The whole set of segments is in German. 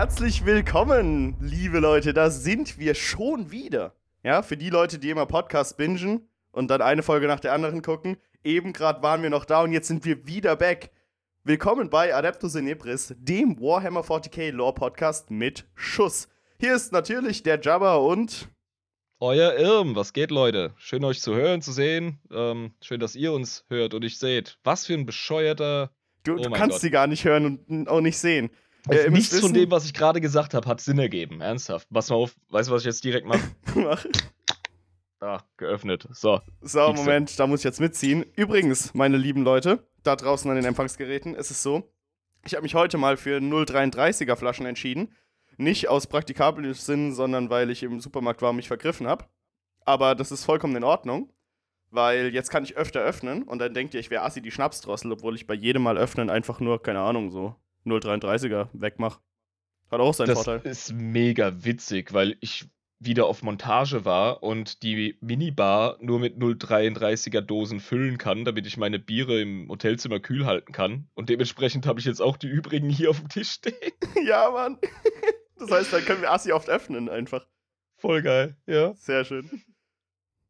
Herzlich willkommen, liebe Leute, da sind wir schon wieder. Ja, für die Leute, die immer Podcasts bingen und dann eine Folge nach der anderen gucken. Eben gerade waren wir noch da und jetzt sind wir wieder back. Willkommen bei Adeptus Inebris, dem Warhammer 40k Lore Podcast mit Schuss. Hier ist natürlich der Jabba und euer Irm, was geht, Leute? Schön euch zu hören, zu sehen. Ähm, schön, dass ihr uns hört und ich seht. Was für ein bescheuerter. Du, oh du kannst Gott. sie gar nicht hören und auch nicht sehen. Also äh, nichts von dem, was ich gerade gesagt habe, hat Sinn ergeben. Ernsthaft. Pass mal auf. Weißt du, was ich jetzt direkt mache? Mach. Ah, geöffnet. So. So, Moment, da muss ich jetzt mitziehen. Übrigens, meine lieben Leute, da draußen an den Empfangsgeräten, ist es so, ich habe mich heute mal für 0,33er Flaschen entschieden. Nicht aus praktikablen Sinn, sondern weil ich im Supermarkt war und mich vergriffen habe. Aber das ist vollkommen in Ordnung, weil jetzt kann ich öfter öffnen und dann denkt ihr, ich wäre Assi die Schnapsdrossel, obwohl ich bei jedem Mal öffnen einfach nur, keine Ahnung, so 0,33er wegmache. Hat auch seinen das Vorteil. Das ist mega witzig, weil ich wieder auf Montage war und die Minibar nur mit 0,33er Dosen füllen kann, damit ich meine Biere im Hotelzimmer kühl halten kann. Und dementsprechend habe ich jetzt auch die übrigen hier auf dem Tisch stehen. ja, Mann. Das heißt, dann können wir Assi oft öffnen einfach. Voll geil, ja. Sehr schön.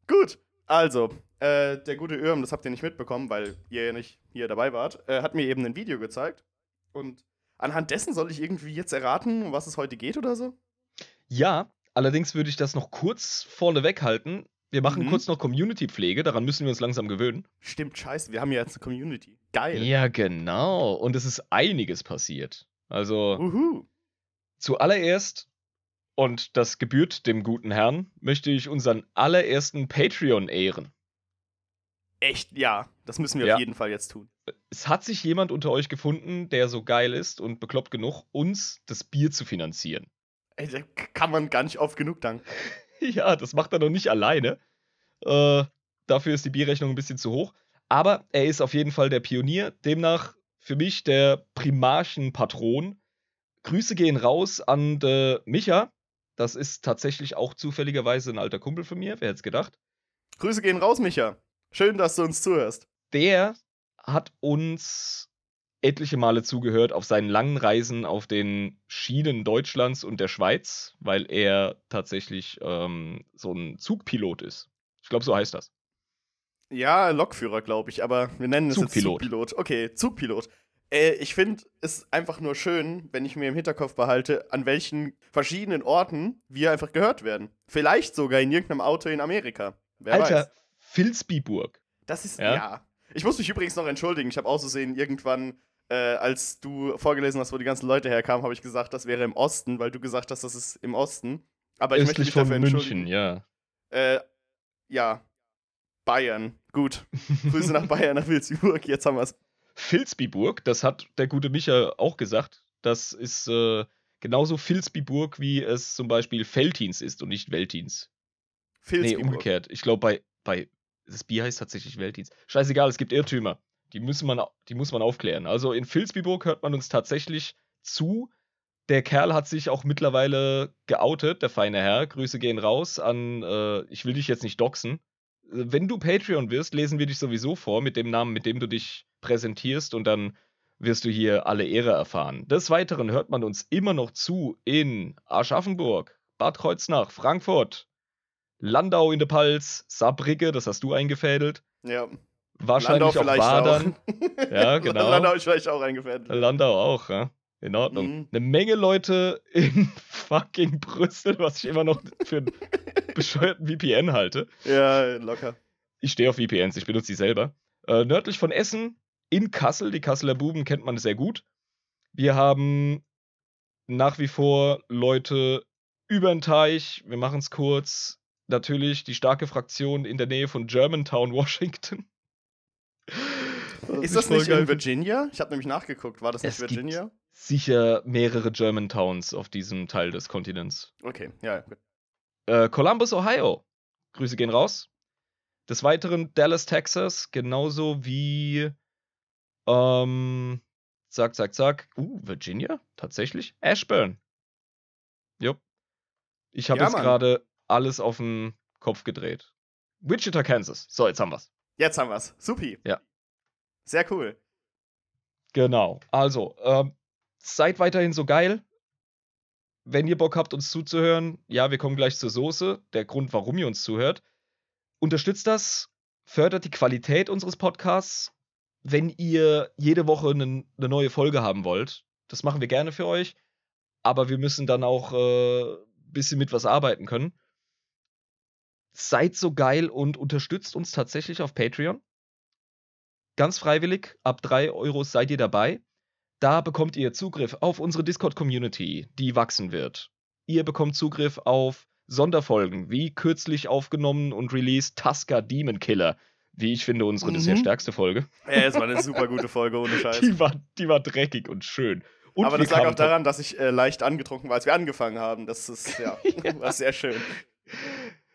Gut, also, äh, der gute Irm, das habt ihr nicht mitbekommen, weil ihr ja nicht hier dabei wart, äh, hat mir eben ein Video gezeigt. Und anhand dessen soll ich irgendwie jetzt erraten, um was es heute geht oder so? Ja, allerdings würde ich das noch kurz vorneweg halten. Wir machen mhm. kurz noch Community-Pflege, daran müssen wir uns langsam gewöhnen. Stimmt, scheiße, wir haben ja jetzt eine Community. Geil. Ja, genau. Und es ist einiges passiert. Also, Uhu. zuallererst, und das gebührt dem guten Herrn, möchte ich unseren allerersten Patreon ehren. Echt, ja. Das müssen wir ja. auf jeden Fall jetzt tun. Es hat sich jemand unter euch gefunden, der so geil ist und bekloppt genug, uns das Bier zu finanzieren. Ey, da kann man gar nicht oft genug danken. ja, das macht er noch nicht alleine. Äh, dafür ist die Bierrechnung ein bisschen zu hoch. Aber er ist auf jeden Fall der Pionier. Demnach für mich der Primarchen-Patron. Grüße gehen raus an äh, Micha. Das ist tatsächlich auch zufälligerweise ein alter Kumpel von mir. Wer hätte es gedacht? Grüße gehen raus, Micha. Schön, dass du uns zuhörst. Der hat uns etliche Male zugehört auf seinen langen Reisen auf den Schienen Deutschlands und der Schweiz, weil er tatsächlich ähm, so ein Zugpilot ist. Ich glaube, so heißt das. Ja, Lokführer, glaube ich, aber wir nennen es Zugpilot. jetzt Zugpilot. Okay, Zugpilot. Äh, ich finde es einfach nur schön, wenn ich mir im Hinterkopf behalte, an welchen verschiedenen Orten wir einfach gehört werden. Vielleicht sogar in irgendeinem Auto in Amerika. Wer Alter, weiß. Filsbiburg. Das ist, ja. ja. Ich muss mich übrigens noch entschuldigen. Ich habe auszusehen, irgendwann, äh, als du vorgelesen hast, wo die ganzen Leute herkamen, habe ich gesagt, das wäre im Osten, weil du gesagt hast, das ist im Osten. Aber ich Östlich möchte mich von dafür München, ja. Äh, ja. Bayern. Gut. Grüße nach Bayern, nach Vilsbiburg. Jetzt haben wir es. Vilsbiburg, das hat der gute Micha auch gesagt. Das ist äh, genauso Vilsbiburg, wie es zum Beispiel Veltins ist und nicht Veltins. Nee, umgekehrt. Ich glaube, bei, bei das Bier heißt tatsächlich Weltdienst. Scheißegal, es gibt Irrtümer. Die, müssen man, die muss man aufklären. Also in Vilsbiburg hört man uns tatsächlich zu. Der Kerl hat sich auch mittlerweile geoutet, der feine Herr. Grüße gehen raus an, äh, ich will dich jetzt nicht doxen. Wenn du Patreon wirst, lesen wir dich sowieso vor mit dem Namen, mit dem du dich präsentierst und dann wirst du hier alle Ehre erfahren. Des Weiteren hört man uns immer noch zu in Aschaffenburg, Bad Kreuznach, Frankfurt, Landau in der Palz, Saarbrücke, das hast du eingefädelt. Ja. Wahrscheinlich Landau auch Badern. Auch. ja, genau. Landau ist vielleicht auch eingefädelt. Landau auch, ja. In Ordnung. Mhm. Eine Menge Leute in fucking Brüssel, was ich immer noch für einen bescheuerten VPN halte. Ja, locker. Ich stehe auf VPNs, ich benutze sie selber. Äh, nördlich von Essen, in Kassel, die Kasseler Buben kennt man sehr gut. Wir haben nach wie vor Leute über den Teich, wir machen es kurz, natürlich die starke Fraktion in der Nähe von Germantown, Washington. Ist das nicht in Virginia? Ich habe nämlich nachgeguckt. War das nicht es Virginia? Gibt sicher mehrere Germantowns auf diesem Teil des Kontinents. Okay, ja. Äh, Columbus, Ohio. Grüße gehen raus. Des Weiteren Dallas, Texas, genauso wie ähm, zack, zack, zack. Uh, Virginia? Tatsächlich? Ashburn. Jupp. Ich habe ja, jetzt gerade alles auf den Kopf gedreht. Wichita, Kansas. So, jetzt haben wir's. Jetzt haben wir's. Supi. Ja. Sehr cool. Genau. Also, ähm, seid weiterhin so geil. wenn ihr Bock habt, uns zuzuhören, ja, wir kommen gleich zur Soße, der Grund, warum ihr uns zuhört. Unterstützt das, fördert die Qualität unseres Podcasts. Wenn ihr jede Woche eine ne neue Folge haben wollt, das machen wir gerne für euch, aber wir müssen dann auch ein äh, bisschen mit was arbeiten können. Seid so geil und unterstützt uns tatsächlich auf Patreon. Ganz freiwillig, ab 3 Euro seid ihr dabei. Da bekommt ihr Zugriff auf unsere Discord-Community, die wachsen wird. Ihr bekommt Zugriff auf Sonderfolgen, wie kürzlich aufgenommen und released Tusker Demon Killer. Wie ich finde, unsere mhm. bisher stärkste Folge. Ja, es war eine super gute Folge, ohne Scheiß. Die war, die war dreckig und schön. Und Aber das lag auch daran, dass ich äh, leicht angetrunken war, als wir angefangen haben. Das ist, ja, ja. war sehr schön.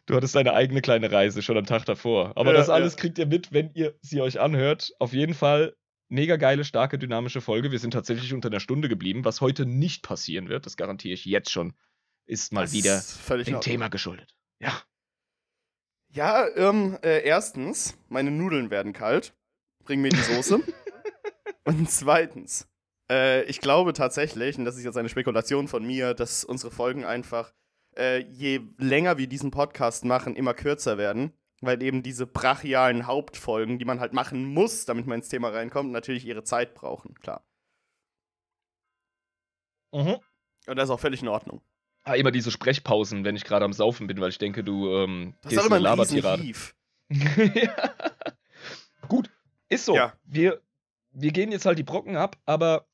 Du hattest deine eigene kleine Reise schon am Tag davor. Aber ja, das alles ja. kriegt ihr mit, wenn ihr sie euch anhört. Auf jeden Fall mega geile, starke, dynamische Folge. Wir sind tatsächlich unter einer Stunde geblieben, was heute nicht passieren wird. Das garantiere ich jetzt schon. Ist mal das wieder ist dem Thema geschuldet. Ja. Ja, ähm, äh, erstens, meine Nudeln werden kalt. Bring mir die Soße. und zweitens, äh, ich glaube tatsächlich, und das ist jetzt eine Spekulation von mir, dass unsere Folgen einfach, äh, je länger wir diesen Podcast machen, immer kürzer werden. Weil eben diese brachialen Hauptfolgen, die man halt machen muss, damit man ins Thema reinkommt, natürlich ihre Zeit brauchen, klar. Mhm. Und das ist auch völlig in Ordnung. Ah, immer diese Sprechpausen, wenn ich gerade am Saufen bin, weil ich denke, du ähm, das gehst ist immer ein Labertirade. ja. Gut, ist so. Ja. Wir, wir gehen jetzt halt die Brocken ab, aber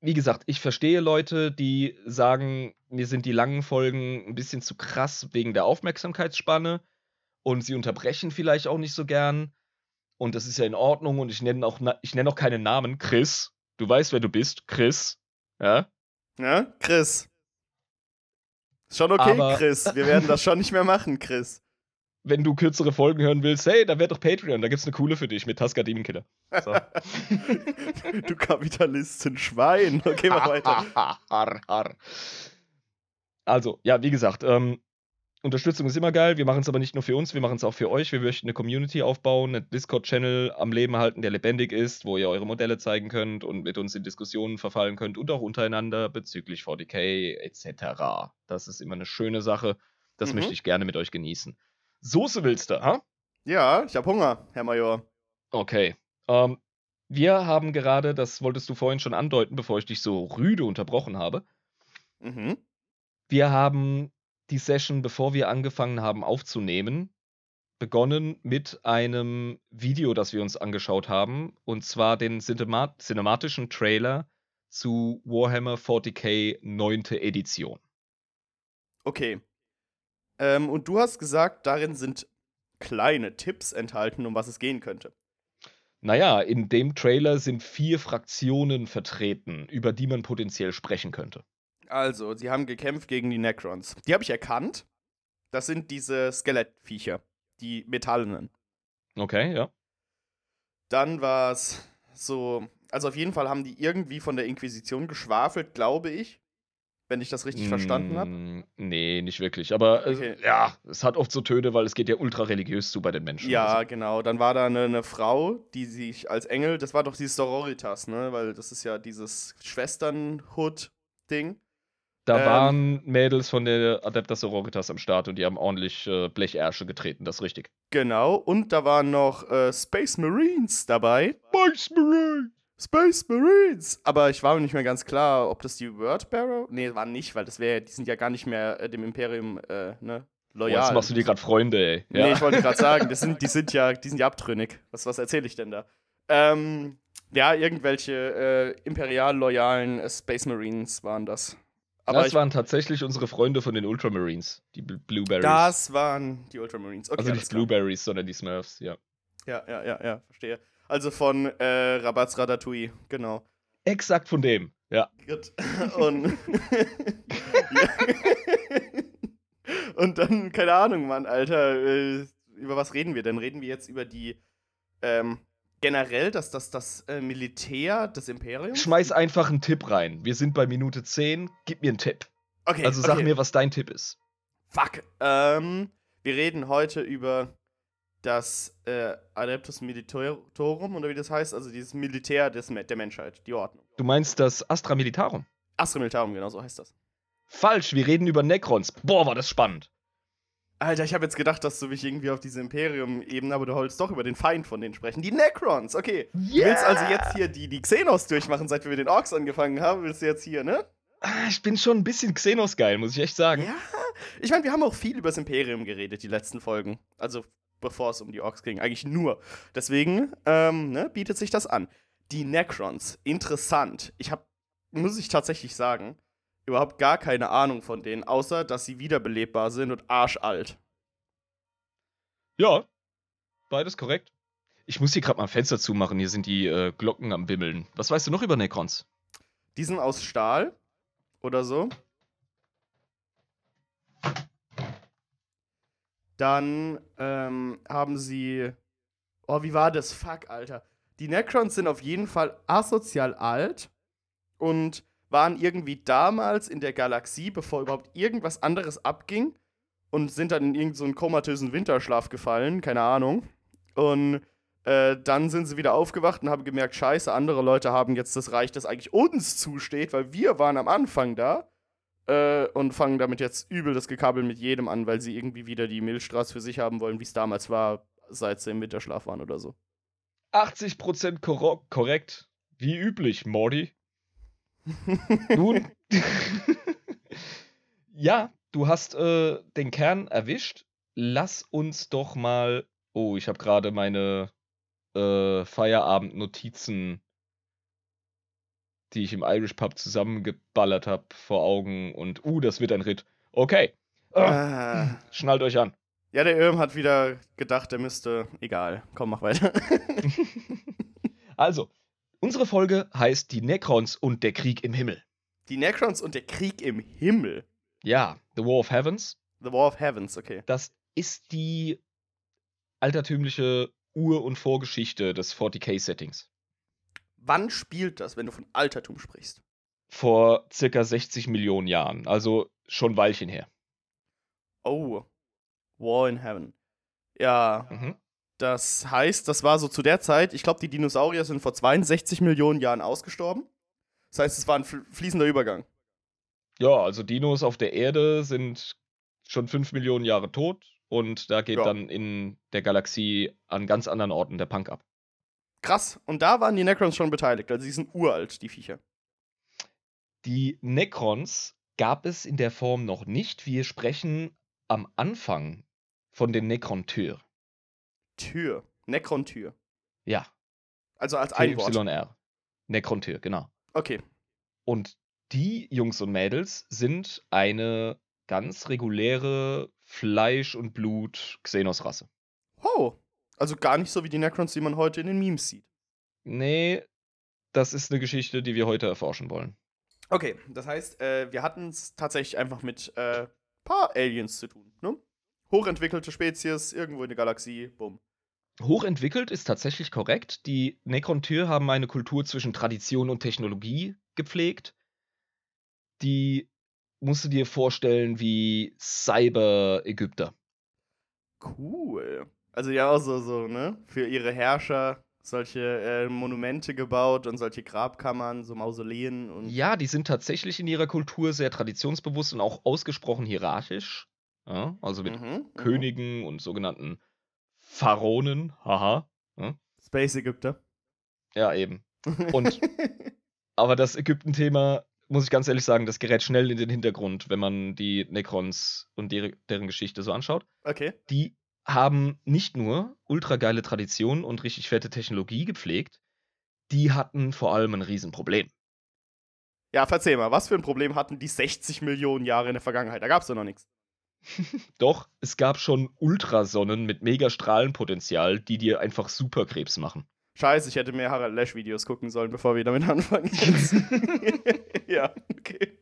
wie gesagt, ich verstehe Leute, die sagen, mir sind die langen Folgen ein bisschen zu krass wegen der Aufmerksamkeitsspanne und sie unterbrechen vielleicht auch nicht so gern. Und das ist ja in Ordnung und ich nenne auch, ich nenne auch keinen Namen. Chris, du weißt, wer du bist. Chris. Ja? Ja, Chris. Ist schon okay, Aber Chris. Wir werden das schon nicht mehr machen, Chris wenn du kürzere Folgen hören willst, hey, da wäre doch Patreon, da gibt's eine coole für dich mit Tusker Demon Killer. So. du Kapitalistenschwein. Okay, mach weiter. Also, ja, wie gesagt, ähm, Unterstützung ist immer geil. Wir machen es aber nicht nur für uns, wir machen es auch für euch. Wir möchten eine Community aufbauen, einen Discord-Channel am Leben halten, der lebendig ist, wo ihr eure Modelle zeigen könnt und mit uns in Diskussionen verfallen könnt und auch untereinander bezüglich 40k etc. Das ist immer eine schöne Sache. Das mhm. möchte ich gerne mit euch genießen. Soße willst du, ha? Ja, ich habe Hunger, Herr Major. Okay. Ähm, wir haben gerade, das wolltest du vorhin schon andeuten, bevor ich dich so rüde unterbrochen habe. Mhm. Wir haben die Session, bevor wir angefangen haben aufzunehmen, begonnen mit einem Video, das wir uns angeschaut haben, und zwar den Cinemat cinematischen Trailer zu Warhammer 40k 9. Edition. Okay. Ähm, und du hast gesagt, darin sind kleine Tipps enthalten, um was es gehen könnte. Naja, in dem Trailer sind vier Fraktionen vertreten, über die man potenziell sprechen könnte. Also, sie haben gekämpft gegen die Necrons. Die habe ich erkannt. Das sind diese Skelettviecher, die Metallenen. Okay, ja. Dann war es so, also auf jeden Fall haben die irgendwie von der Inquisition geschwafelt, glaube ich wenn ich das richtig verstanden habe. Mm, nee, nicht wirklich. Aber äh, okay. ja, es hat oft so Töne, weil es geht ja ultra religiös zu bei den Menschen. Ja, also. genau. Dann war da eine, eine, Frau, die sich als Engel, das war doch dieses Sororitas, ne? Weil das ist ja dieses Schwesternhood-Ding. Da ähm, waren Mädels von der Adeptas Sororitas am Start und die haben ordentlich äh, Blechersche getreten, das ist richtig. Genau, und da waren noch äh, Space Marines dabei. Space Marines! Space Marines. Aber ich war mir nicht mehr ganz klar, ob das die Wordbearer. Nee, waren nicht, weil das wäre, die sind ja gar nicht mehr äh, dem Imperium äh, ne, loyal. Oh, jetzt machst du dir gerade Freunde, ey. Ja. Nee, ich wollte gerade sagen, das sind, die sind ja, die sind ja abtrünnig. Was, was erzähle ich denn da? Ähm, ja, irgendwelche äh, imperial loyalen äh, Space Marines waren das. Aber das waren tatsächlich unsere Freunde von den Ultramarines, die Blueberries. Das waren die Ultramarines. Okay, also nicht Blueberries, sondern die Smurfs, ja. Ja, ja, ja, ja, verstehe. Also von äh, Rabatz Ratatouille, genau. Exakt von dem, ja. Gut. Und, Und dann, keine Ahnung, Mann, Alter, äh, über was reden wir denn? Reden wir jetzt über die ähm, generell, dass das das äh, Militär des Imperiums? Schmeiß einfach einen Tipp rein. Wir sind bei Minute 10. Gib mir einen Tipp. Okay. Also sag okay. mir, was dein Tipp ist. Fuck. Ähm, wir reden heute über das äh, Adeptus Militarum, oder wie das heißt, also dieses Militär des, der Menschheit, die Ordnung. Du meinst das Astra Militarum? Astra Militarum, genau so heißt das. Falsch, wir reden über Necrons. Boah, war das spannend. Alter, ich habe jetzt gedacht, dass du mich irgendwie auf diese Imperium-Ebene, aber du wolltest doch über den Feind von denen sprechen. Die Necrons, okay. Yeah. Du willst also jetzt hier die, die Xenos durchmachen, seit wir mit den Orks angefangen haben. Willst du jetzt hier, ne? Ah, ich bin schon ein bisschen Xenos geil, muss ich echt sagen. Ja, ich meine, wir haben auch viel über das Imperium geredet, die letzten Folgen. Also, bevor es um die Orks ging. Eigentlich nur. Deswegen ähm, ne, bietet sich das an. Die Necrons, interessant. Ich habe, muss ich tatsächlich sagen, überhaupt gar keine Ahnung von denen, außer dass sie wiederbelebbar sind und arschalt. Ja, beides korrekt. Ich muss hier gerade mal ein Fenster zumachen, hier sind die äh, Glocken am Wimmeln. Was weißt du noch über Necrons? Die sind aus Stahl oder so. Dann ähm, haben sie. Oh, wie war das? Fuck, Alter. Die Necrons sind auf jeden Fall asozial alt und waren irgendwie damals in der Galaxie, bevor überhaupt irgendwas anderes abging, und sind dann in irgendeinen so komatösen Winterschlaf gefallen, keine Ahnung. Und äh, dann sind sie wieder aufgewacht und haben gemerkt, scheiße, andere Leute haben jetzt das Reich, das eigentlich uns zusteht, weil wir waren am Anfang da. Äh, und fangen damit jetzt übel das Gekabel mit jedem an, weil sie irgendwie wieder die Milchstraße für sich haben wollen, wie es damals war, seit sie im Winterschlaf waren oder so. 80% kor korrekt. Wie üblich, Morty. Nun. ja, du hast äh, den Kern erwischt. Lass uns doch mal. Oh, ich habe gerade meine äh, Feierabend-Notizen, die ich im Irish Pub zusammengeballert habe, vor Augen. Und, uh, das wird ein Ritt. Okay. Ah. Schnallt euch an. Ja, der Irm hat wieder gedacht, er müsste. Egal. Komm, mach weiter. also, Unsere Folge heißt Die Necrons und der Krieg im Himmel. Die Necrons und der Krieg im Himmel? Ja, The War of Heavens. The War of Heavens, okay. Das ist die altertümliche Ur- und Vorgeschichte des 40k-Settings. Wann spielt das, wenn du von Altertum sprichst? Vor circa 60 Millionen Jahren, also schon ein Weilchen her. Oh, War in Heaven. Ja, mhm. Das heißt, das war so zu der Zeit, ich glaube, die Dinosaurier sind vor 62 Millionen Jahren ausgestorben. Das heißt, es war ein fließender Übergang. Ja, also Dinos auf der Erde sind schon 5 Millionen Jahre tot und da geht ja. dann in der Galaxie an ganz anderen Orten der Punk ab. Krass, und da waren die Necrons schon beteiligt, also die sind uralt, die Viecher. Die Necrons gab es in der Form noch nicht. Wir sprechen am Anfang von den Necronteurs. Tür. Necron-Tür. Ja. Also als ein Wort. YR. Necron-Tür, genau. Okay. Und die Jungs und Mädels sind eine ganz reguläre Fleisch- und Blut-Xenos-Rasse. Oh. Also gar nicht so wie die Necrons, die man heute in den Memes sieht. Nee, das ist eine Geschichte, die wir heute erforschen wollen. Okay, das heißt, äh, wir hatten es tatsächlich einfach mit äh, paar Aliens zu tun, ne? hochentwickelte Spezies, irgendwo in der Galaxie, bumm. Hochentwickelt ist tatsächlich korrekt. Die Necrontyr haben eine Kultur zwischen Tradition und Technologie gepflegt. Die musst du dir vorstellen wie Cyber-Ägypter. Cool. Also ja auch so, so, ne? Für ihre Herrscher solche äh, Monumente gebaut und solche Grabkammern, so Mausoleen und. Ja, die sind tatsächlich in ihrer Kultur sehr traditionsbewusst und auch ausgesprochen hierarchisch. Ja, also mit mhm, mhm, Königen und sogenannten Pharaonen, haha. Ja. Space Ägypter. Ja, eben. Und aber das Ägypten-Thema, muss ich ganz ehrlich sagen, das gerät schnell in den Hintergrund, wenn man die Necrons und deren, deren Geschichte so anschaut. Okay. Die haben nicht nur ultra geile Traditionen und richtig fette Technologie gepflegt, die hatten vor allem ein Riesenproblem. Ja, verzeih mal, was für ein Problem hatten die 60 Millionen Jahre in der Vergangenheit? Da gab es doch noch nichts. Doch, es gab schon Ultrasonnen mit Megastrahlenpotenzial, die dir einfach Superkrebs machen. Scheiße, ich hätte mehr Harald Lesch-Videos gucken sollen, bevor wir damit anfangen. ja, okay.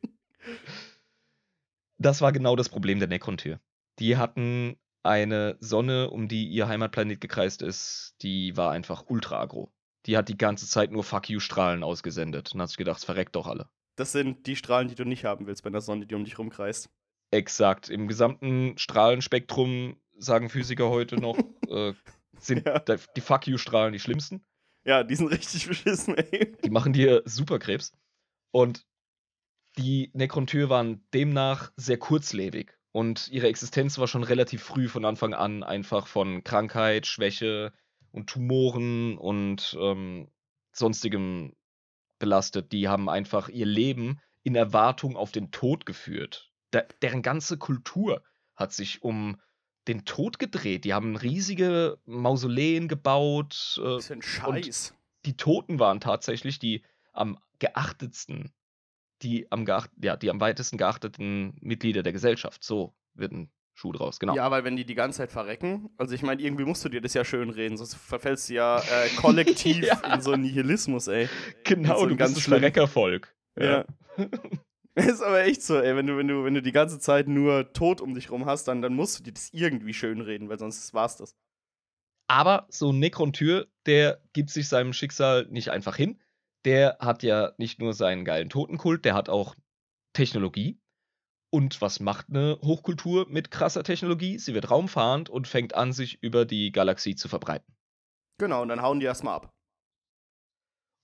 Das war genau das Problem der Necron-Tür. Die hatten eine Sonne, um die ihr Heimatplanet gekreist ist, die war einfach ultra agro. Die hat die ganze Zeit nur Fuck you-Strahlen ausgesendet. Und hat sich gedacht, es verreckt doch alle. Das sind die Strahlen, die du nicht haben willst bei einer Sonne, die um dich rumkreist. Exakt. Im gesamten Strahlenspektrum, sagen Physiker heute noch, äh, sind ja. die Fuck you-Strahlen die schlimmsten. Ja, die sind richtig beschissen, ey. Die machen dir Superkrebs. Und Die Nekrontyr waren demnach sehr kurzlebig und ihre Existenz war schon relativ früh von Anfang an einfach von Krankheit, Schwäche und Tumoren und ähm, sonstigem belastet. Die haben einfach ihr Leben in Erwartung auf den Tod geführt. Der, deren ganze Kultur hat sich um den Tod gedreht. Die haben riesige Mausoleen gebaut. Äh, das ist ein Scheiß. die Toten waren tatsächlich die am geachtetsten, die am, geacht, ja, die am weitesten geachteten Mitglieder der Gesellschaft. So wird ein Schuh draus, genau. Ja, weil wenn die die ganze Zeit verrecken, also ich meine, irgendwie musst du dir das ja schön reden, sonst verfällst du ja äh, kollektiv ja. in so einen Nihilismus, ey. Genau, so du ganz bist das Verreckervolk. Ja. ja. ist aber echt so, ey, wenn du, wenn du, wenn du die ganze Zeit nur Tod um dich rum hast, dann, dann musst du dir das irgendwie schön reden, weil sonst war's das. Aber so ein Necron-Tür, der gibt sich seinem Schicksal nicht einfach hin. Der hat ja nicht nur seinen geilen Totenkult, der hat auch Technologie. Und was macht eine Hochkultur mit krasser Technologie? Sie wird raumfahrend und fängt an, sich über die Galaxie zu verbreiten. Genau, und dann hauen die erstmal ab.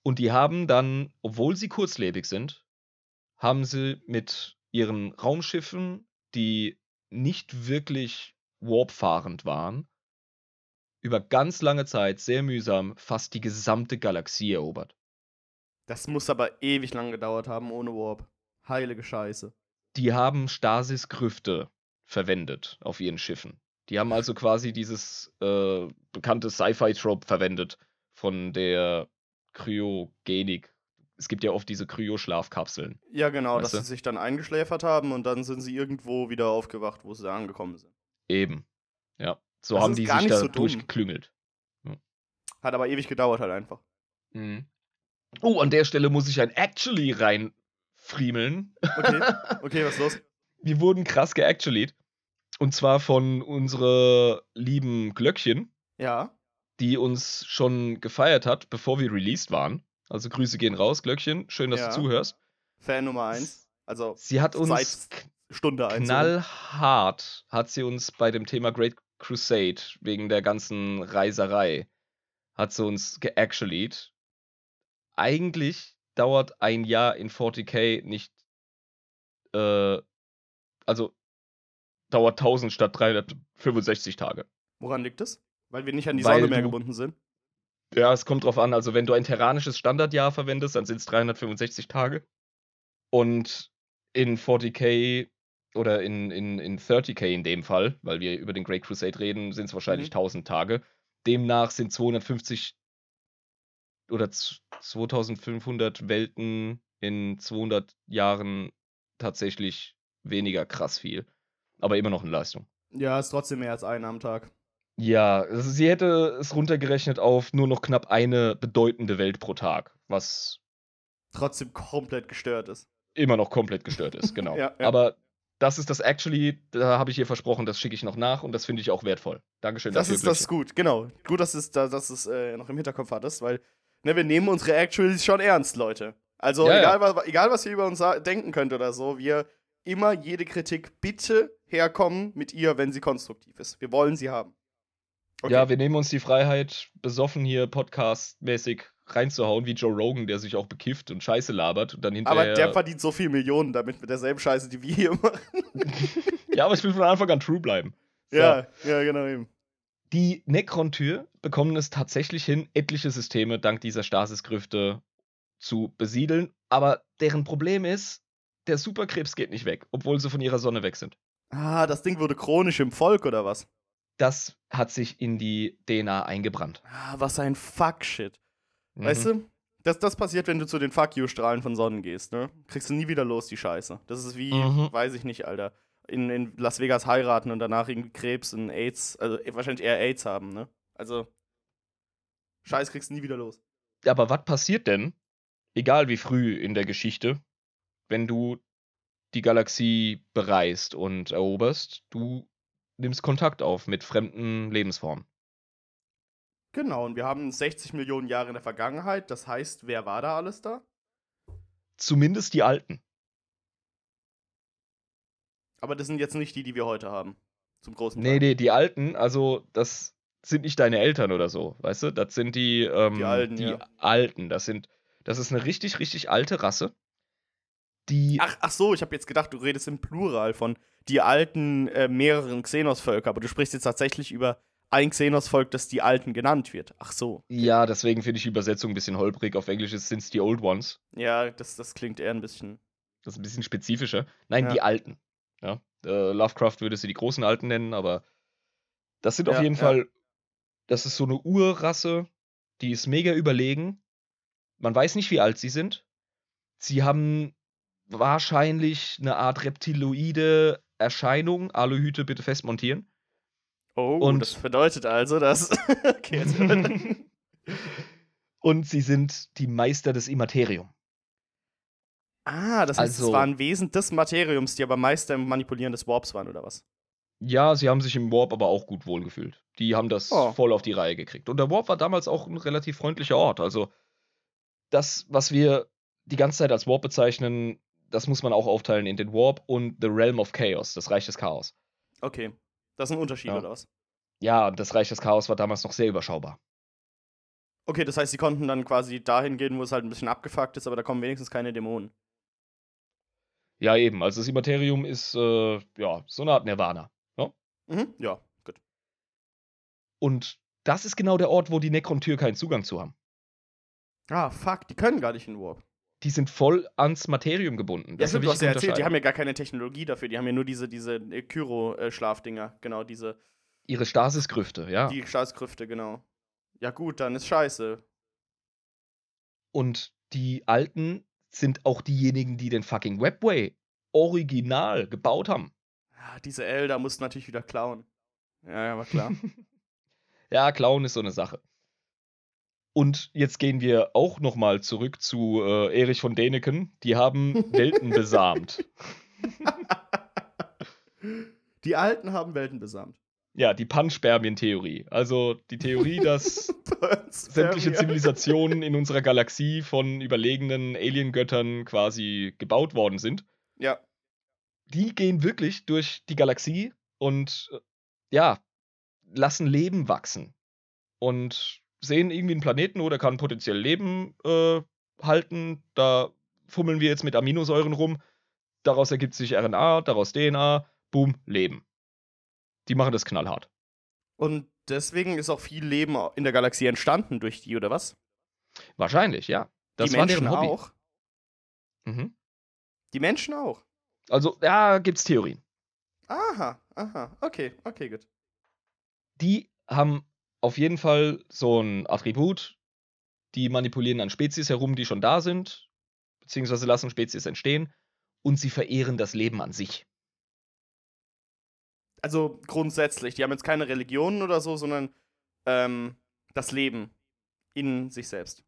Und die haben dann, obwohl sie kurzlebig sind, haben sie mit ihren Raumschiffen, die nicht wirklich warpfahrend waren, über ganz lange Zeit sehr mühsam fast die gesamte Galaxie erobert. Das muss aber ewig lang gedauert haben ohne Warp. Heilige Scheiße. Die haben Stasis-Grüfte verwendet auf ihren Schiffen. Die haben also quasi dieses äh, bekannte Sci-Fi-Trope verwendet von der Kryogenik. Es gibt ja oft diese Kryoschlafkapseln. Ja, genau, dass du? sie sich dann eingeschläfert haben und dann sind sie irgendwo wieder aufgewacht, wo sie angekommen sind. Eben. Ja. So das haben die sich da so durchgeklüngelt. Ja. Hat aber ewig gedauert halt einfach. Mhm. Oh, an der Stelle muss ich ein Actually rein friemeln. Okay, okay, was ist los? Wir wurden krass geactualied. Und zwar von unserer lieben Glöckchen. Ja. Die uns schon gefeiert hat, bevor wir released waren. Also Grüße gehen raus, Glöckchen. Schön, dass ja. du zuhörst. Fan Nummer 1. Also sie hat uns Stunde 1. Knallhart hat sie uns bei dem Thema Great Crusade wegen der ganzen Reiserei hat sie uns geactualied. Eigentlich dauert ein Jahr in 40k nicht, äh, also dauert 1000 statt 365 Tage. Woran liegt es? Weil wir nicht an die Weil Sonne mehr gebunden sind? Ja, es kommt drauf an. Also, wenn du ein terranisches Standardjahr verwendest, dann sind es 365 Tage. Und in 40k oder in, in, in 30k in dem Fall, weil wir über den Great Crusade reden, sind es wahrscheinlich mhm. 1000 Tage. Demnach sind 250 oder 2500 Welten in 200 Jahren tatsächlich weniger krass viel. Aber immer noch eine Leistung. Ja, ist trotzdem mehr als eine am Tag. Ja, also sie hätte es runtergerechnet auf nur noch knapp eine bedeutende Welt pro Tag, was trotzdem komplett gestört ist. Immer noch komplett gestört ist, genau. ja, ja. Aber das ist das Actually, da habe ich ihr versprochen, das schicke ich noch nach und das finde ich auch wertvoll. Dankeschön das dafür. Das ist das gut, genau. Gut, dass du es, dass es äh, noch im Hinterkopf hattest, weil ne, wir nehmen unsere Actuals schon ernst, Leute. Also ja, egal. Was, egal, was ihr über uns denken könnt oder so, wir immer jede Kritik bitte herkommen mit ihr, wenn sie konstruktiv ist. Wir wollen sie haben. Okay. Ja, wir nehmen uns die Freiheit, besoffen hier podcastmäßig reinzuhauen, wie Joe Rogan, der sich auch bekifft und Scheiße labert und dann hinterher. Aber der verdient so viel Millionen damit mit derselben Scheiße, die wir hier machen. ja, aber ich will von Anfang an true bleiben. So. Ja, ja, genau eben. Die Necron-Tür bekommen es tatsächlich hin, etliche Systeme dank dieser Stasis-Grüfte zu besiedeln. Aber deren Problem ist, der Superkrebs geht nicht weg, obwohl sie von ihrer Sonne weg sind. Ah, das Ding wurde chronisch im Volk oder was? Das hat sich in die DNA eingebrannt. Ah, was ein Fuck-Shit. Mhm. Weißt du? Das, das passiert, wenn du zu den Fuck-You-Strahlen von Sonnen gehst, ne? Kriegst du nie wieder los, die Scheiße. Das ist wie, mhm. weiß ich nicht, Alter in, in Las Vegas heiraten und danach irgendwie Krebs und AIDS, also wahrscheinlich eher AIDS haben, ne? Also, Scheiß kriegst du nie wieder los. Aber was passiert denn, egal wie früh in der Geschichte, wenn du die Galaxie bereist und eroberst, du nimmst Kontakt auf mit fremden Lebensformen. Genau, und wir haben 60 Millionen Jahre in der Vergangenheit. Das heißt, wer war da alles da? Zumindest die Alten. Aber das sind jetzt nicht die, die wir heute haben. Zum großen Teil. Nee, nee, die alten, also das sind nicht deine Eltern oder so, weißt du? Das sind die, ähm, die, Alten, die ja. Alten. Das sind, das ist eine richtig, richtig alte Rasse. Die ach, ach so, ich habe jetzt gedacht, du redest im Plural von die alten äh, mehreren Xenos-Völker, aber du sprichst jetzt tatsächlich über ein Xenos-Volk, das die Alten genannt wird. Ach so. Ja, deswegen finde ich die Übersetzung ein bisschen holprig. Auf Englisch sind es die Old Ones. Ja, das, das klingt eher ein bisschen. Das ist ein bisschen spezifischer. Nein, ja. die Alten. Ja. Äh, Lovecraft würde sie die großen Alten nennen, aber das sind ja, auf jeden ja. Fall. Das ist so eine Urrasse, die ist mega überlegen. Man weiß nicht, wie alt sie sind. Sie haben wahrscheinlich eine Art reptiloide Erscheinung. Aluhüte bitte festmontieren. Oh, und das bedeutet also, dass. okay, und sie sind die Meister des Immaterium. Ah, das heißt, also, es waren Wesen des Materiums, die aber Meister im Manipulieren des Warps waren, oder was? Ja, sie haben sich im Warp aber auch gut wohlgefühlt. Die haben das oh. voll auf die Reihe gekriegt. Und der Warp war damals auch ein relativ freundlicher Ort. Also, das, was wir die ganze Zeit als Warp bezeichnen, das muss man auch aufteilen in den Warp und The Realm of Chaos, das Reich des Chaos. Okay. Das ist ein Unterschied, ja. oder was? Ja, das Reich des Chaos war damals noch sehr überschaubar. Okay, das heißt, sie konnten dann quasi dahin gehen, wo es halt ein bisschen abgefuckt ist, aber da kommen wenigstens keine Dämonen. Ja, eben. Also das Immaterium ist, äh, ja, so eine Art Nirvana. Ja, mhm. ja gut. Und das ist genau der Ort, wo die Necron-Tür keinen Zugang zu haben. Ah, fuck, die können gar nicht in Warp. Die sind voll ans Materium gebunden. Das ja, stimmt, du hast ja erzählt, die haben ja gar keine Technologie dafür, die haben ja nur diese, diese äh, Kyro-Schlafdinger, genau, diese. Ihre Stasisgrüfte, ja. Die Stasisgrüfte, genau. Ja, gut, dann ist scheiße. Und die Alten sind auch diejenigen, die den fucking Webway original gebaut haben. Ja, diese Elder mussten natürlich wieder klauen. Ja, ja, war klar. ja, klauen ist so eine Sache. Und jetzt gehen wir auch nochmal zurück zu äh, Erich von Däniken. Die haben Welten besamt. Die Alten haben Welten besamt. Ja, die Panspermien-Theorie. Also die Theorie, dass sämtliche Zivilisationen in unserer Galaxie von überlegenen Aliengöttern quasi gebaut worden sind. Ja. Die gehen wirklich durch die Galaxie und äh, ja, lassen Leben wachsen. Und sehen irgendwie einen Planeten, wo der kann potenziell Leben äh, halten. Da fummeln wir jetzt mit Aminosäuren rum. Daraus ergibt sich RNA, daraus DNA, boom, Leben. Die machen das knallhart. Und deswegen ist auch viel Leben in der Galaxie entstanden durch die, oder was? Wahrscheinlich, ja. Das die Menschen auch. Mhm. Die Menschen auch. Also, ja, gibt's Theorien. Aha, aha. Okay, okay, gut. Die haben auf jeden Fall so ein Attribut. Die manipulieren an Spezies herum, die schon da sind, beziehungsweise lassen Spezies entstehen und sie verehren das Leben an sich also grundsätzlich, die haben jetzt keine Religionen oder so, sondern ähm, das Leben in sich selbst.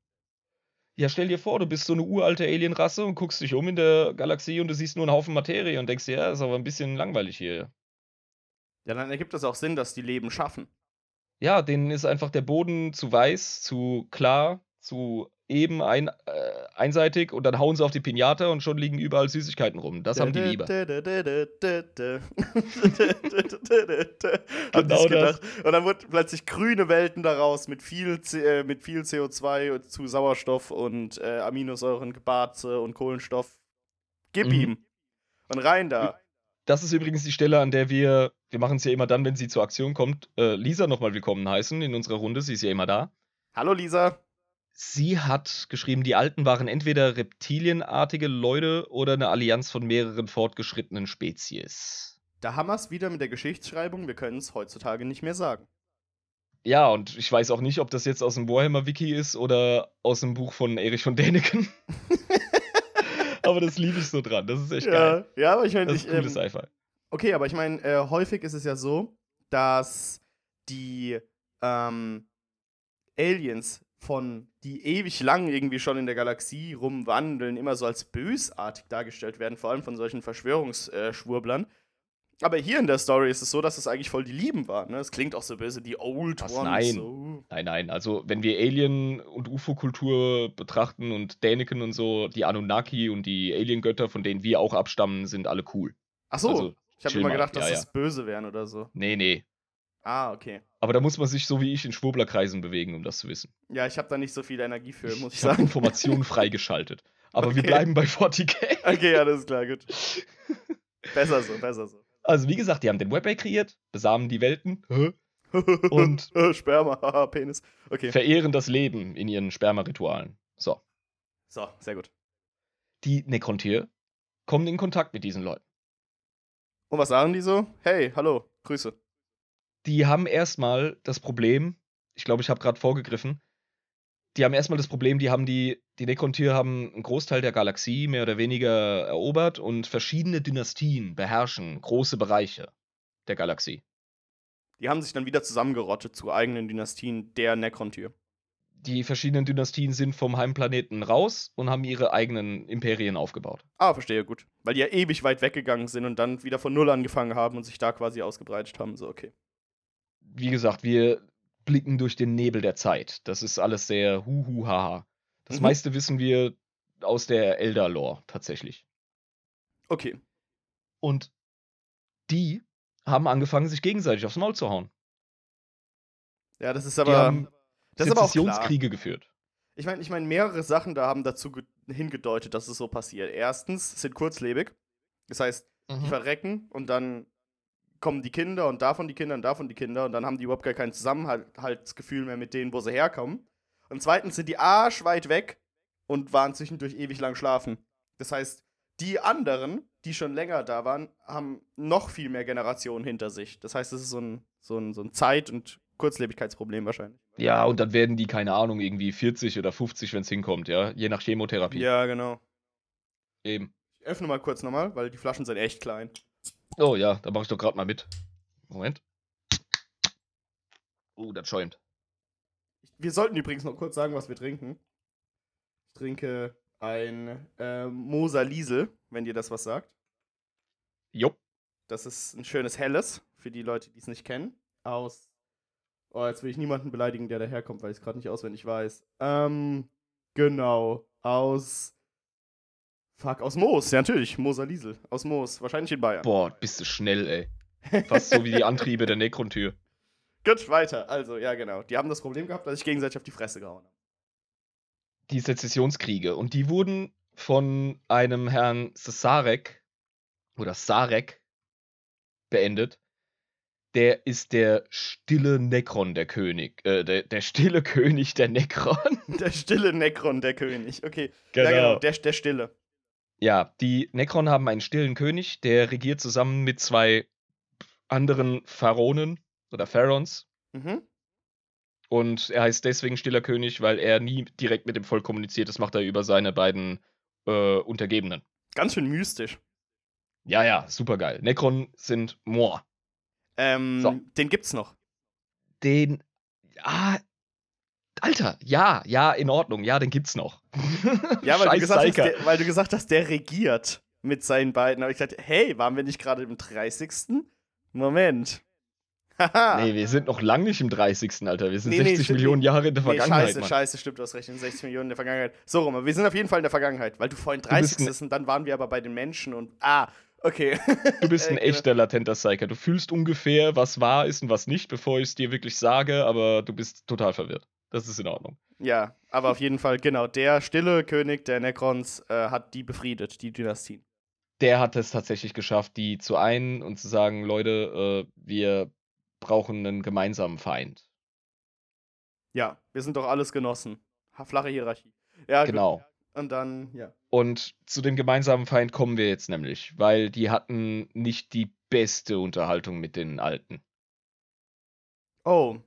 Ja, stell dir vor, du bist so eine uralte Alienrasse und guckst dich um in der Galaxie und du siehst nur einen Haufen Materie und denkst dir, ja, ist aber ein bisschen langweilig hier. Ja, dann ergibt das auch Sinn, dass die Leben schaffen. Ja, denen ist einfach der Boden zu weiß, zu klar, zu eben ein, äh, einseitig und dann hauen sie auf die Pinata und schon liegen überall Süßigkeiten rum. Das haben die lieber. genau das. Und dann wurden plötzlich grüne Welten daraus mit viel, äh, mit viel CO2 zu Sauerstoff und äh, Aminosäuren, Gebarze und Kohlenstoff. Gib mhm. ihm. Und rein da. Das ist übrigens die Stelle, an der wir, wir machen es ja immer dann, wenn sie zur Aktion kommt, äh, Lisa nochmal willkommen heißen in unserer Runde. Sie ist ja immer da. Hallo Lisa. Sie hat geschrieben, die Alten waren entweder reptilienartige Leute oder eine Allianz von mehreren fortgeschrittenen Spezies. Da haben wir es wieder mit der Geschichtsschreibung, wir können es heutzutage nicht mehr sagen. Ja, und ich weiß auch nicht, ob das jetzt aus dem Warhammer-Wiki ist oder aus dem Buch von Erich von Däniken. aber das liebe ich so dran, das ist echt ja, geil. Ja, aber ich meine, das ist cooles ähm, Sci-Fi. Okay, aber ich meine, äh, häufig ist es ja so, dass die ähm, Aliens von die ewig lang irgendwie schon in der Galaxie rumwandeln, immer so als bösartig dargestellt werden, vor allem von solchen Verschwörungsschwurblern. Aber hier in der Story ist es so, dass es eigentlich voll die Lieben waren. Ne? Es klingt auch so böse, die Old Was, Ones. Nein. So. nein, nein. Also, wenn wir Alien- und UFO-Kultur betrachten und Däniken und so, die Anunnaki und die Alien-Götter, von denen wir auch abstammen, sind alle cool. Ach so. Also, ich habe immer gedacht, dass ja, das ja. böse wären oder so. Nee, nee. Ah, okay. Aber da muss man sich so wie ich in Schwurblerkreisen bewegen, um das zu wissen. Ja, ich habe da nicht so viel Energie für, muss ich, ich sagen. Informationen freigeschaltet. Aber okay. wir bleiben bei 40k. Okay, alles klar, gut. besser so, besser so. Also, wie gesagt, die haben den Webbay kreiert, besamen die Welten und Sperma, Penis. Okay. verehren das Leben in ihren Spermaritualen. So. So, sehr gut. Die Nekrontier kommen in Kontakt mit diesen Leuten. Und was sagen die so? Hey, hallo, Grüße. Die haben erstmal das Problem, ich glaube, ich habe gerade vorgegriffen, die haben erstmal das Problem, die haben die, die Nekrontier haben einen Großteil der Galaxie mehr oder weniger erobert und verschiedene Dynastien beherrschen große Bereiche der Galaxie. Die haben sich dann wieder zusammengerottet zu eigenen Dynastien der Nekrontier. Die verschiedenen Dynastien sind vom Heimplaneten raus und haben ihre eigenen Imperien aufgebaut. Ah, verstehe, gut. Weil die ja ewig weit weggegangen sind und dann wieder von Null angefangen haben und sich da quasi ausgebreitet haben. So, okay. Wie gesagt, wir blicken durch den Nebel der Zeit. Das ist alles sehr huhu haha. Das mhm. meiste wissen wir aus der Elder-Lore tatsächlich. Okay. Und die haben angefangen, sich gegenseitig aufs Maul zu hauen. Ja, das ist aber. Das klar. geführt. Ich meine, ich mein, mehrere Sachen da haben dazu hingedeutet, dass es so passiert. Erstens sind kurzlebig. Das heißt, mhm. die verrecken und dann kommen die Kinder und davon die Kinder und davon die Kinder und dann haben die überhaupt gar kein Zusammenhaltsgefühl mehr mit denen, wo sie herkommen. Und zweitens sind die arschweit weg und waren zwischendurch ewig lang schlafen. Das heißt, die anderen, die schon länger da waren, haben noch viel mehr Generationen hinter sich. Das heißt, es ist so ein, so ein, so ein Zeit- und Kurzlebigkeitsproblem wahrscheinlich. Ja, und dann werden die, keine Ahnung, irgendwie 40 oder 50, wenn es hinkommt, ja, je nach Chemotherapie. Ja, genau. Eben. Ich öffne mal kurz nochmal, weil die Flaschen sind echt klein. Oh ja, da mache ich doch gerade mal mit. Moment. Oh, das schäumt. Wir sollten übrigens noch kurz sagen, was wir trinken. Ich trinke ein äh, Moser Liesel, wenn dir das was sagt. Jupp. Das ist ein schönes Helles, für die Leute, die es nicht kennen. Aus. Oh, jetzt will ich niemanden beleidigen, der daherkommt, weil ich es gerade nicht auswendig weiß. Ähm, genau. Aus Fuck, aus Moos, ja natürlich, Moser Liesel, aus Moos, wahrscheinlich in Bayern. Boah, bist du schnell, ey. Fast so wie die Antriebe der Nekrontür. Gut, weiter. Also, ja, genau. Die haben das Problem gehabt, dass ich gegenseitig auf die Fresse gehauen habe. Die Sezessionskriege. Und die wurden von einem Herrn Sarek oder Sarek beendet. Der ist der stille Necron, der König. Äh, der, der stille König der Necron. Der stille Necron, der König. Okay. Genau. Ja, genau. Der, der stille. Ja, die Necron haben einen stillen König, der regiert zusammen mit zwei anderen Pharaonen oder Pharaons. Mhm. Und er heißt deswegen stiller König, weil er nie direkt mit dem Volk kommuniziert. Das macht er über seine beiden äh, Untergebenen. Ganz schön mystisch. Ja, ja, super geil. Necron sind Moor. Ähm, so. den gibt's noch. Den. Ah, Alter, ja, ja, in Ordnung, ja, den gibt's noch. Ja, weil, du gesagt, hast, der, weil du gesagt hast, der regiert mit seinen beiden. Aber ich dachte, hey, waren wir nicht gerade im 30. Moment. nee, wir sind noch lang nicht im 30. Alter. Wir sind nee, 60 nee, Millionen Jahre in der Vergangenheit. Nee, scheiße, Mann. scheiße, stimmt, du hast recht. 60 Millionen in der Vergangenheit. So rum, wir sind auf jeden Fall in der Vergangenheit, weil du vorhin 30 bist und dann waren wir aber bei den Menschen und. Ah, okay. Du bist ein äh, echter latenter Psyker. Du fühlst ungefähr, was wahr ist und was nicht, bevor ich es dir wirklich sage, aber du bist total verwirrt. Das ist in Ordnung. Ja, aber auf jeden Fall, genau, der stille König der Necrons äh, hat die befriedet, die Dynastien. Der hat es tatsächlich geschafft, die zu einen und zu sagen, Leute, äh, wir brauchen einen gemeinsamen Feind. Ja, wir sind doch alles Genossen. Flache Hierarchie. Ja, genau. Und dann, ja. Und zu dem gemeinsamen Feind kommen wir jetzt nämlich, weil die hatten nicht die beste Unterhaltung mit den Alten. Oh,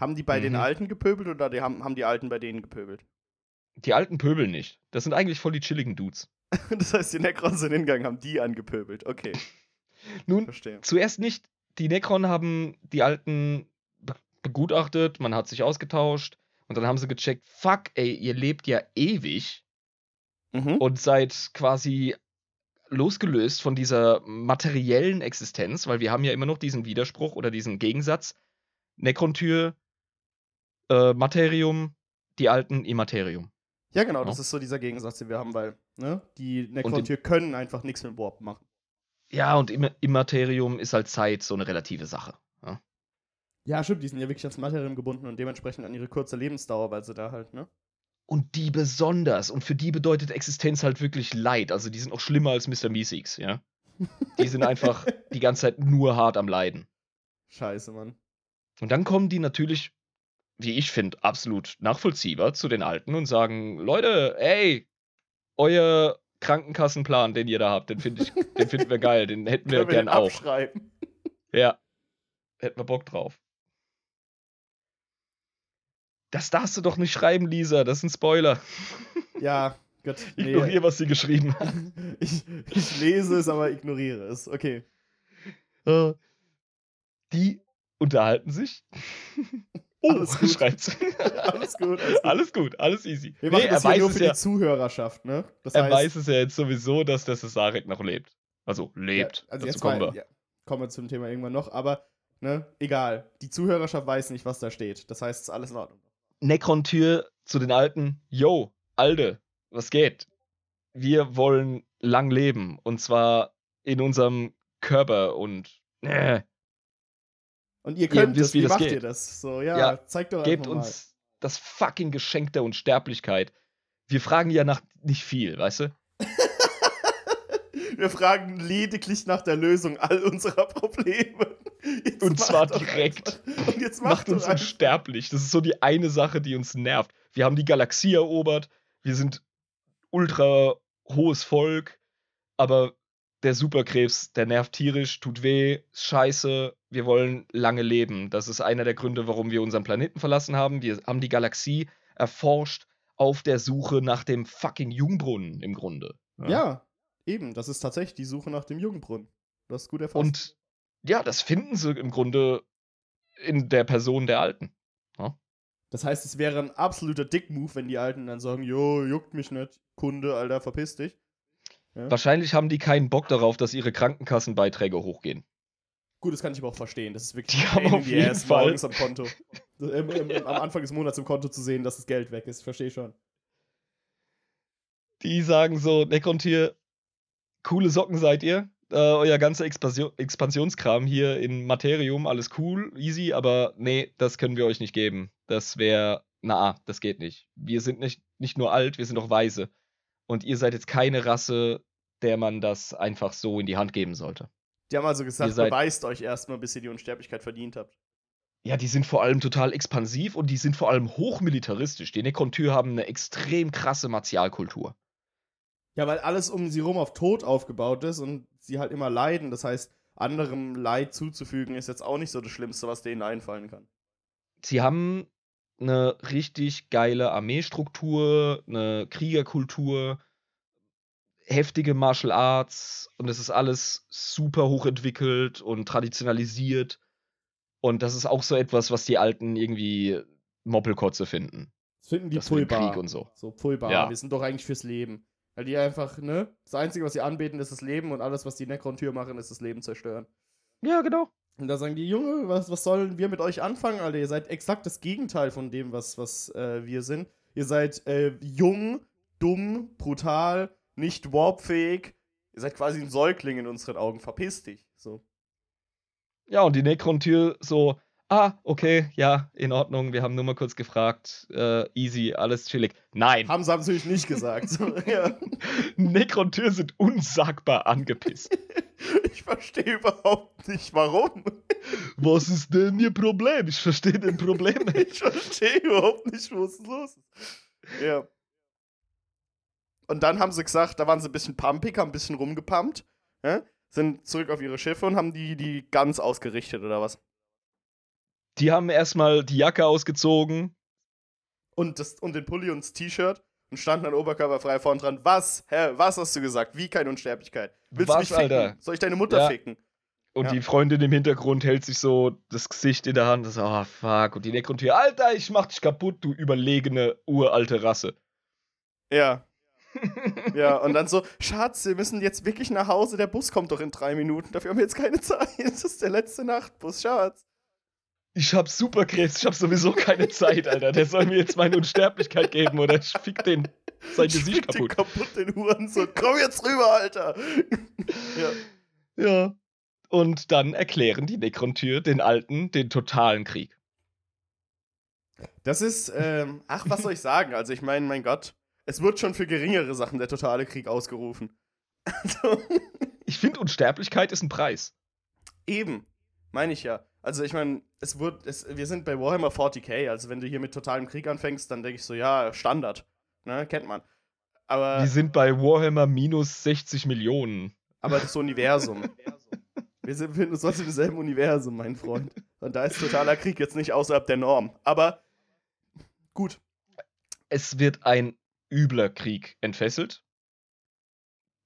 haben die bei mhm. den Alten gepöbelt oder die haben, haben die Alten bei denen gepöbelt? Die Alten pöbeln nicht. Das sind eigentlich voll die chilligen Dudes. das heißt, die Necrons sind hingegangen, haben die angepöbelt. Okay. Nun, Verstehe. zuerst nicht. Die Necron haben die Alten begutachtet, man hat sich ausgetauscht und dann haben sie gecheckt, fuck, ey, ihr lebt ja ewig mhm. und seid quasi losgelöst von dieser materiellen Existenz, weil wir haben ja immer noch diesen Widerspruch oder diesen Gegensatz. Necron-Tür äh, Materium, die alten Immaterium. Ja, genau, das ist so dieser Gegensatz, den wir haben, weil ne, die Necrontier können einfach nichts mit Warp machen. Ja, und Im Immaterium ist halt Zeit so eine relative Sache. Ja? ja, stimmt, die sind ja wirklich ans Materium gebunden und dementsprechend an ihre kurze Lebensdauer, weil sie da halt, ne? Und die besonders. Und für die bedeutet Existenz halt wirklich Leid. Also die sind auch schlimmer als Mr. Meeseeks, ja. Die sind einfach die ganze Zeit nur hart am Leiden. Scheiße, Mann. Und dann kommen die natürlich, wie ich finde, absolut nachvollziehbar zu den Alten und sagen: Leute, ey, euer Krankenkassenplan, den ihr da habt, den, find ich, den finden wir geil, den hätten wir gern auch. Abschreiben. Ja, hätten wir Bock drauf. Das darfst du doch nicht schreiben, Lisa, das ist ein Spoiler. Ja, Gott. Nee. Ignoriere, was sie geschrieben hat. ich, ich lese es, aber ignoriere es. Okay. Äh, die unterhalten sich. Oh, alles gut. schreibt sie. alles, gut, alles gut. Alles gut, alles easy. Wir machen nee, das hier nur für ja, die Zuhörerschaft, ne? Das er heißt, weiß es ja jetzt sowieso, dass der Cesarek noch lebt. Also lebt. Ja, also Dazu jetzt kommen wir. Ja, kommen wir zum Thema irgendwann noch, aber ne, egal. Die Zuhörerschaft weiß nicht, was da steht. Das heißt, es ist alles in Ordnung. Necron-Tür zu den Alten. Yo, Alde, was geht? Wir wollen lang leben. Und zwar in unserem Körper und. Äh, und ihr könnt ihr wisst, wie, wie macht geht. ihr das? So, ja, ja zeigt doch Gebt uns das fucking Geschenk der Unsterblichkeit. Wir fragen ja nach nicht viel, weißt du? Wir fragen lediglich nach der Lösung all unserer Probleme. Jetzt und zwar direkt. Und jetzt macht, macht uns unsterblich. Das ist so die eine Sache, die uns nervt. Wir haben die Galaxie erobert. Wir sind ultra hohes Volk. Aber der Superkrebs, der nervt tierisch, tut weh, ist scheiße, wir wollen lange leben. Das ist einer der Gründe, warum wir unseren Planeten verlassen haben. Wir haben die Galaxie erforscht auf der Suche nach dem fucking Jungbrunnen im Grunde. Ja, ja eben. Das ist tatsächlich die Suche nach dem Jungbrunnen. Das ist gut erfasst. Und ja, das finden sie im Grunde in der Person der Alten. Ja? Das heißt, es wäre ein absoluter Dick-Move, wenn die Alten dann sagen: Jo, juckt mich nicht, Kunde, Alter, verpiss dich. Ja? Wahrscheinlich haben die keinen Bock darauf, dass ihre Krankenkassenbeiträge hochgehen. Gut, das kann ich aber auch verstehen. Das ist wirklich die haben auf jeden Fall morgens am Konto. Im, im, im, am Anfang des Monats im Konto zu sehen, dass das Geld weg ist. Verstehe schon. Die sagen so, Necrontier, coole Socken seid ihr. Äh, euer ganzer Expansion Expansionskram hier in Materium, alles cool, easy, aber nee, das können wir euch nicht geben. Das wäre, na, das geht nicht. Wir sind nicht, nicht nur alt, wir sind auch weise. Und ihr seid jetzt keine Rasse, der man das einfach so in die Hand geben sollte. Die haben also gesagt, beweist euch erstmal, bis ihr die Unsterblichkeit verdient habt. Ja, die sind vor allem total expansiv und die sind vor allem hochmilitaristisch. Die Necrontyr haben eine extrem krasse Martialkultur. Ja, weil alles um sie rum auf Tod aufgebaut ist und sie halt immer leiden. Das heißt, anderem Leid zuzufügen ist jetzt auch nicht so das Schlimmste, was denen einfallen kann. Sie haben eine richtig geile Armeestruktur, eine Kriegerkultur, heftige Martial Arts und es ist alles super hochentwickelt und traditionalisiert. Und das ist auch so etwas, was die Alten irgendwie Moppelkotze finden. Das finden die das Pulbar. Krieg und so. So Pulbar. Ja. Wir sind doch eigentlich fürs Leben. Weil die einfach, ne? Das Einzige, was sie anbeten, ist das Leben und alles, was die Necron-Tür machen, ist das Leben zerstören. Ja, genau. Und da sagen die, Junge, was, was sollen wir mit euch anfangen, Alter? Ihr seid exakt das Gegenteil von dem, was, was äh, wir sind. Ihr seid äh, jung, dumm, brutal, nicht warpfähig. Ihr seid quasi ein Säugling in unseren Augen. Verpiss dich. So. Ja, und die Necron-Tür so, ah, okay, ja, in Ordnung, wir haben nur mal kurz gefragt, äh, easy, alles chillig. Nein. Haben sie natürlich nicht gesagt. ja. Necron-Tür sind unsagbar angepisst. Ich verstehe überhaupt nicht, warum. Was ist denn Ihr Problem? Ich verstehe den Problem nicht. Ich verstehe überhaupt nicht, was los ist. Ja. Und dann haben sie gesagt, da waren sie ein bisschen pumpig, haben ein bisschen rumgepumpt, ja? sind zurück auf ihre Schiffe und haben die, die ganz ausgerichtet, oder was? Die haben erstmal die Jacke ausgezogen. Und, das, und den Pulli und das T-Shirt und standen dann oberkörperfrei vorn dran. Was, Hä, was hast du gesagt? Wie keine Unsterblichkeit? Willst was, du mich ficken? Alter? Soll ich deine Mutter ja. ficken? Und ja. die Freundin im Hintergrund hält sich so das Gesicht in der Hand. Das, oh, fuck. Und die Nekrontier, Alter, ich mach dich kaputt, du überlegene, uralte Rasse. Ja. ja, und dann so, Schatz, wir müssen jetzt wirklich nach Hause, der Bus kommt doch in drei Minuten, dafür haben wir jetzt keine Zeit. Das ist der letzte Nachtbus, Schatz. Ich hab Superkrebs, ich hab sowieso keine Zeit, Alter. Der soll mir jetzt meine Unsterblichkeit geben oder ich fick den sein ich Gesicht kaputt. Den kaputt, den Huren so, komm jetzt rüber, Alter. ja. Ja. Und dann erklären die Necron-Tür den Alten den totalen Krieg. Das ist, ähm, ach, was soll ich sagen? Also, ich meine, mein Gott, es wird schon für geringere Sachen der totale Krieg ausgerufen. Also ich finde, Unsterblichkeit ist ein Preis. Eben, meine ich ja. Also, ich meine, es wird, es, wir sind bei Warhammer 40k, also wenn du hier mit totalem Krieg anfängst, dann denke ich so, ja, Standard. Ne, kennt man. Aber. Wir sind bei Warhammer minus 60 Millionen. Aber das Universum. wir sind, befinden uns trotzdem im selben Universum, mein Freund. Und da ist totaler Krieg jetzt nicht außerhalb der Norm. Aber gut. Es wird ein übler Krieg entfesselt,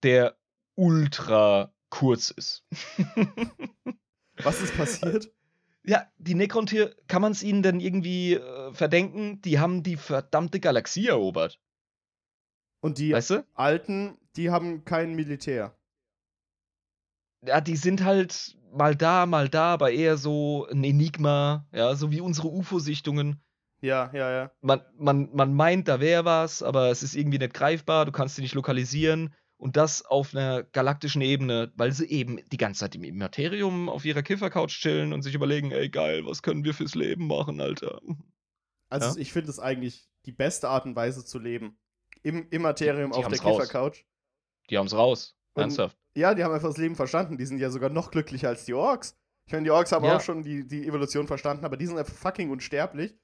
der ultra kurz ist. Was ist passiert? Ja, die Necrontyr, kann man es ihnen denn irgendwie äh, verdenken? Die haben die verdammte Galaxie erobert. Und die weißt du? Alten, die haben kein Militär. Ja, die sind halt mal da, mal da, aber eher so ein Enigma, ja, so wie unsere UFO-Sichtungen. Ja, ja, ja. Man, man, man meint, da wäre was, aber es ist irgendwie nicht greifbar, du kannst sie nicht lokalisieren. Und das auf einer galaktischen Ebene, weil sie eben die ganze Zeit im Immaterium auf ihrer Kiffercouch chillen und sich überlegen, ey geil, was können wir fürs Leben machen, Alter. Also ja? ich finde es eigentlich die beste Art und Weise zu leben. Im Immaterium die, die auf der Kiffercouch. Die haben es raus. Ernsthaft. Und, ja, die haben einfach das Leben verstanden. Die sind ja sogar noch glücklicher als die Orks. Ich meine, die Orks haben ja. auch schon die, die Evolution verstanden, aber die sind einfach fucking unsterblich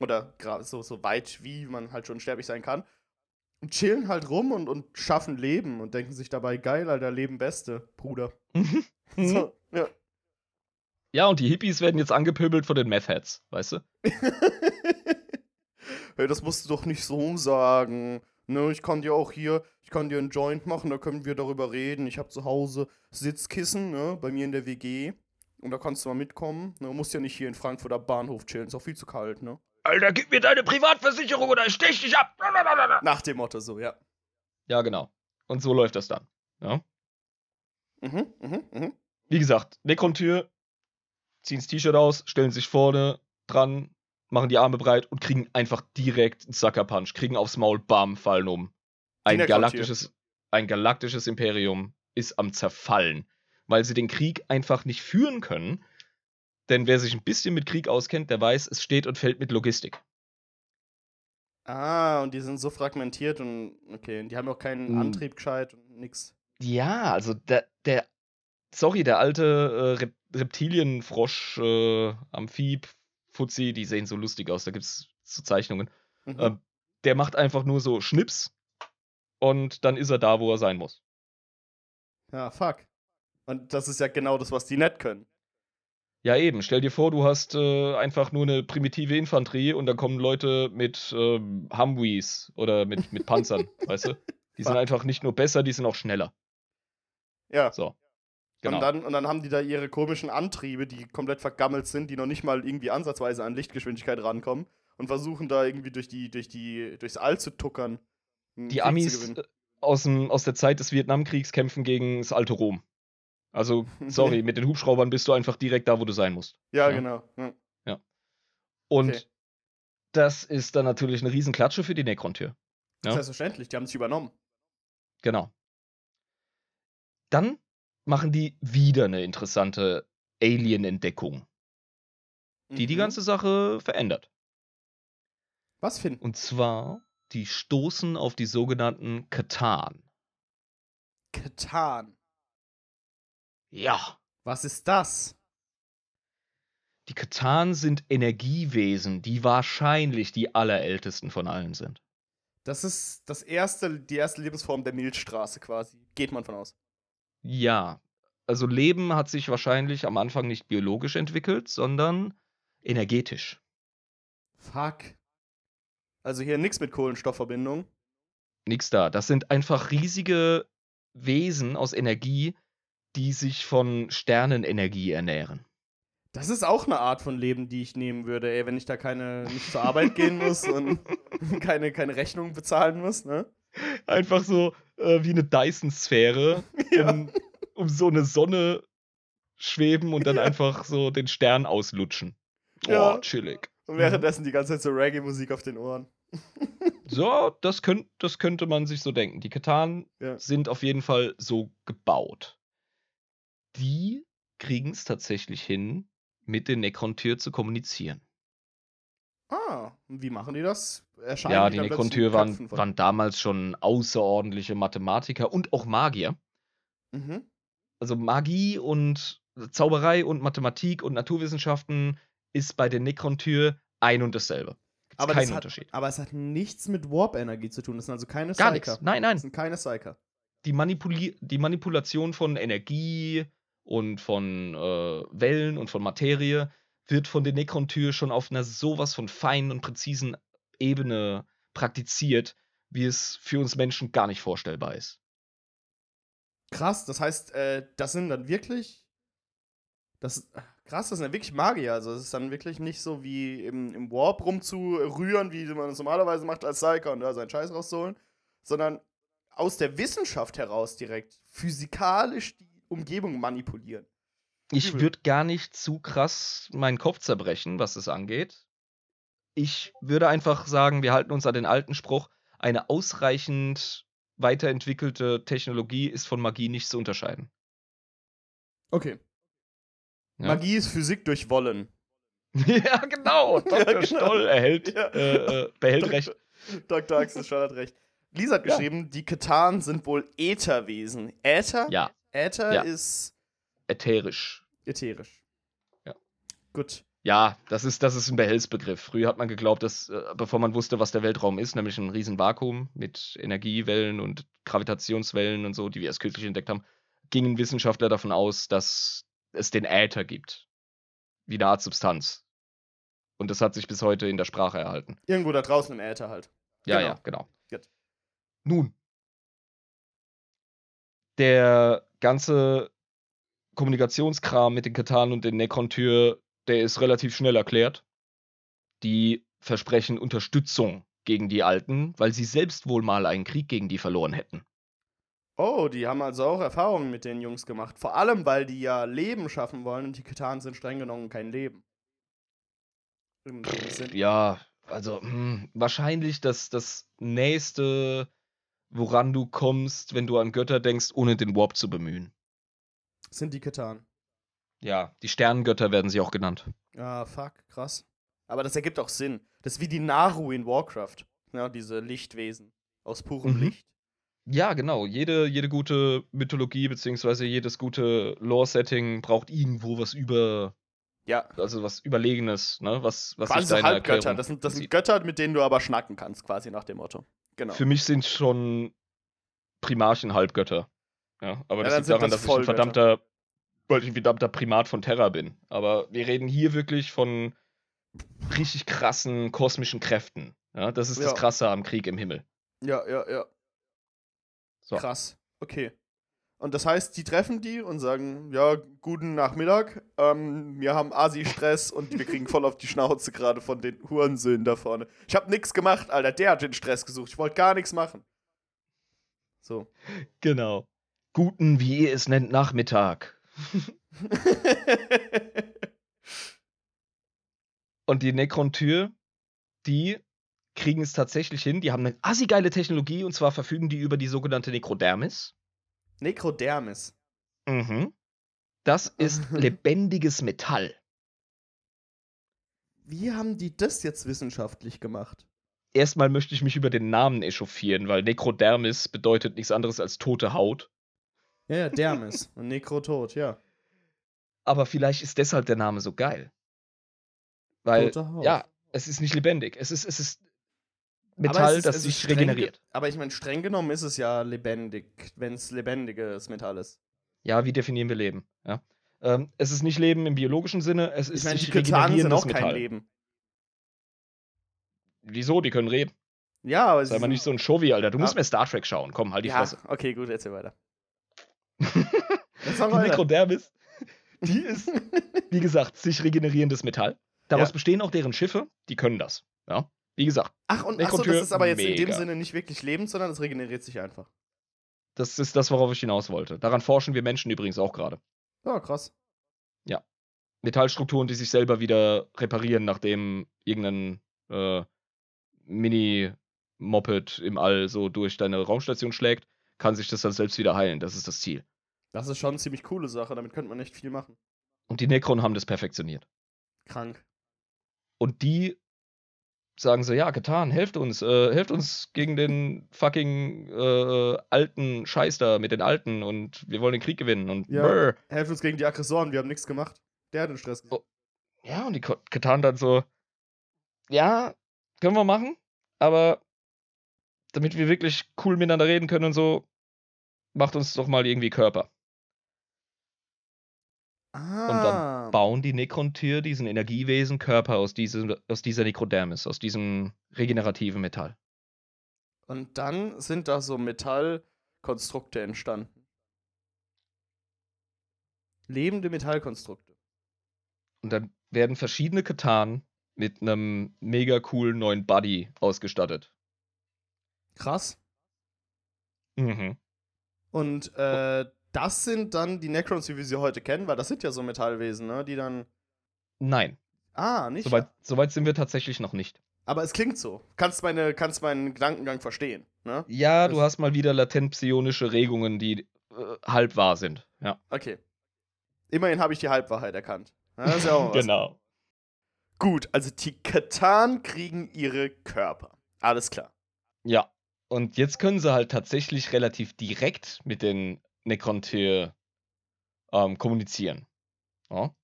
oder gerade so, so weit, wie man halt schon sterblich sein kann. Und chillen halt rum und, und schaffen Leben und denken sich dabei, geil, Alter, Leben Beste, Bruder. Mhm. so, ja. Ja, und die Hippies werden jetzt angepöbelt von den Meth-Heads, weißt du? hey, das musst du doch nicht so sagen. Ne, ich kann dir auch hier, ich kann dir einen Joint machen, da können wir darüber reden. Ich habe zu Hause Sitzkissen, ne, bei mir in der WG. Und da kannst du mal mitkommen. Ne, du musst ja nicht hier in Frankfurter Bahnhof chillen, ist auch viel zu kalt, ne? Alter, gib mir deine Privatversicherung oder ich stech dich ab. Nach dem Motto so, ja. Ja, genau. Und so läuft das dann. Ja. Mhm, mhm, mhm. Wie gesagt, Necron-Tür, ziehen das T-Shirt aus, stellen sich vorne dran, machen die Arme breit und kriegen einfach direkt einen Sucker Punch, kriegen aufs Maul, bam, fallen um. Ein galaktisches, ein galaktisches Imperium ist am zerfallen, weil sie den Krieg einfach nicht führen können, denn wer sich ein bisschen mit Krieg auskennt, der weiß, es steht und fällt mit Logistik. Ah, und die sind so fragmentiert und okay, die haben auch keinen hm. Antrieb gescheit und nix. Ja, also der, der sorry, der alte äh, Rep Reptilienfrosch, äh, Amphib, Fuzzi, die sehen so lustig aus, da gibt's so Zeichnungen. Mhm. Äh, der macht einfach nur so Schnips und dann ist er da, wo er sein muss. Ja, fuck. Und das ist ja genau das, was die nicht können. Ja, eben. Stell dir vor, du hast äh, einfach nur eine primitive Infanterie und dann kommen Leute mit ähm, Humvees oder mit, mit Panzern, weißt du? Die sind einfach nicht nur besser, die sind auch schneller. Ja. So. Genau. Und, dann, und dann haben die da ihre komischen Antriebe, die komplett vergammelt sind, die noch nicht mal irgendwie ansatzweise an Lichtgeschwindigkeit rankommen und versuchen da irgendwie durch die, durch die, durchs All zu tuckern. Die Amis äh, aus, dem, aus der Zeit des Vietnamkriegs kämpfen gegen das alte Rom. Also, sorry, mit den Hubschraubern bist du einfach direkt da, wo du sein musst. Ja, ja. genau. Ja. ja. Und okay. das ist dann natürlich eine Riesenklatsche für die Necron-Tür. Ja? Selbstverständlich, die haben sich übernommen. Genau. Dann machen die wieder eine interessante Alien-Entdeckung, die mhm. die ganze Sache verändert. Was finden? Und zwar, die stoßen auf die sogenannten Katan. Katan. Ja. Was ist das? Die Katan sind Energiewesen, die wahrscheinlich die allerältesten von allen sind. Das ist das erste, die erste Lebensform der Milchstraße quasi. Geht man von aus. Ja. Also Leben hat sich wahrscheinlich am Anfang nicht biologisch entwickelt, sondern energetisch. Fuck. Also hier nichts mit Kohlenstoffverbindung. Nix da. Das sind einfach riesige Wesen aus Energie, die sich von Sternenenergie ernähren. Das ist auch eine Art von Leben, die ich nehmen würde, ey, wenn ich da keine nicht zur Arbeit gehen muss und keine, keine Rechnung bezahlen muss, ne? Einfach so äh, wie eine Dyson-Sphäre, ja. um, um, so eine Sonne schweben und dann ja. einfach so den Stern auslutschen. Oh, ja. chillig. Und währenddessen die ganze Zeit so Reggae-Musik auf den Ohren. so, das, könnt, das könnte man sich so denken. Die Katan sind auf jeden Fall so gebaut die kriegen es tatsächlich hin, mit den Necron-Tier zu kommunizieren. Ah, wie machen die das? Erscheinen ja, die, die Nekrontyr waren, waren damals schon außerordentliche Mathematiker und auch Magier. Mhm. Also Magie und Zauberei und Mathematik und Naturwissenschaften ist bei der Nekron-Tür ein und dasselbe. Gibt's aber keinen das hat, Unterschied. Aber es hat nichts mit Warp-Energie zu tun. Das sind also keine Gar Psyker. Nichts. Nein, nein. Das sind keine Psyker. Die, Manipuli die Manipulation von Energie und von äh, Wellen und von Materie wird von der Nekron-Tür schon auf einer sowas von feinen und präzisen Ebene praktiziert, wie es für uns Menschen gar nicht vorstellbar ist. Krass, das heißt, äh, das sind dann wirklich. Das, krass, das sind dann wirklich Magier. Also, es ist dann wirklich nicht so wie im, im Warp rumzurühren, wie man es normalerweise macht als Psyker und da seinen Scheiß rauszuholen, sondern aus der Wissenschaft heraus direkt physikalisch Umgebung manipulieren. Ich würde gar nicht zu krass meinen Kopf zerbrechen, was es angeht. Ich würde einfach sagen, wir halten uns an den alten Spruch, eine ausreichend weiterentwickelte Technologie ist von Magie nicht zu unterscheiden. Okay. Ja. Magie ist Physik durch Wollen. ja, genau. Dr. Ja, genau. Stoll erhält, ja. äh, äh, behält Recht. Dr. Axel Stoll hat recht. Lisa hat geschrieben, die Katan sind wohl Ätherwesen. Äther? Ja. Äther ist. Ätherisch. Ätherisch. Ja. Gut. Ja, das ist, das ist ein Behelfsbegriff. Früher hat man geglaubt, dass, äh, bevor man wusste, was der Weltraum ist, nämlich ein riesen Vakuum mit Energiewellen und Gravitationswellen und so, die wir erst kürzlich entdeckt haben, gingen Wissenschaftler davon aus, dass es den Äther gibt. Wie eine Art Substanz. Und das hat sich bis heute in der Sprache erhalten. Irgendwo da draußen im Äther halt. Ja, genau. ja, genau. Gut. Nun. Der ganze Kommunikationskram mit den Katan und den Necron-Tür der ist relativ schnell erklärt. Die versprechen Unterstützung gegen die Alten, weil sie selbst wohl mal einen Krieg gegen die verloren hätten. Oh, die haben also auch Erfahrungen mit den Jungs gemacht. Vor allem, weil die ja Leben schaffen wollen und die Katan sind streng genommen kein Leben. Ja, also mh, hm, wahrscheinlich das, das nächste, woran du kommst, wenn du an Götter denkst, ohne den Warp zu bemühen. Sind die Katan. Ja, die Sternengötter werden sie auch genannt. Ah, fuck, krass. Aber das ergibt auch Sinn. Das ist wie die Naru in Warcraft. Ja, diese Lichtwesen aus purem mhm. Licht. Ja, genau. Jede, jede gute Mythologie, beziehungsweise jedes gute Lore-Setting braucht irgendwo was über. Ja. Also was Überlegenes, ne? Was, was quasi Halbgötter. Das sind, das sind Götter, mit denen du aber schnacken kannst, quasi nach dem Motto. Genau. Für mich sind schon Primarchen Halbgötter. Ja, aber ja, das liegt daran, das dass ich ein verdammter weil ich ein verdammter Primat von Terra bin. Aber wir reden hier wirklich von richtig krassen kosmischen Kräften. Ja, das ist ja. das Krasse am Krieg im Himmel. Ja, ja, ja. So. Krass. Okay. Und das heißt, die treffen die und sagen, ja, guten Nachmittag, ähm, wir haben Asi-Stress und wir kriegen voll auf die Schnauze gerade von den Hurensöhnen da vorne. Ich hab nix gemacht, Alter, der hat den Stress gesucht, ich wollte gar nichts machen. So. Genau. Guten, wie ihr es nennt, Nachmittag. Und die Necron-Tür, die kriegen es tatsächlich hin. Die haben eine assi-geile Technologie und zwar verfügen die über die sogenannte Necrodermis. Necrodermis. Mhm. Das ist lebendiges Metall. Wie haben die das jetzt wissenschaftlich gemacht? Erstmal möchte ich mich über den Namen echauffieren, weil Necrodermis bedeutet nichts anderes als tote Haut. Ja, ja, Dermis. Und Necrotod, ja. Aber vielleicht ist deshalb der Name so geil. Weil, ja, es ist nicht lebendig. Es ist, es ist Metall, ist, das sich regeneriert. Aber ich meine, streng genommen ist es ja lebendig, wenn es lebendiges Metall ist. Ja, wie definieren wir Leben? Ja. Ähm, es ist nicht Leben im biologischen Sinne, es ist ich mein, sich die regenerierendes sind auch Metall. kein Leben. Wieso? Die können reden. Ja, aber Sei mal nicht so ein Showy, Alter. Du ah. musst mehr Star Trek schauen. Komm, halt die ja, Fresse. Okay, gut, erzähl weiter. die Mikrodermis die ist, wie gesagt, sich regenerierendes Metall. Daraus ja. bestehen auch deren Schiffe, die können das. Ja, wie gesagt. Ach, und achso, das ist aber jetzt mega. in dem Sinne nicht wirklich lebend, sondern es regeneriert sich einfach. Das ist das, worauf ich hinaus wollte. Daran forschen wir Menschen übrigens auch gerade. Ja, krass. Ja. Metallstrukturen, die sich selber wieder reparieren, nachdem irgendein äh, Mini-Moped im All so durch deine Raumstation schlägt, kann sich das dann selbst wieder heilen. Das ist das Ziel. Das ist schon eine ziemlich coole Sache, damit könnte man echt viel machen. Und die Necron haben das perfektioniert. Krank. Und die sagen so, ja, getan, helft uns, äh, helft uns gegen den fucking äh, alten Scheiß da mit den Alten und wir wollen den Krieg gewinnen und ja, brr. helft uns gegen die Aggressoren, wir haben nichts gemacht. Der hat den Stress. Oh. Ja, und die Katan dann so, ja, können wir machen, aber damit wir wirklich cool miteinander reden können und so, macht uns doch mal irgendwie Körper. Ah. Und dann ah. bauen die Nekrontyr diesen Energiewesen Körper aus, diesem, aus dieser Nekrodermis, aus diesem regenerativen Metall. Und dann sind da so Metallkonstrukte entstanden. Lebende Metallkonstrukte. Und dann werden verschiedene Katan mit einem mega coolen neuen Buddy ausgestattet. Krass. Mhm. Und äh, das sind dann die Necrons, wie wir sie heute kennen, weil das sind ja so Metallwesen, ne? Die dann. Nein. Ah, nicht? Soweit, soweit sind wir tatsächlich noch nicht. Aber es klingt so. Kannst, meine, kannst meinen Gedankengang verstehen, ne? Ja, das du hast mal wieder latent psionische Regungen, die äh, halb wahr sind. Ja. Okay. Immerhin habe ich die Halbwahrheit erkannt. Das ist ja auch was. genau. Gut, also die Katan kriegen ihre Körper. Alles klar. Ja. Und jetzt können sie halt tatsächlich relativ direkt mit den Necrontyr ähm, kommunizieren. Ja?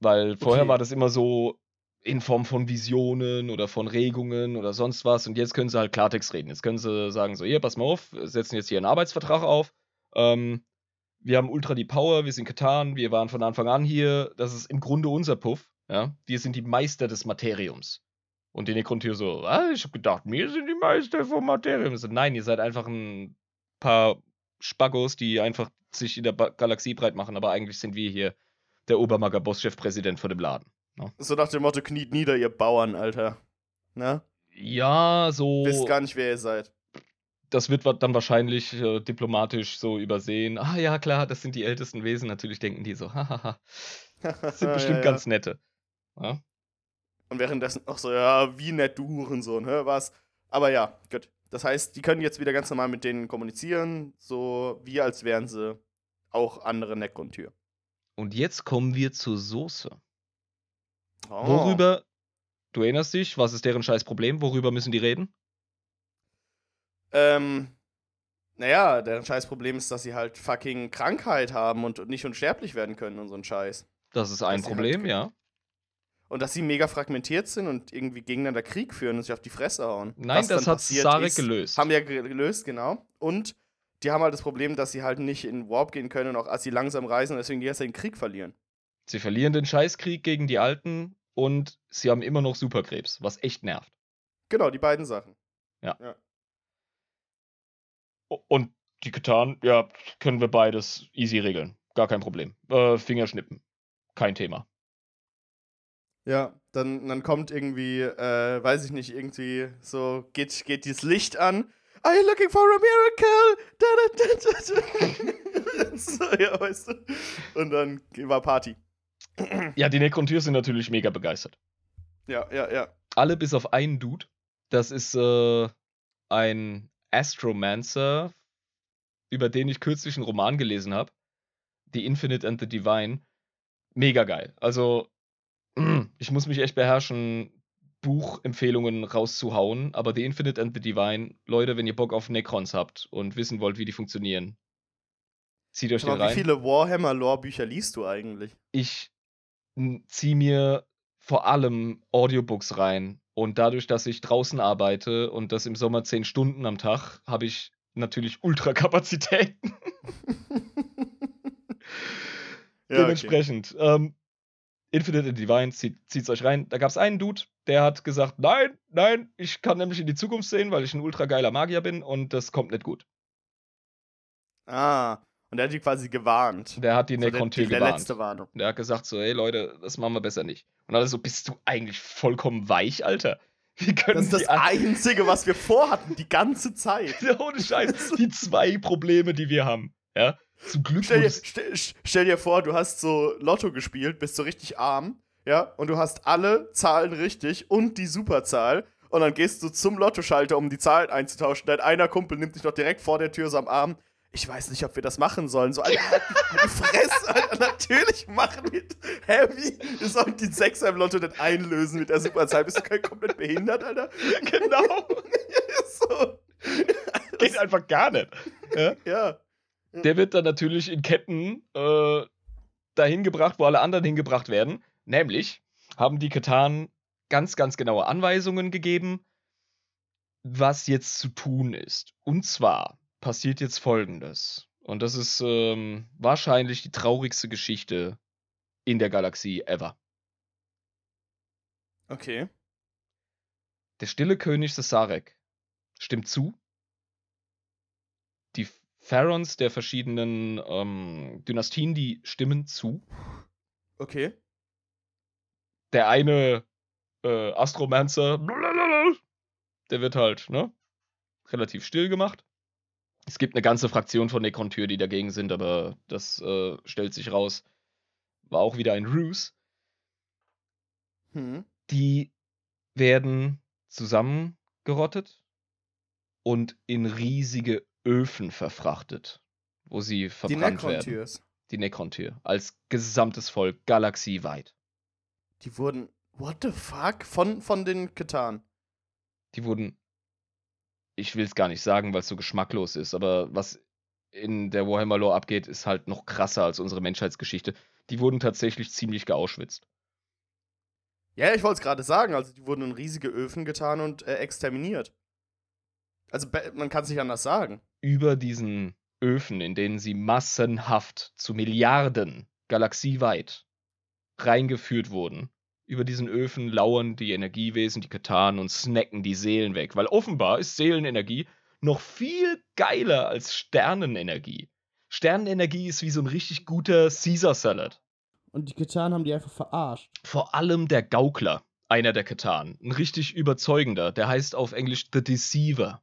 Weil vorher okay. war das immer so in Form von Visionen oder von Regungen oder sonst was und jetzt können sie halt Klartext reden. Jetzt können sie sagen so, hier, pass mal auf, wir setzen jetzt hier einen Arbeitsvertrag auf. Ähm, wir haben ultra die Power, wir sind getan, wir waren von Anfang an hier. Das ist im Grunde unser Puff. Ja? Wir sind die Meister des Materiums. Und die Necrontyr so, ah, ich hab gedacht, wir sind die Meister vom Materium. So, nein, ihr seid einfach ein paar Spaggos, die einfach sich in der ba Galaxie breit machen, aber eigentlich sind wir hier der Obermager Bosschef-Präsident von dem Laden. Ne? So nach dem Motto, kniet nieder, ihr Bauern, Alter. Ne? Ja, so. Wisst gar nicht, wer ihr seid. Das wird dann wahrscheinlich äh, diplomatisch so übersehen. Ah ja, klar, das sind die ältesten Wesen. Natürlich denken die so, hahaha. das sind bestimmt ja, ja. ganz nette. Ja? Und währenddessen auch so, ja, wie nett du Hurensohn, hä, was? Aber ja, gut. Das heißt, die können jetzt wieder ganz normal mit denen kommunizieren, so wie als wären sie auch andere Necron-Tür. Und jetzt kommen wir zur Soße. Oh. Worüber, du erinnerst dich, was ist deren scheiß Problem? Worüber müssen die reden? Ähm, naja, deren scheiß Problem ist, dass sie halt fucking Krankheit haben und nicht unsterblich werden können und so ein Scheiß. Das ist ein dass Problem, halt ja. Und dass sie mega fragmentiert sind und irgendwie gegeneinander Krieg führen und sich auf die Fresse hauen. Nein, das hat Sarek gelöst. Haben ja gelöst, genau. Und die haben halt das Problem, dass sie halt nicht in Warp gehen können und auch als sie langsam reisen und deswegen die erst den Krieg verlieren. Sie verlieren den Scheißkrieg gegen die Alten und sie haben immer noch Superkrebs, was echt nervt. Genau, die beiden Sachen. Ja. ja. Und die Katan, ja, können wir beides easy regeln. Gar kein Problem. Äh, Fingerschnippen. Kein Thema. Ja, dann, dann kommt irgendwie, äh, weiß ich nicht, irgendwie so, geht, geht dieses Licht an. Are you looking for a miracle? Da, da, da, so, ja, weißt du. Und dann war Party. Ja, die Necrontyrs sind natürlich mega begeistert. Ja, ja, ja. Alle bis auf einen Dude. Das ist äh, ein Astromancer, über den ich kürzlich einen Roman gelesen habe. The Infinite and the Divine. Mega geil. Also ich muss mich echt beherrschen, Buchempfehlungen rauszuhauen, aber The Infinite and the Divine, Leute, wenn ihr Bock auf Necrons habt und wissen wollt, wie die funktionieren, zieht euch aber den rein. Wie viele Warhammer-Lore-Bücher liest du eigentlich? Ich ziehe mir vor allem Audiobooks rein und dadurch, dass ich draußen arbeite und das im Sommer zehn Stunden am Tag, habe ich natürlich Ultrakapazitäten. ja, Dementsprechend. Okay. Ähm, Infinite and Divine, zieht, zieht's euch rein. Da gab es einen Dude, der hat gesagt, nein, nein, ich kann nämlich in die Zukunft sehen, weil ich ein ultra geiler Magier bin und das kommt nicht gut. Ah, und der hat die quasi gewarnt. Der hat die Necron-Tür gewarnt. Der letzte Warnung. Der hat gesagt so, hey Leute, das machen wir besser nicht. Und alle so, bist du eigentlich vollkommen weich, Alter? Das ist das Einzige, was wir vorhatten, die ganze Zeit. Ohne Scheiß. die zwei Probleme, die wir haben. Ja? Zum Glück. Stell dir, stell, stell dir vor, du hast so Lotto gespielt, bist so richtig arm, ja, und du hast alle Zahlen richtig und die Superzahl. Und dann gehst du zum Lottoschalter, um die Zahlen einzutauschen. Dein einer Kumpel nimmt dich noch direkt vor der Tür so am Arm. ich weiß nicht, ob wir das machen sollen. So, Alter, halt die Fresse, Alter, natürlich machen wir Hä, wie? Wir sollen die Sechser im Lotto nicht einlösen mit der Superzahl. Bist du kein komplett behindert, Alter? Genau. so. Geht einfach gar nicht. Ja? ja. Der wird dann natürlich in Ketten äh, dahin gebracht, wo alle anderen hingebracht werden. Nämlich haben die Katan ganz, ganz genaue Anweisungen gegeben, was jetzt zu tun ist. Und zwar passiert jetzt Folgendes. Und das ist ähm, wahrscheinlich die traurigste Geschichte in der Galaxie ever. Okay. Der stille König Cesarek stimmt zu. Pharaons der verschiedenen ähm, Dynastien, die stimmen zu. Okay. Der eine äh, Astromancer, der wird halt, ne? Relativ still gemacht. Es gibt eine ganze Fraktion von Necrontür, die dagegen sind, aber das äh, stellt sich raus. War auch wieder ein Ruse. Hm. Die werden zusammengerottet und in riesige Öfen verfrachtet, wo sie verbrannt die werden. Die Necrontür. Als gesamtes Volk, galaxieweit. Die wurden, what the fuck, von, von den Ketan. Die wurden ich will es gar nicht sagen, weil es so geschmacklos ist, aber was in der Warhammer Lore abgeht, ist halt noch krasser als unsere Menschheitsgeschichte. Die wurden tatsächlich ziemlich geauschwitzt. Ja, ich wollte es gerade sagen, also die wurden in riesige Öfen getan und äh, exterminiert. Also man kann es nicht anders sagen. Über diesen Öfen, in denen sie massenhaft zu Milliarden galaxieweit reingeführt wurden, über diesen Öfen lauern die Energiewesen, die Katan und snacken die Seelen weg. Weil offenbar ist Seelenenergie noch viel geiler als Sternenenergie. Sternenenergie ist wie so ein richtig guter Caesar Salad. Und die Katan haben die einfach verarscht. Vor allem der Gaukler, einer der Katan. Ein richtig überzeugender. Der heißt auf Englisch The Deceiver.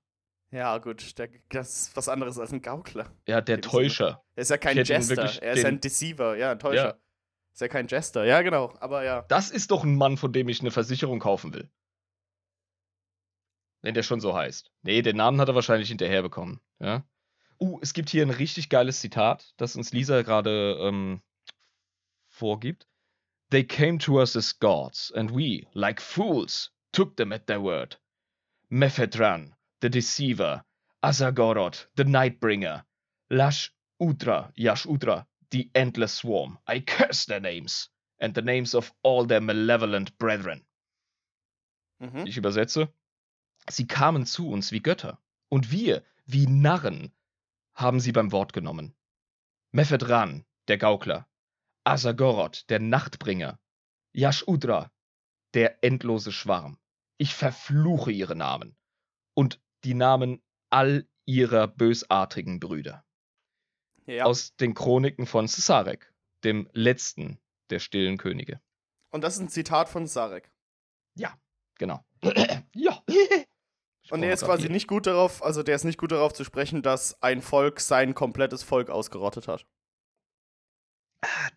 Ja, gut, der, das ist was anderes als ein Gaukler. Ja, der Täuscher. Er ist ja kein Jester, er ist ein Deceiver, ja, ein Täuscher. Ja. Ist ja kein Jester, ja, genau, aber ja. Das ist doch ein Mann, von dem ich eine Versicherung kaufen will. Wenn der schon so heißt. Nee, den Namen hat er wahrscheinlich hinterher bekommen, ja. Uh, es gibt hier ein richtig geiles Zitat, das uns Lisa gerade ähm, vorgibt. They came to us as gods, and we, like fools, took them at their word. Mephedran, the deceiver, Azagorod, the nightbringer, Lash Udra, Yash Udra, the endless swarm. I curse their names and the names of all their malevolent brethren. Mhm. Ich übersetze. Sie kamen zu uns wie Götter, und wir, wie Narren, haben sie beim Wort genommen. Mephedran, der Gaukler, Asagorod, der Nachtbringer, Yashudra, der endlose Schwarm. Ich verfluche ihre Namen und die Namen all ihrer bösartigen Brüder ja. aus den Chroniken von Sarek, dem letzten der stillen Könige. Und das ist ein Zitat von Sarek. Ja, genau. ja. Und der ist quasi nicht gut darauf, also der ist nicht gut darauf zu sprechen, dass ein Volk sein komplettes Volk ausgerottet hat.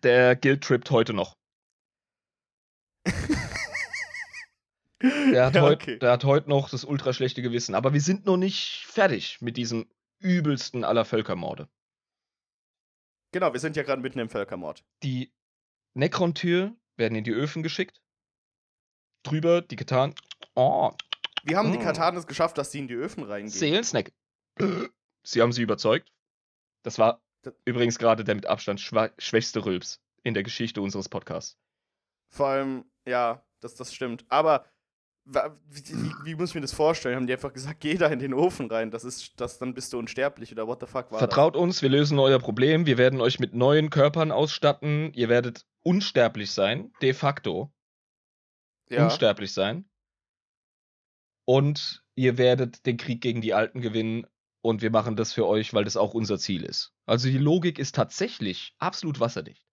Der Guild trippt heute noch. der, hat ja, okay. der hat heute noch das ultra schlechte Gewissen. Aber wir sind noch nicht fertig mit diesem übelsten aller Völkermorde. Genau, wir sind ja gerade mitten im Völkermord. Die Necron-Tür werden in die Öfen geschickt. Drüber die Katan. Oh. Wie haben mm. die Katanen es geschafft, dass sie in die Öfen reingehen? Seelensnack. Sie haben sie überzeugt. Das war das übrigens gerade der mit Abstand schwächste Rülps in der Geschichte unseres Podcasts. Vor allem, ja, das, das stimmt. Aber wie, wie, muss ich mir das vorstellen? Haben die einfach gesagt, geh da in den Ofen rein, das ist, das, dann bist du unsterblich oder what the fuck war Vertraut das? uns, wir lösen euer Problem, wir werden euch mit neuen Körpern ausstatten, ihr werdet unsterblich sein, de facto. Ja. Unsterblich sein. Und ihr werdet den Krieg gegen die Alten gewinnen und wir machen das für euch, weil das auch unser Ziel ist. Also die Logik ist tatsächlich absolut wasserdicht.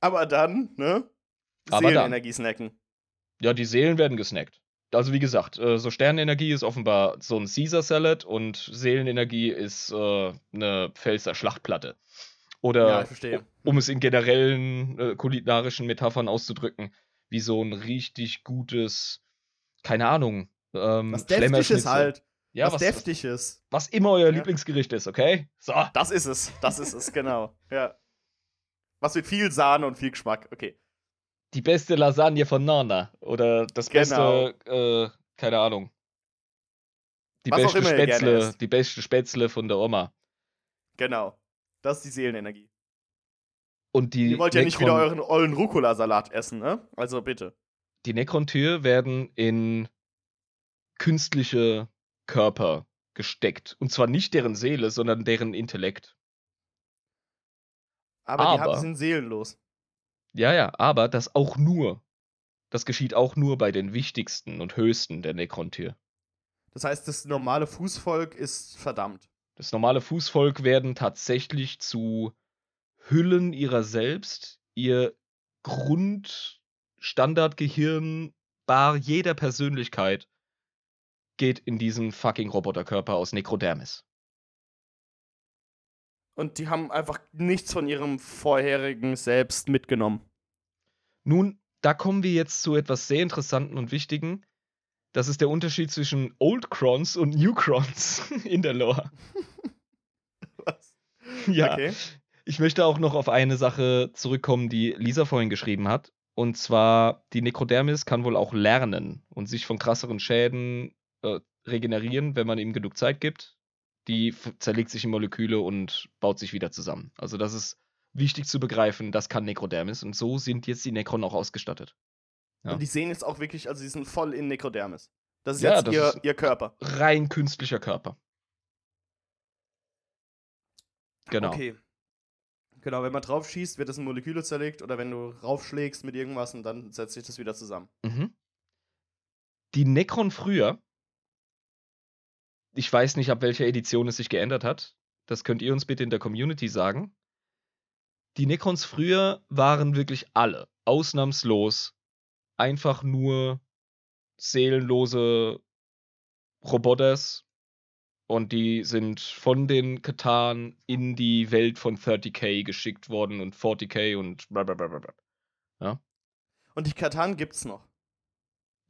Aber dann, ne? Seelenenergie snacken. Ja, die Seelen werden gesnackt. Also wie gesagt, äh, so Sternenenergie ist offenbar so ein Caesar Salad und Seelenenergie ist äh, eine Pfälzer Schlachtplatte. Oder ja, um es in generellen äh, kulinarischen Metaphern auszudrücken, wie so ein richtig gutes, keine Ahnung, ähm, Was Deftiges halt. Ja, was, was deftig ist. Was immer euer ja. Lieblingsgericht ist, okay? So. Das ist es. Das ist es, genau. Ja. Was mit viel Sahne und viel Geschmack, okay. Die beste Lasagne von Nana. Oder das genau. beste, äh, keine Ahnung. Die was beste Spätzle, die beste Spätzle von der Oma. Genau. Das ist die Seelenenergie. Und die Ihr wollt ja Necron nicht wieder euren ollen Rucola-Salat essen, ne? Also bitte. Die Necron-Tür werden in künstliche Körper gesteckt. Und zwar nicht deren Seele, sondern deren Intellekt. Aber, aber die haben, sind seelenlos. Ja, ja, aber das auch nur. Das geschieht auch nur bei den wichtigsten und höchsten der Necron-Tür. Das heißt, das normale Fußvolk ist verdammt. Das normale Fußvolk werden tatsächlich zu Hüllen ihrer selbst, ihr Grundstandardgehirn bar jeder Persönlichkeit geht in diesen fucking Roboterkörper aus Necrodermis. Und die haben einfach nichts von ihrem vorherigen Selbst mitgenommen. Nun, da kommen wir jetzt zu etwas sehr Interessanten und Wichtigen. Das ist der Unterschied zwischen Old Crons und New Crons in der Lore. Was? Ja. Okay. Ich möchte auch noch auf eine Sache zurückkommen, die Lisa vorhin geschrieben hat. Und zwar, die Necrodermis kann wohl auch lernen und sich von krasseren Schäden äh, regenerieren, wenn man ihm genug Zeit gibt. Die zerlegt sich in Moleküle und baut sich wieder zusammen. Also das ist wichtig zu begreifen, das kann Necrodermis und so sind jetzt die Necron auch ausgestattet. Ja. Und die sehen jetzt auch wirklich, also die sind voll in Necrodermis. Das ist ja, jetzt das ihr, ist ihr Körper. Rein künstlicher Körper. Genau. Okay. Genau, wenn man drauf schießt, wird das in Moleküle zerlegt oder wenn du raufschlägst mit irgendwas und dann setzt sich das wieder zusammen. Mhm. Die Necron früher ich weiß nicht, ab welcher Edition es sich geändert hat. Das könnt ihr uns bitte in der Community sagen. Die Necrons früher waren wirklich alle, ausnahmslos, einfach nur seelenlose Roboters. Und die sind von den Katan in die Welt von 30k geschickt worden und 40k und blablabla. Ja. Und die Katan gibt's noch.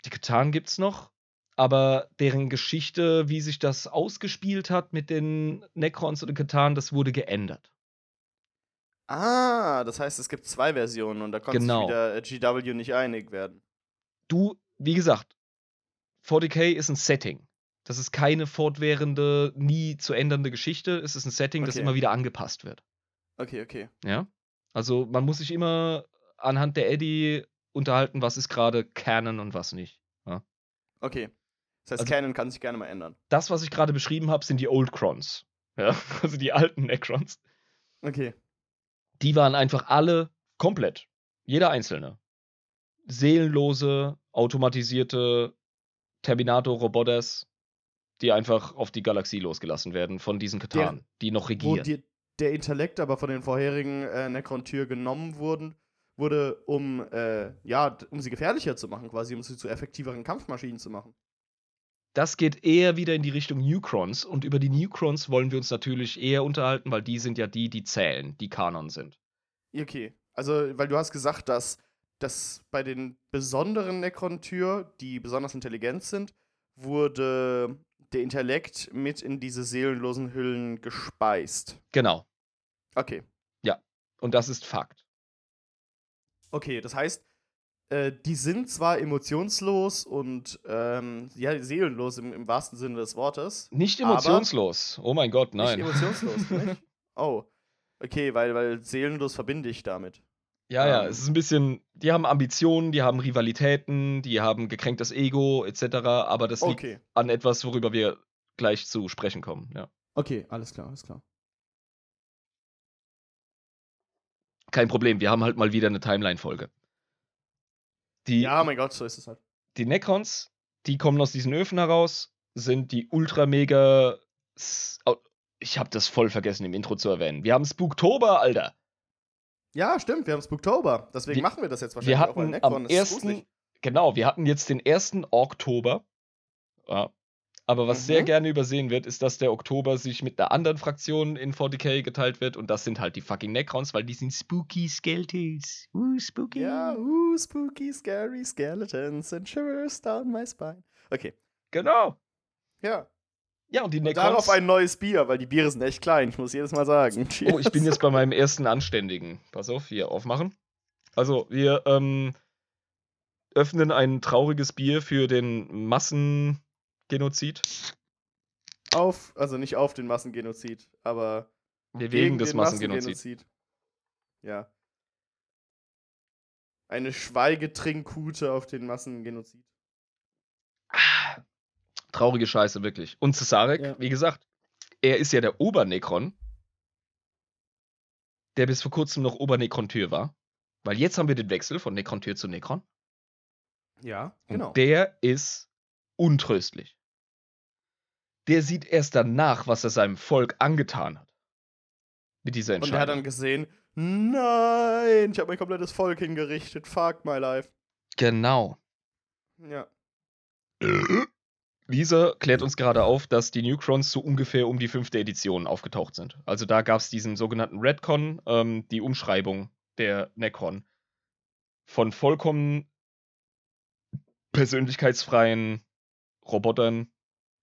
Die Katan gibt's noch aber deren Geschichte, wie sich das ausgespielt hat mit den Necrons und den Katan, das wurde geändert. Ah, das heißt, es gibt zwei Versionen und da konnte genau. sich wieder GW nicht einig werden. Du, wie gesagt, 40k ist ein Setting. Das ist keine fortwährende, nie zu ändernde Geschichte. Es ist ein Setting, okay. das immer wieder angepasst wird. Okay, okay. Ja. Also man muss sich immer anhand der Eddie unterhalten, was ist gerade Canon und was nicht. Ja? Okay. Das heißt, also, Canon kann sich gerne mal ändern. Das, was ich gerade beschrieben habe, sind die Old Crons. Ja, also die alten Necrons. Okay. Die waren einfach alle komplett. Jeder einzelne. Seelenlose, automatisierte Terminator-Roboters, die einfach auf die Galaxie losgelassen werden von diesen Katan, die noch regieren. Wo die, der Intellekt aber von den vorherigen äh, Necron-Tür genommen wurden, wurde, um, äh, ja, um sie gefährlicher zu machen, quasi, um sie zu effektiveren Kampfmaschinen zu machen. Das geht eher wieder in die Richtung Newcrons und über die Newcrons wollen wir uns natürlich eher unterhalten, weil die sind ja die, die zählen, die Kanon sind. Okay, also weil du hast gesagt, dass, dass bei den besonderen Necron-Tür, die besonders intelligent sind, wurde der Intellekt mit in diese seelenlosen Hüllen gespeist. Genau. Okay. Ja, und das ist Fakt. Okay, das heißt, äh, die sind zwar emotionslos und ähm, ja, seelenlos im, im, wahrsten Sinne des Wortes. Nicht emotionslos. oh mein Gott, nein. Nicht emotionslos, nicht? Oh. Okay, weil, weil seelenlos verbinde ich damit. Ja, ja, ähm. es ist ein bisschen, die haben Ambitionen, die haben Rivalitäten, die haben gekränktes Ego etc., aber das okay. liegt an etwas, worüber wir gleich zu sprechen kommen, ja. Okay, alles klar, alles klar. Kein Problem, wir haben halt mal wieder eine Timeline-Folge. Ja, mein Gott, so ist es halt. Die Necrons, die kommen aus diesen Öfen heraus, sind die ultra mega. Ich habe das voll vergessen im Intro zu erwähnen. Wir haben Spooktober, Alter. Ja, stimmt, wir haben Spooktober. Deswegen wir, machen wir das jetzt wahrscheinlich wir hatten auch, weil Necron am ersten, Genau, wir hatten jetzt den ersten Oktober. Ja, aber was mhm. sehr gerne übersehen wird, ist, dass der Oktober sich mit einer anderen Fraktion in 40k geteilt wird und das sind halt die fucking Necrons, weil die sind spooky Skeletons. Uh, spooky. Ja, uh, spooky, scary skeletons and shivers down my spine. Okay. Genau. Ja. Ja, und die Necrons. Und darauf ein neues Bier, weil die Biere sind echt klein, ich muss jedes Mal sagen. Cheers. Oh, ich bin jetzt bei meinem ersten anständigen. Pass auf, hier aufmachen. Also, wir ähm, öffnen ein trauriges Bier für den Massengenozid. Auf, also nicht auf den Massengenozid, aber wir wegen des Massengenozid. Massengenozid. Ja. Eine Schweigetrinkute auf den Massengenozid. Ah, traurige Scheiße, wirklich. Und Cesarek, ja. wie gesagt, er ist ja der Obernekron, der bis vor kurzem noch Obernekron-Tür war. Weil jetzt haben wir den Wechsel von Nekron-Tür zu Nekron. Ja, genau. Und der ist untröstlich. Der sieht erst danach, was er seinem Volk angetan hat. Mit dieser Entscheidung. Und er hat dann gesehen, nein, ich habe mein komplettes Volk hingerichtet. Fuck my life. Genau. Ja. Lisa klärt uns gerade auf, dass die Newcrons so ungefähr um die fünfte Edition aufgetaucht sind. Also da gab es diesen sogenannten Redcon, ähm, die Umschreibung der Necron. Von vollkommen persönlichkeitsfreien Robotern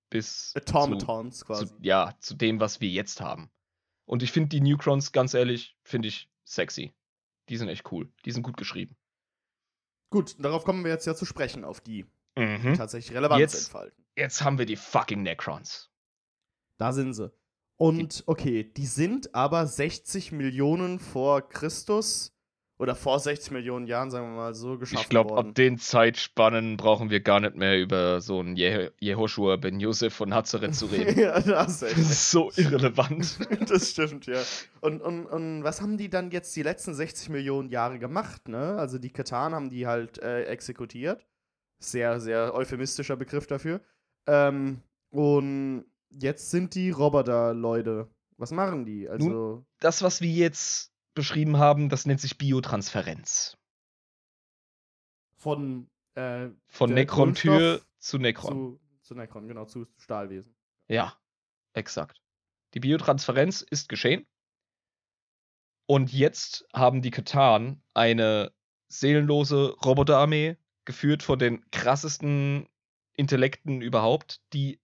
bis Automatons zu, quasi. Zu, ja, zu dem, was wir jetzt haben. Und ich finde die Newcrons, ganz ehrlich, finde ich sexy. Die sind echt cool. Die sind gut geschrieben. Gut, darauf kommen wir jetzt ja zu sprechen, auf die, mhm. die tatsächlich Relevanz jetzt, entfalten. Jetzt haben wir die fucking Necrons. Da sind sie. Und okay, die sind aber 60 Millionen vor Christus oder vor 60 Millionen Jahren, sagen wir mal so, geschaffen Ich glaube, ab den Zeitspannen brauchen wir gar nicht mehr über so einen Je Jehoshua ben Josef von Nazareth zu reden. ja, das, das ist so irrelevant. das stimmt, ja. Und, und, und was haben die dann jetzt die letzten 60 Millionen Jahre gemacht, ne? Also die Katan haben die halt äh, exekutiert. Sehr, sehr euphemistischer Begriff dafür. Ähm, und jetzt sind die Roboter-Leute. Was machen die? Also. Nun, das, was wir jetzt beschrieben haben, das nennt sich Biotransferenz. Von, äh, Von Necron-Tür zu Necron. Zu, zu Necron, genau, zu Stahlwesen. Ja, exakt. Die Biotransferenz ist geschehen. Und jetzt haben die Katan eine seelenlose Roboterarmee, geführt von den krassesten Intellekten überhaupt, die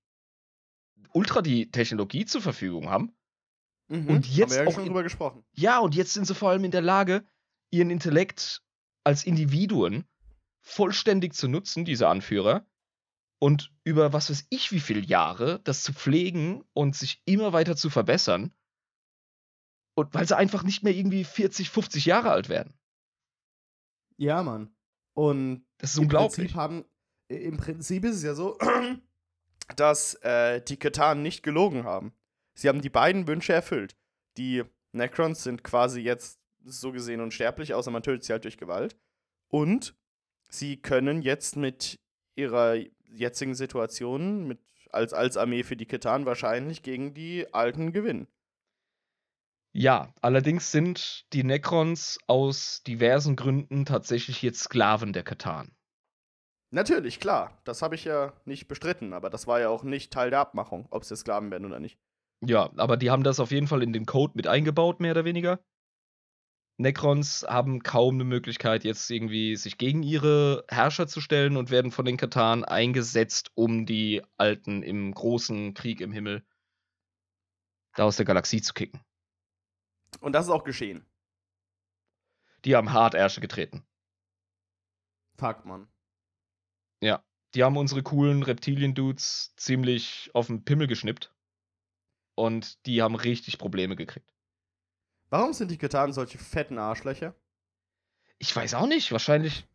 ultra die Technologie zur Verfügung haben Mhm, und jetzt haben wir ja auch schon drüber gesprochen. Ja, und jetzt sind sie vor allem in der Lage, ihren Intellekt als Individuen vollständig zu nutzen, diese Anführer, und über was weiß ich wie viele Jahre das zu pflegen und sich immer weiter zu verbessern. Und weil sie einfach nicht mehr irgendwie 40, 50 Jahre alt werden. Ja, Mann. Und das ist unglaublich. Prinzip haben, Im Prinzip ist es ja so, dass äh, die Katan nicht gelogen haben. Sie haben die beiden Wünsche erfüllt. Die Necrons sind quasi jetzt so gesehen unsterblich, außer man tötet sie halt durch Gewalt. Und sie können jetzt mit ihrer jetzigen Situation, mit, als, als Armee für die Ketan, wahrscheinlich gegen die Alten gewinnen. Ja, allerdings sind die Necrons aus diversen Gründen tatsächlich jetzt Sklaven der Katan. Natürlich, klar. Das habe ich ja nicht bestritten, aber das war ja auch nicht Teil der Abmachung, ob sie Sklaven werden oder nicht. Ja, aber die haben das auf jeden Fall in den Code mit eingebaut, mehr oder weniger. Necrons haben kaum eine Möglichkeit, jetzt irgendwie sich gegen ihre Herrscher zu stellen und werden von den Katan eingesetzt, um die Alten im großen Krieg im Himmel da aus der Galaxie zu kicken. Und das ist auch geschehen. Die haben hart Ärsche getreten. Fuck, Mann. Ja, die haben unsere coolen Reptilien-Dudes ziemlich auf den Pimmel geschnippt und die haben richtig Probleme gekriegt. Warum sind die Katanen solche fetten Arschlöcher? Ich weiß auch nicht. Wahrscheinlich,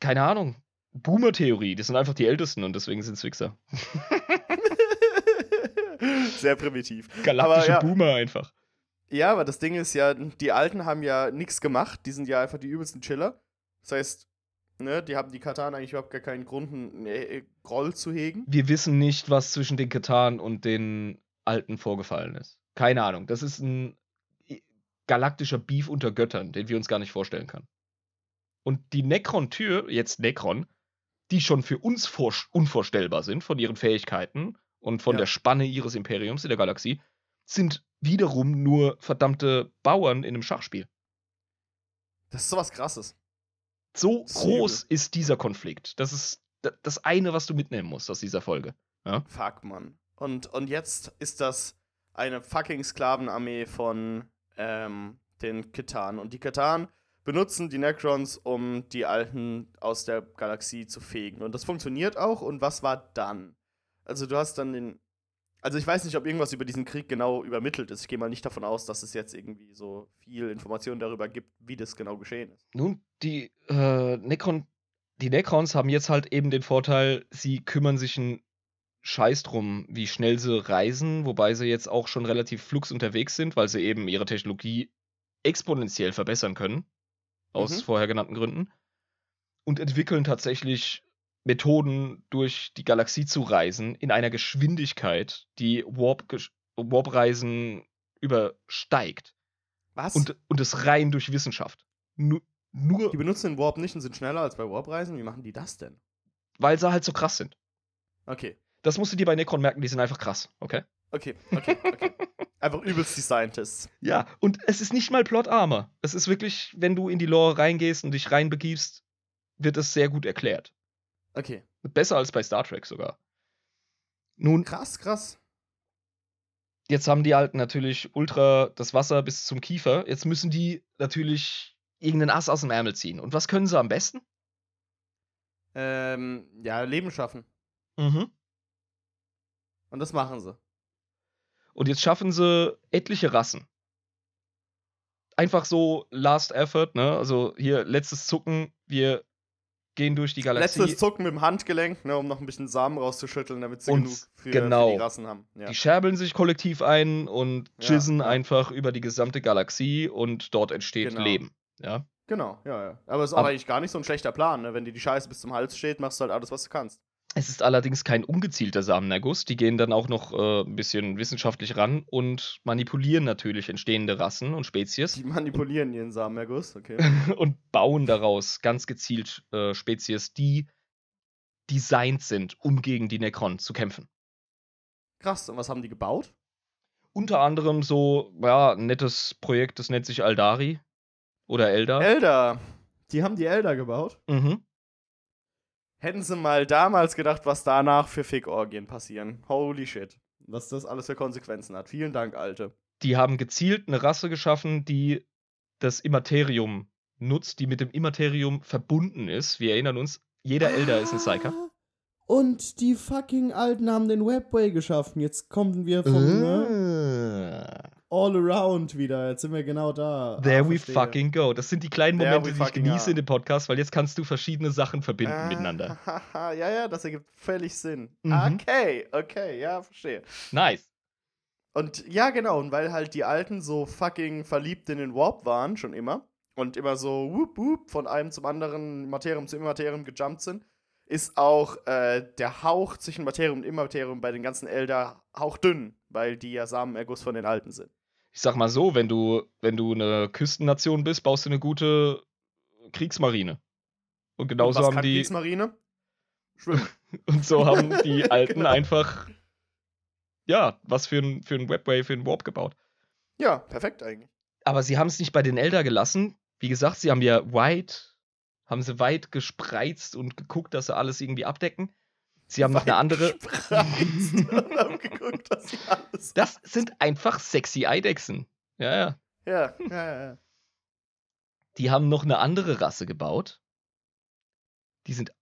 keine Ahnung. Boomer-Theorie. Das sind einfach die Ältesten und deswegen sind es Wichser. Sehr primitiv. Galaktische ja, Boomer einfach. Ja, aber das Ding ist ja, die Alten haben ja nichts gemacht. Die sind ja einfach die übelsten Chiller. Das heißt, ne, die haben die Katan eigentlich überhaupt gar keinen Grund, einen äh, Groll zu hegen. Wir wissen nicht, was zwischen den Katan und den Alten vorgefallen ist. Keine Ahnung. Das ist ein galaktischer Beef unter Göttern, den wir uns gar nicht vorstellen können. Und die Necron-Tür, jetzt Necron, die schon für uns unvorstellbar sind von ihren Fähigkeiten und von ja. der Spanne ihres Imperiums in der Galaxie, sind wiederum nur verdammte Bauern in einem Schachspiel. Das ist sowas krasses. So groß ist dieser Konflikt. Das ist das eine, was du mitnehmen musst aus dieser Folge. Ja? Fuck, Mann. Und, und jetzt ist das eine fucking Sklavenarmee von ähm, den Ketan. Und die Ketan benutzen die Necrons, um die Alten aus der Galaxie zu fegen. Und das funktioniert auch. Und was war dann? Also du hast dann den. Also ich weiß nicht, ob irgendwas über diesen Krieg genau übermittelt ist. Ich gehe mal nicht davon aus, dass es jetzt irgendwie so viel Information darüber gibt, wie das genau geschehen ist. Nun, die äh, Necron, die Necrons haben jetzt halt eben den Vorteil, sie kümmern sich einen Scheiß drum, wie schnell sie reisen, wobei sie jetzt auch schon relativ flugs unterwegs sind, weil sie eben ihre Technologie exponentiell verbessern können aus mhm. vorher genannten Gründen. Und entwickeln tatsächlich Methoden, durch die Galaxie zu reisen, in einer Geschwindigkeit, die Warp-Reisen Warp übersteigt. Was? Und, und das rein durch Wissenschaft. Nur, nur. Die benutzen den Warp nicht und sind schneller als bei Warp-Reisen? Wie machen die das denn? Weil sie halt so krass sind. Okay. Das musst du dir bei Necron merken, die sind einfach krass, okay? Okay, okay, okay. Einfach übelst die Scientists. Ja, und es ist nicht mal Plot-Armor. Es ist wirklich, wenn du in die Lore reingehst und dich reinbegibst, wird es sehr gut erklärt. Okay. Besser als bei Star Trek sogar. Nun. Krass, krass. Jetzt haben die Alten natürlich ultra das Wasser bis zum Kiefer. Jetzt müssen die natürlich irgendeinen Ass aus dem Ärmel ziehen. Und was können sie am besten? Ähm, ja, Leben schaffen. Mhm. Und das machen sie. Und jetzt schaffen sie etliche Rassen. Einfach so Last Effort, ne? Also hier letztes Zucken, wir gehen durch die Galaxie. Letztes Zucken mit dem Handgelenk, ne, um noch ein bisschen Samen rauszuschütteln, damit sie und genug für, genau. für, die Rassen haben. Ja. Die scherbeln sich kollektiv ein und jizzen ja, ja. einfach über die gesamte Galaxie und dort entsteht genau. Leben. Ja. Genau, ja, ja. Aber es ist auch eigentlich gar nicht so ein schlechter Plan, ne? Wenn dir die Scheiße bis zum Hals steht, machst du halt alles, was du kannst. Es ist allerdings kein ungezielter Samenerguss. Die gehen dann auch noch äh, ein bisschen wissenschaftlich ran und manipulieren natürlich entstehende Rassen und Spezies. Die manipulieren ihren Samenerguss, okay. und bauen daraus ganz gezielt äh, Spezies, die designt sind, um gegen die Necron zu kämpfen. Krass, und was haben die gebaut? Unter anderem so, ja, ein nettes Projekt, das nennt sich Aldari. Oder Elder. Elder. Die haben die Elder gebaut? Mhm. Hätten sie mal damals gedacht, was danach für Fick-Orgien passieren. Holy shit. Was das alles für Konsequenzen hat. Vielen Dank, Alte. Die haben gezielt eine Rasse geschaffen, die das Immaterium nutzt, die mit dem Immaterium verbunden ist. Wir erinnern uns, jeder ah, Elder ist ein Psyker. Und die fucking Alten haben den Webway geschaffen. Jetzt kommen wir vom. Uh. Ne? All around wieder. Jetzt sind wir genau da. There ah, we fucking go. Das sind die kleinen Momente, die ich genieße are. in dem Podcast, weil jetzt kannst du verschiedene Sachen verbinden ah, miteinander. ja, ja, das ergibt völlig Sinn. Mhm. Okay, okay, ja, verstehe. Nice. Und ja, genau, und weil halt die Alten so fucking verliebt in den Warp waren, schon immer, und immer so whoop, whoop, von einem zum anderen, Materium zu Immaterium gejumpt sind, ist auch äh, der Hauch zwischen Materium und Immaterium bei den ganzen Elder hauchdünn, weil die ja Samenerguss von den Alten sind ich sag mal so, wenn du, wenn du eine Küstennation bist, baust du eine gute Kriegsmarine. Und genauso Und haben die. Kriegsmarine? Schwimmen. Und so haben die Alten genau. einfach, ja, was für ein, für ein Webway, für ein Warp gebaut. Ja, perfekt eigentlich. Aber sie haben es nicht bei den Elder gelassen. Wie gesagt, sie haben ja weit, haben sie weit gespreizt und geguckt, dass sie alles irgendwie abdecken. Sie haben noch eine andere. geguckt, sie alles das sind einfach sexy Eidechsen. Ja, ja. Ja, ja, ja. Die haben noch eine andere Rasse gebaut. Die sind.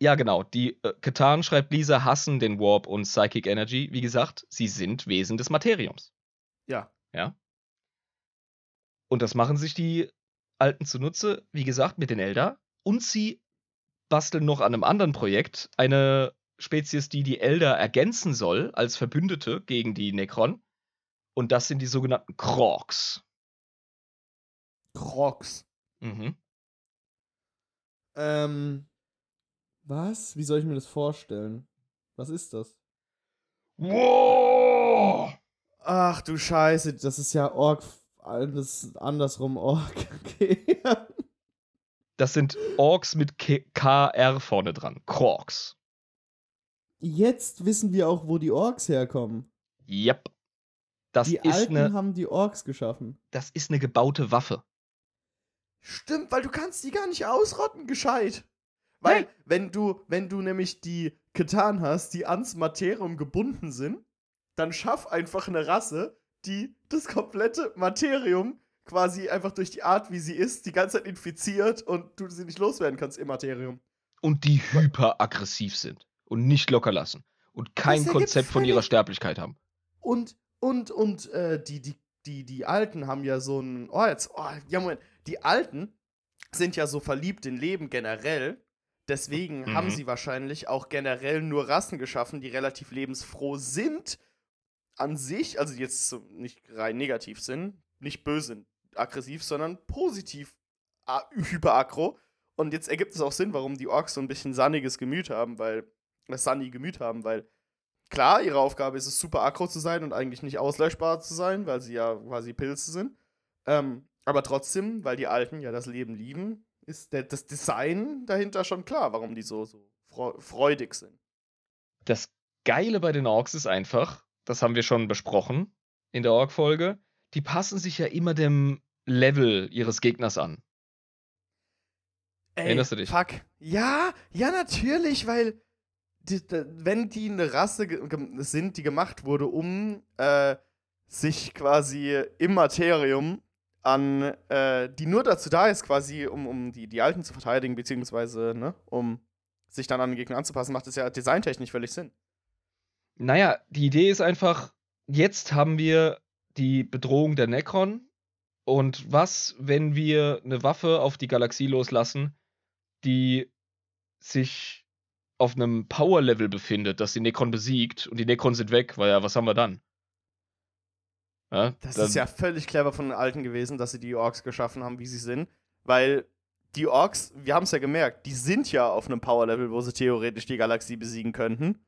Ja, genau. Die äh, Katan schreibt Lisa hassen den Warp und Psychic Energy. Wie gesagt, sie sind Wesen des Materiums. Ja. Ja. Und das machen sich die Alten zunutze, wie gesagt, mit den Elder. Und sie basteln noch an einem anderen Projekt eine Spezies, die die Elder ergänzen soll als Verbündete gegen die Necron. Und das sind die sogenannten Krogs. Krogs. Mhm. Ähm. Was? Wie soll ich mir das vorstellen? Was ist das? Wow! Ach du Scheiße, das ist ja Org. Alles andersrum Org. Okay. Das sind Orks mit KR vorne dran. Krogs. Jetzt wissen wir auch, wo die Orks herkommen. Yep. Das die ist Alten ne, haben die Orks geschaffen. Das ist eine gebaute Waffe. Stimmt, weil du kannst die gar nicht ausrotten, gescheit. Weil, Nein. wenn du, wenn du nämlich die Ketan hast, die ans Materium gebunden sind, dann schaff einfach eine Rasse, die das komplette Materium quasi einfach durch die Art, wie sie ist, die ganze Zeit infiziert und du sie nicht loswerden kannst im Materium. Und die hyperaggressiv sind und nicht locker lassen und kein Konzept von ihrer Sterblichkeit haben. Und, und, und äh, die, die, die, die Alten haben ja so ein. Oh, jetzt. Oh, ja, Moment. Die Alten sind ja so verliebt in Leben generell. Deswegen mhm. haben sie wahrscheinlich auch generell nur Rassen geschaffen, die relativ lebensfroh sind. An sich, also jetzt nicht rein negativ sind, nicht böse, aggressiv, sondern positiv hyperaggro. Und jetzt ergibt es auch Sinn, warum die Orks so ein bisschen sanniges Gemüt haben, weil das sunny Gemüt haben, weil klar, ihre Aufgabe ist es, super aggro zu sein und eigentlich nicht auslöschbar zu sein, weil sie ja quasi Pilze sind. Ähm, aber trotzdem, weil die Alten ja das Leben lieben, ist der, das Design dahinter schon klar, warum die so, so freudig sind. Das Geile bei den Orks ist einfach, das haben wir schon besprochen in der Ork-Folge, die passen sich ja immer dem Level ihres Gegners an. Ey, Erinnerst du dich? Fuck. Ja, ja, natürlich, weil die, wenn die eine Rasse sind, die gemacht wurde, um äh, sich quasi im Materium an, äh, die nur dazu da ist, quasi, um, um die, die Alten zu verteidigen, beziehungsweise, ne, um sich dann an den Gegner anzupassen, macht es ja designtechnisch völlig Sinn. Naja, die Idee ist einfach, jetzt haben wir die Bedrohung der Necron. Und was, wenn wir eine Waffe auf die Galaxie loslassen, die sich auf einem Power-Level befindet, das die Necron besiegt und die Necron sind weg, weil ja, was haben wir dann? Ja, das dann ist ja völlig clever von den Alten gewesen, dass sie die Orks geschaffen haben, wie sie sind. Weil die Orks, wir haben es ja gemerkt, die sind ja auf einem Power-Level, wo sie theoretisch die Galaxie besiegen könnten.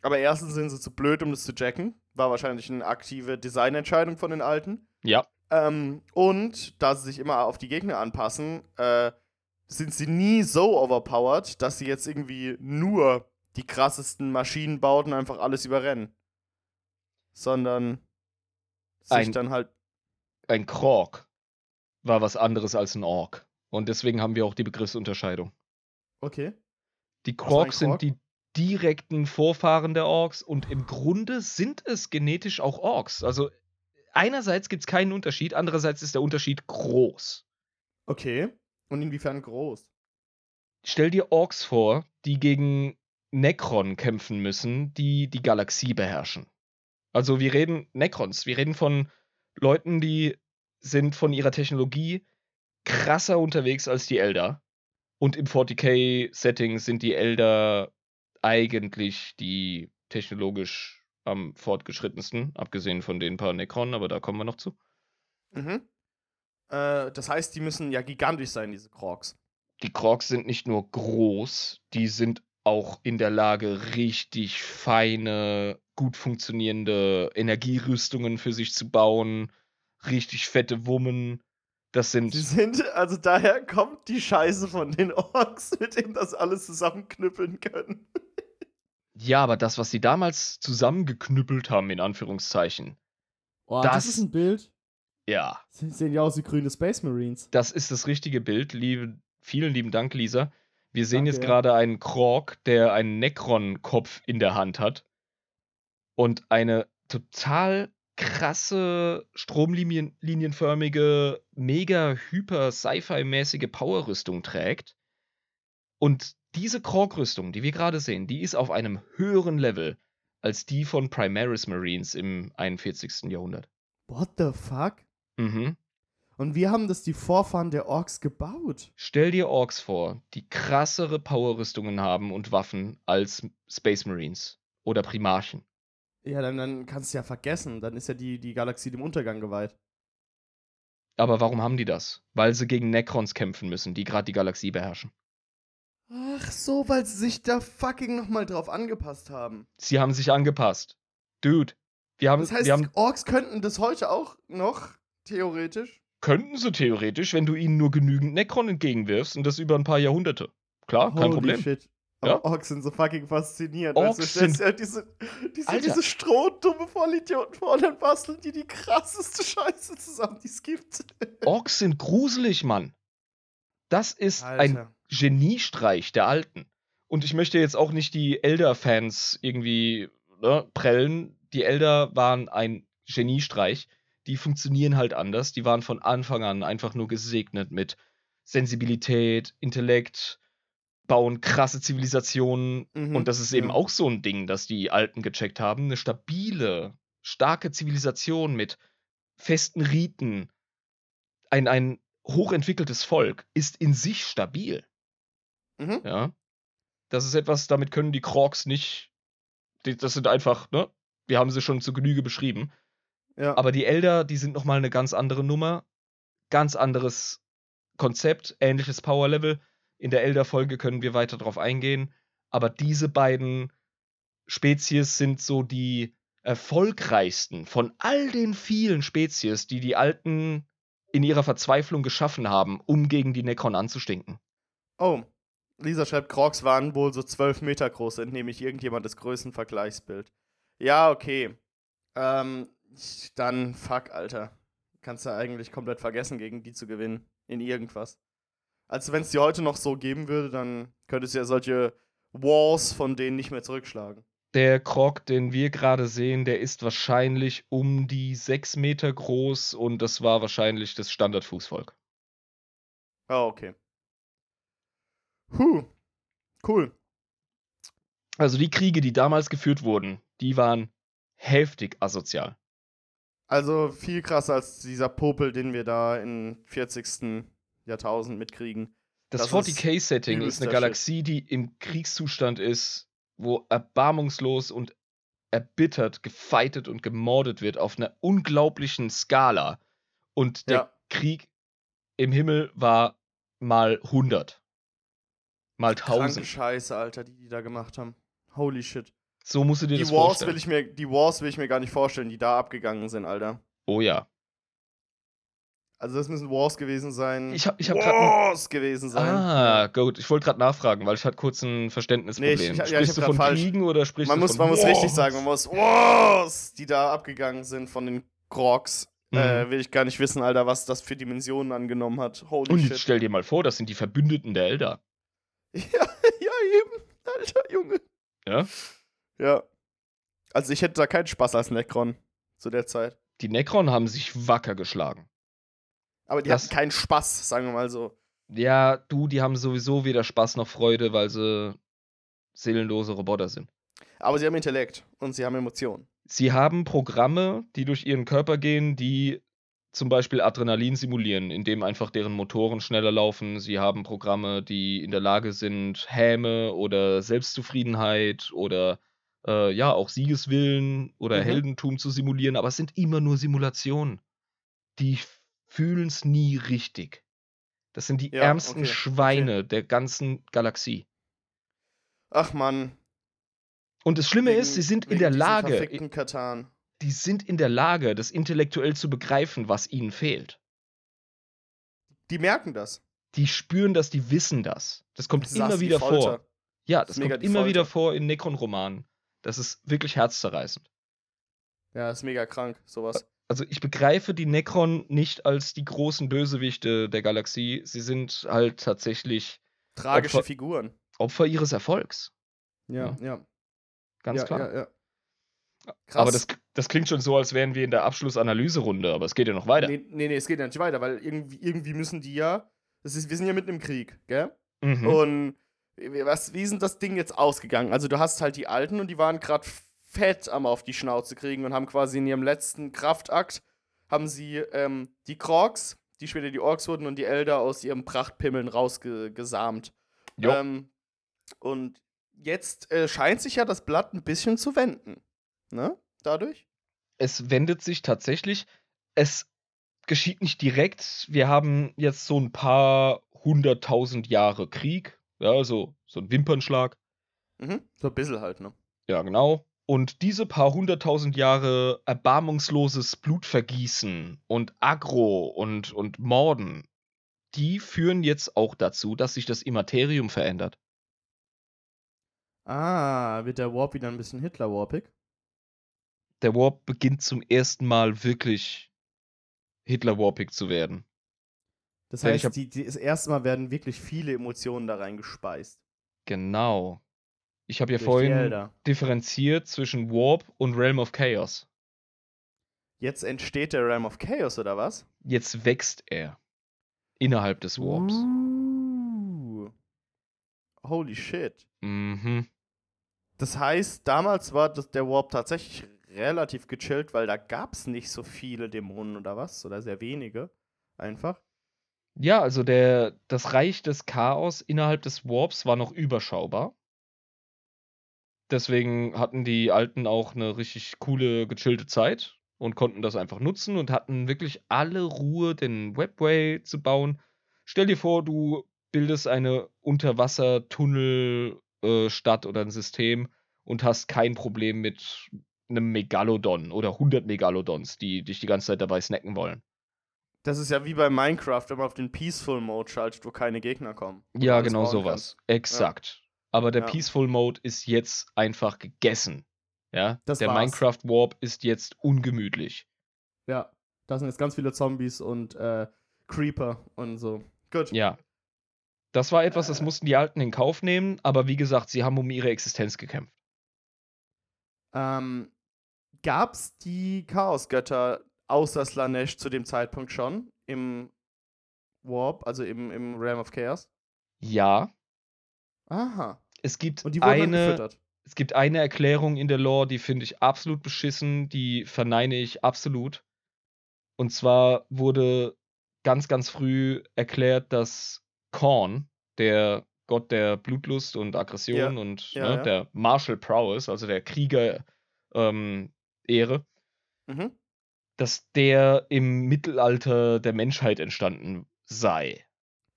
Aber erstens sind sie zu blöd, um das zu jacken. War wahrscheinlich eine aktive Designentscheidung von den Alten. Ja. Ähm, und da sie sich immer auf die Gegner anpassen, äh, sind sie nie so overpowered, dass sie jetzt irgendwie nur die krassesten Maschinen bauten und einfach alles überrennen. Sondern sich ein, dann halt. Ein Krog war was anderes als ein Ork. Und deswegen haben wir auch die Begriffsunterscheidung. Okay. Die Krogs sind die direkten Vorfahren der Orks und im Grunde sind es genetisch auch Orks. Also einerseits gibt es keinen Unterschied, andererseits ist der Unterschied groß. Okay. Und inwiefern groß? Stell dir Orks vor, die gegen Necron kämpfen müssen, die die Galaxie beherrschen. Also wir reden Necrons, wir reden von Leuten, die sind von ihrer Technologie krasser unterwegs als die Elder. Und im 40k-Setting sind die Elder eigentlich die technologisch am fortgeschrittensten, abgesehen von den paar Necron, aber da kommen wir noch zu. Mhm. Äh, das heißt, die müssen ja gigantisch sein, diese Krogs. Die Krogs sind nicht nur groß, die sind auch in der Lage, richtig feine, gut funktionierende Energierüstungen für sich zu bauen, richtig fette Wummen. Das sind. Sie sind, also daher kommt die Scheiße von den Orks, mit denen das alles zusammenknüppeln können. Ja, aber das, was sie damals zusammengeknüppelt haben, in Anführungszeichen. Oh, das, das ist ein Bild. Ja. Sie sehen ja aus wie grüne Space Marines. Das ist das richtige Bild. Liebe, vielen lieben Dank, Lisa. Wir sehen Danke, jetzt gerade einen Krog, der einen Necron-Kopf in der Hand hat und eine total krasse, stromlinienförmige, mega hyper Sci-Fi-mäßige Power-Rüstung trägt. Und diese Krog-Rüstung, die wir gerade sehen, die ist auf einem höheren Level als die von Primaris Marines im 41. Jahrhundert. What the fuck? Mhm. Und wie haben das die Vorfahren der Orks gebaut? Stell dir Orks vor, die krassere Powerrüstungen haben und Waffen als Space Marines oder Primarchen. Ja, dann, dann kannst du ja vergessen. Dann ist ja die, die Galaxie dem Untergang geweiht. Aber warum haben die das? Weil sie gegen Necrons kämpfen müssen, die gerade die Galaxie beherrschen. Ach so, weil sie sich da fucking nochmal drauf angepasst haben. Sie haben sich angepasst. Dude, wir haben. Das heißt, wir haben, Orks könnten das heute auch noch Theoretisch? Könnten sie theoretisch, wenn du ihnen nur genügend Necron entgegenwirfst und das über ein paar Jahrhunderte. Klar, kein Holy Problem. Shit. Aber ja? Orks sind so fucking faszinierend. Orks also, sind ja diese, diese, diese strohdumme Vollidioten vor und dann basteln die die krasseste Scheiße zusammen, die es gibt. Orks sind gruselig, Mann. Das ist Alter. ein Geniestreich der Alten. Und ich möchte jetzt auch nicht die Elder-Fans irgendwie ne, prellen. Die Elder waren ein Geniestreich. Die funktionieren halt anders. Die waren von Anfang an einfach nur gesegnet mit Sensibilität, Intellekt, bauen krasse Zivilisationen. Mhm, und das ist eben auch so ein Ding, das die Alten gecheckt haben. Eine stabile, starke Zivilisation mit festen Riten. Ein, ein hochentwickeltes Volk ist in sich stabil. Mhm. Ja. Das ist etwas, damit können die Krogs nicht. das sind einfach, ne? Wir haben sie schon zu Genüge beschrieben. Ja. Aber die Elder, die sind nochmal eine ganz andere Nummer. Ganz anderes Konzept, ähnliches Power-Level. In der Elder-Folge können wir weiter drauf eingehen. Aber diese beiden Spezies sind so die erfolgreichsten von all den vielen Spezies, die die Alten in ihrer Verzweiflung geschaffen haben, um gegen die Necron anzustinken. Oh, Lisa schreibt, Crocs waren wohl so 12 Meter groß, entnehme ich irgendjemand das Größenvergleichsbild. Ja, okay. Ähm, dann fuck, Alter. Kannst du eigentlich komplett vergessen, gegen die zu gewinnen. In irgendwas. Also, wenn es die heute noch so geben würde, dann könntest du ja solche Wars von denen nicht mehr zurückschlagen. Der Krog, den wir gerade sehen, der ist wahrscheinlich um die 6 Meter groß und das war wahrscheinlich das Standardfußvolk. Ah, oh, okay. Huh. Cool. Also die Kriege, die damals geführt wurden, die waren heftig asozial. Also viel krasser als dieser Popel, den wir da im 40. Jahrtausend mitkriegen. Das, das 40k-Setting ist, ist eine Galaxie, die im Kriegszustand ist, wo erbarmungslos und erbittert gefeitet und gemordet wird auf einer unglaublichen Skala. Und der ja. Krieg im Himmel war mal 100. Mal 1000. Kranke Scheiße, Alter, die die da gemacht haben. Holy shit. So musst du dir die das Wars vorstellen. Will ich mir, die Wars will ich mir gar nicht vorstellen, die da abgegangen sind, Alter. Oh ja. Also das müssen Wars gewesen sein. Ich hab, ich hab Wars gewesen sein. Ah, gut. Ich wollte gerade nachfragen, weil ich hatte kurz ein Verständnisproblem. Nee, ich, ich, sprichst ja, du von falsch. Kriegen oder sprichst man du muss, von Man Wars? muss richtig sagen, man muss Wars, die da abgegangen sind von den Krogs. Äh, mhm. Äh, will ich gar nicht wissen, Alter, was das für Dimensionen angenommen hat. Holy Und shit. stell dir mal vor, das sind die Verbündeten der Elder. Ja, ja, eben. Alter, Junge. Ja? Ja. Also ich hätte da keinen Spaß als Necron zu der Zeit. Die Necron haben sich wacker geschlagen. Aber die das, hatten keinen Spaß, sagen wir mal so. Ja, du, die haben sowieso weder Spaß noch Freude, weil sie seelenlose Roboter sind. Aber sie haben Intellekt und sie haben Emotionen. Sie haben Programme, die durch ihren Körper gehen, die zum Beispiel Adrenalin simulieren, indem einfach deren Motoren schneller laufen. Sie haben Programme, die in der Lage sind, Häme oder Selbstzufriedenheit oder äh, ja auch Siegeswillen oder mhm. Heldentum zu simulieren, aber es sind immer nur Simulationen. Die fühlen es nie richtig. Das sind die ja, ärmsten okay, Schweine okay. der ganzen Galaxie. Ach man. Und das Schlimme wegen, ist, sie sind in der Lage. Katan. Die sind in der Lage, das intellektuell zu begreifen, was ihnen fehlt. Die merken das. Die spüren das, die wissen das. Das kommt das immer wieder vor. Ja, das, das kommt immer Folter. wieder vor in Necron-Romanen. Das ist wirklich herzzerreißend. Ja, das ist mega krank, sowas also ich begreife die Necron nicht als die großen Bösewichte der Galaxie. Sie sind halt tatsächlich tragische Opfer, Figuren. Opfer ihres Erfolgs. Ja, ja. ja. Ganz ja, klar. Ja, ja. Krass. Aber das, das klingt schon so, als wären wir in der Abschlussanalyserunde, aber es geht ja noch weiter. Nee, nee, nee, es geht ja nicht weiter, weil irgendwie, irgendwie müssen die ja. Das ist, wir sind ja mitten im Krieg, gell? Mhm. Und was, wie sind das Ding jetzt ausgegangen? Also, du hast halt die Alten und die waren gerade fett am auf die Schnauze kriegen und haben quasi in ihrem letzten Kraftakt haben sie ähm, die Krogs, die später die Orks wurden und die Elder aus ihrem Prachtpimmeln rausgesamt. Ähm, und jetzt äh, scheint sich ja das Blatt ein bisschen zu wenden. Ne? Dadurch? Es wendet sich tatsächlich. Es geschieht nicht direkt. Wir haben jetzt so ein paar hunderttausend Jahre Krieg. Ja, also so ein Wimpernschlag. Mhm. So ein bisschen halt, ne? Ja, genau. Und diese paar hunderttausend Jahre erbarmungsloses Blutvergießen und Agro und, und Morden, die führen jetzt auch dazu, dass sich das Immaterium verändert. Ah, wird der Warp wieder ein bisschen Hitler-Warpig? Der Warp beginnt zum ersten Mal wirklich Hitler-Warpig zu werden. Das heißt, hab, die, die, das erste Mal werden wirklich viele Emotionen da reingespeist. Genau. Ich habe ja vorhin differenziert zwischen Warp und Realm of Chaos. Jetzt entsteht der Realm of Chaos, oder was? Jetzt wächst er. Innerhalb des Warps. Uh. Holy shit. Mhm. Das heißt, damals war das, der Warp tatsächlich relativ gechillt, weil da gab es nicht so viele Dämonen oder was? Oder sehr wenige. Einfach. Ja, also der, das Reich des Chaos innerhalb des Warps war noch überschaubar. Deswegen hatten die Alten auch eine richtig coole, gechillte Zeit und konnten das einfach nutzen und hatten wirklich alle Ruhe, den Webway zu bauen. Stell dir vor, du bildest eine Unterwassertunnelstadt äh, oder ein System und hast kein Problem mit einem Megalodon oder 100 Megalodons, die dich die ganze Zeit dabei snacken wollen. Das ist ja wie bei Minecraft, wenn man auf den Peaceful Mode schaltet, wo keine Gegner kommen. Ja, genau sowas. Kann. Exakt. Ja. Aber der ja. Peaceful Mode ist jetzt einfach gegessen. Ja, das der war's. Minecraft Warp ist jetzt ungemütlich. Ja, da sind jetzt ganz viele Zombies und äh, Creeper und so. Gut. Ja. Das war etwas, das äh. mussten die Alten in Kauf nehmen, aber wie gesagt, sie haben um ihre Existenz gekämpft. Ähm, gab's die Chaosgötter außer Slanesh zu dem Zeitpunkt schon im Warp, also im, im Realm of Chaos? Ja. Aha. Es gibt eine. Es gibt eine Erklärung in der Lore, die finde ich absolut beschissen, die verneine ich absolut. Und zwar wurde ganz, ganz früh erklärt, dass Korn, der Gott der Blutlust und Aggression ja. und ja, ne, ja. der Martial Prowess, also der Krieger ähm, Ehre, mhm dass der im Mittelalter der Menschheit entstanden sei.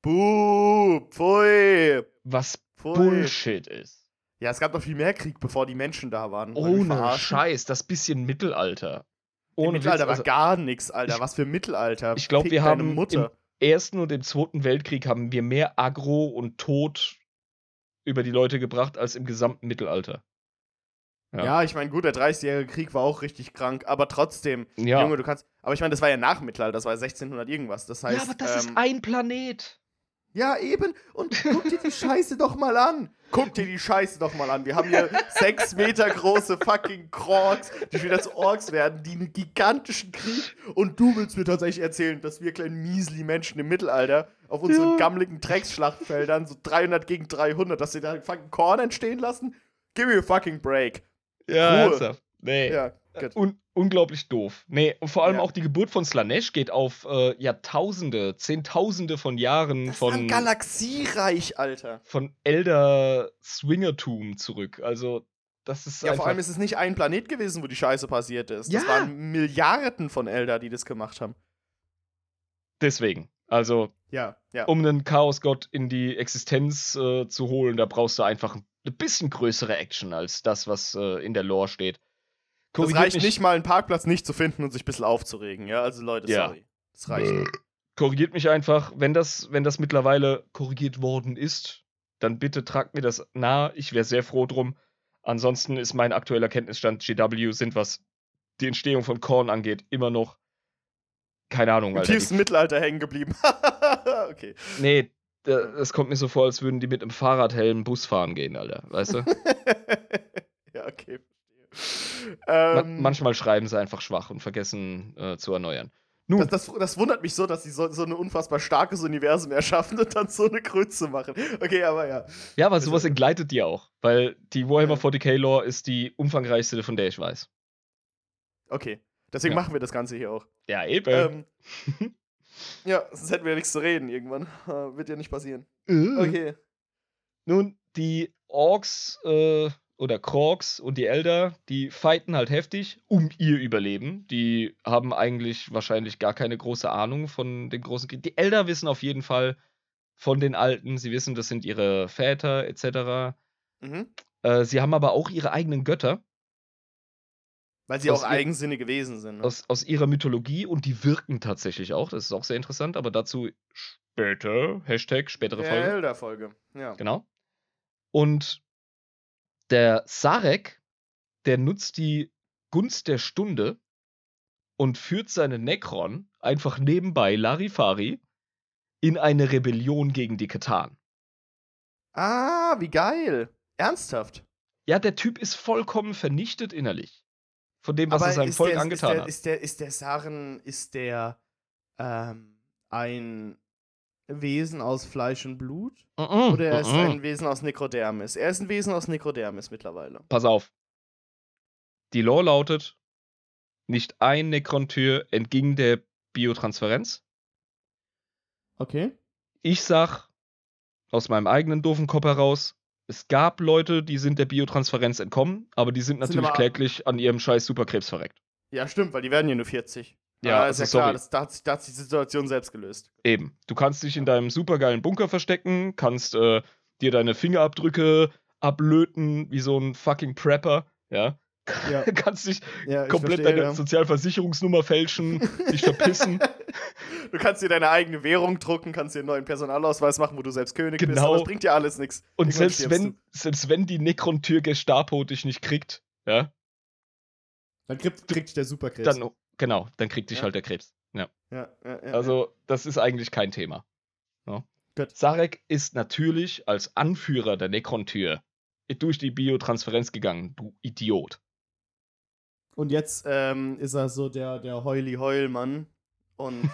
Buh, pfui. Was pfui. Bullshit ist. Ja, es gab noch viel mehr Krieg, bevor die Menschen da waren. Ohne Scheiß, das bisschen Mittelalter. Ohne Mittelalter Witz, war also, gar nichts, Alter. Ich, Was für Mittelalter. Ich glaube, wir haben Mutter. im Ersten und im Zweiten Weltkrieg haben wir mehr Agro und Tod über die Leute gebracht als im gesamten Mittelalter. Ja, ja ich meine, gut, der 30-jährige Krieg war auch richtig krank, aber trotzdem, ja. Junge, du kannst. Aber ich meine, das war ja nach Mittelalter, das war 1600 irgendwas. Das heißt. Ja, aber das ähm, ist ein Planet. Ja, eben. Und guck dir die Scheiße doch mal an. Guck dir die Scheiße doch mal an. Wir haben hier sechs Meter große fucking Krogs, die wieder zu Orks werden, die einen gigantischen Krieg. Und du willst mir tatsächlich erzählen, dass wir kleinen miesli Menschen im Mittelalter auf unseren ja. gammeligen Drecksschlachtfeldern, so 300 gegen 300, dass sie da fucking Korn entstehen lassen? Give me a fucking break. Ja, ernsthaft. Nee. Ja, Un unglaublich doof. Nee, und vor allem ja. auch die Geburt von Slanesh geht auf äh, Jahrtausende, Zehntausende von Jahren das von. Ist ein Galaxiereich, Alter. Von Elder Swingertum zurück. Also, das ist. Ja, vor allem ist es nicht ein Planet gewesen, wo die Scheiße passiert ist. Ja. Das waren Milliarden von Elder, die das gemacht haben. Deswegen. Also, ja, ja. um einen Chaosgott in die Existenz äh, zu holen, da brauchst du einfach ein eine bisschen größere Action als das, was äh, in der Lore steht. Es reicht mich, nicht mal, einen Parkplatz nicht zu finden und sich ein bisschen aufzuregen, ja? Also Leute, ja. sorry. Das reicht nicht. Korrigiert mich einfach, wenn das, wenn das mittlerweile korrigiert worden ist, dann bitte tragt mir das nahe. Ich wäre sehr froh drum. Ansonsten ist mein aktueller Kenntnisstand, GW sind, was die Entstehung von Korn angeht, immer noch keine Ahnung, Alter. Im tiefsten Mittelalter hängen geblieben. okay. Nee, es kommt mir so vor, als würden die mit einem Fahrradhelm Bus fahren gehen, Alter. Weißt du? ja, okay, verstehe. Ähm, manchmal schreiben sie einfach schwach und vergessen äh, zu erneuern. Nun. Das, das, das, wundert mich so, dass sie so, so ein unfassbar starkes Universum erschaffen und dann so eine Grütze machen. Okay, aber ja. Ja, aber sowas entgleitet die auch, weil die Warhammer 40k Lore ist die umfangreichste, von der ich weiß. Okay, deswegen ja. machen wir das Ganze hier auch. Ja, eben. Ähm, Ja, sonst hätten wir ja nichts zu reden irgendwann. Wird ja nicht passieren. Uh. Okay. Nun, die Orks äh, oder Krogs und die Elder, die fighten halt heftig um ihr Überleben. Die haben eigentlich wahrscheinlich gar keine große Ahnung von dem großen Krieg. Die Elder wissen auf jeden Fall von den Alten. Sie wissen, das sind ihre Väter etc. Mhm. Äh, sie haben aber auch ihre eigenen Götter. Weil sie auch eigensinnig gewesen sind. Ne? Aus, aus ihrer Mythologie und die wirken tatsächlich auch. Das ist auch sehr interessant, aber dazu später. Hashtag spätere Folge. Elder Folge, ja. Genau. Und der Sarek, der nutzt die Gunst der Stunde und führt seine Necron einfach nebenbei Larifari in eine Rebellion gegen die Katan. Ah, wie geil. Ernsthaft. Ja, der Typ ist vollkommen vernichtet innerlich. Von dem, was Aber er seinem Volk der, angetan ist der, hat. Ist der, ist der Saren, ist der ähm, ein Wesen aus Fleisch und Blut? Mm -mm, Oder er ist mm ein Wesen aus Nekrodermis? Er ist ein Wesen aus Nekrodermis mittlerweile. Pass auf. Die Lore lautet, nicht ein Nekron-Tür entging der Biotransferenz. Okay. Ich sag aus meinem eigenen doofen Kopf heraus, es gab Leute, die sind der Biotransferenz entkommen, aber die sind natürlich sind kläglich an ihrem scheiß Superkrebs verreckt. Ja, stimmt, weil die werden ja nur 40. Ja, ist also ja klar, das, da, hat sich, da, hat sich, die Situation selbst gelöst. Eben. Du kannst dich in deinem supergeilen Bunker verstecken, kannst äh, dir deine Fingerabdrücke ablöten wie so ein fucking Prepper, ja. Ja. kannst dich ja, komplett verstehe, deine ja. Sozialversicherungsnummer fälschen, dich verpissen. Du kannst dir deine eigene Währung drucken, kannst dir einen neuen Personalausweis machen, wo du selbst König genau. bist, aber das bringt dir alles nichts. Und selbst wenn, selbst wenn die Necron-Tür Gestapo dich nicht kriegt, ja. Dann kriegt, kriegt der Superkrebs. Dann, genau, dann kriegt dich halt der Krebs. Ja. Ja, ja, ja. Also, das ist eigentlich kein Thema. Ja. Sarek ist natürlich als Anführer der Necron-Tür durch die Biotransferenz gegangen, du Idiot. Und jetzt ähm, ist er so der, der Heuli-Heul-Mann. Und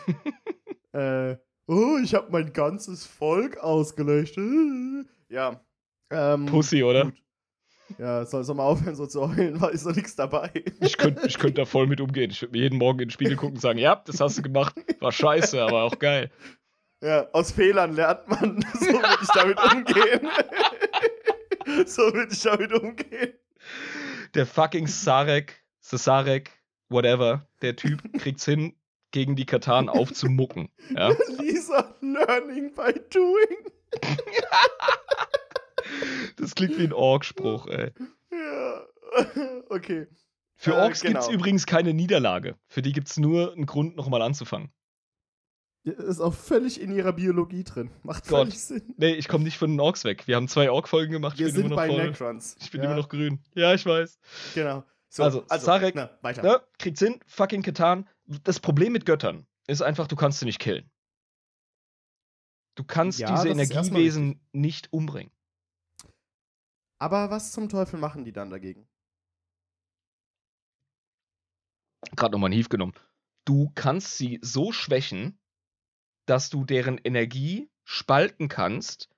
äh, oh, ich habe mein ganzes Volk ausgelöscht. Ja. Ähm, Pussy, oder? Gut. Ja, soll, soll mal aufhören, so zu heulen, weil ist doch nichts dabei. Ich könnte ich könnt da voll mit umgehen. Ich würde mir jeden Morgen in den Spiegel gucken und sagen, ja, das hast du gemacht. War scheiße, aber auch geil. Ja, aus Fehlern lernt man. So würde ich damit umgehen. so würde ich damit umgehen. Der fucking Sarek Cesarek, whatever, der Typ kriegt's hin, gegen die Katan aufzumucken. Ja? Lisa, learning by doing. das klingt wie ein Ork-Spruch, ey. Ja, okay. Für äh, Orks genau. gibt's übrigens keine Niederlage. Für die gibt's nur einen Grund, nochmal anzufangen. Ist auch völlig in ihrer Biologie drin. Macht Gott. völlig Sinn. Nee, ich komme nicht von den Orks weg. Wir haben zwei Ork-Folgen gemacht. Wir sind bei Necrons. Ich bin ja. immer noch grün. Ja, ich weiß. Genau. So, also, also Sarek na, weiter. Ne, kriegt Sinn, fucking Katan. Das Problem mit Göttern ist einfach, du kannst sie nicht killen. Du kannst ja, diese Energiewesen nicht umbringen. Aber was zum Teufel machen die dann dagegen? Gerade nochmal ein Hief genommen. Du kannst sie so schwächen, dass du deren Energie spalten kannst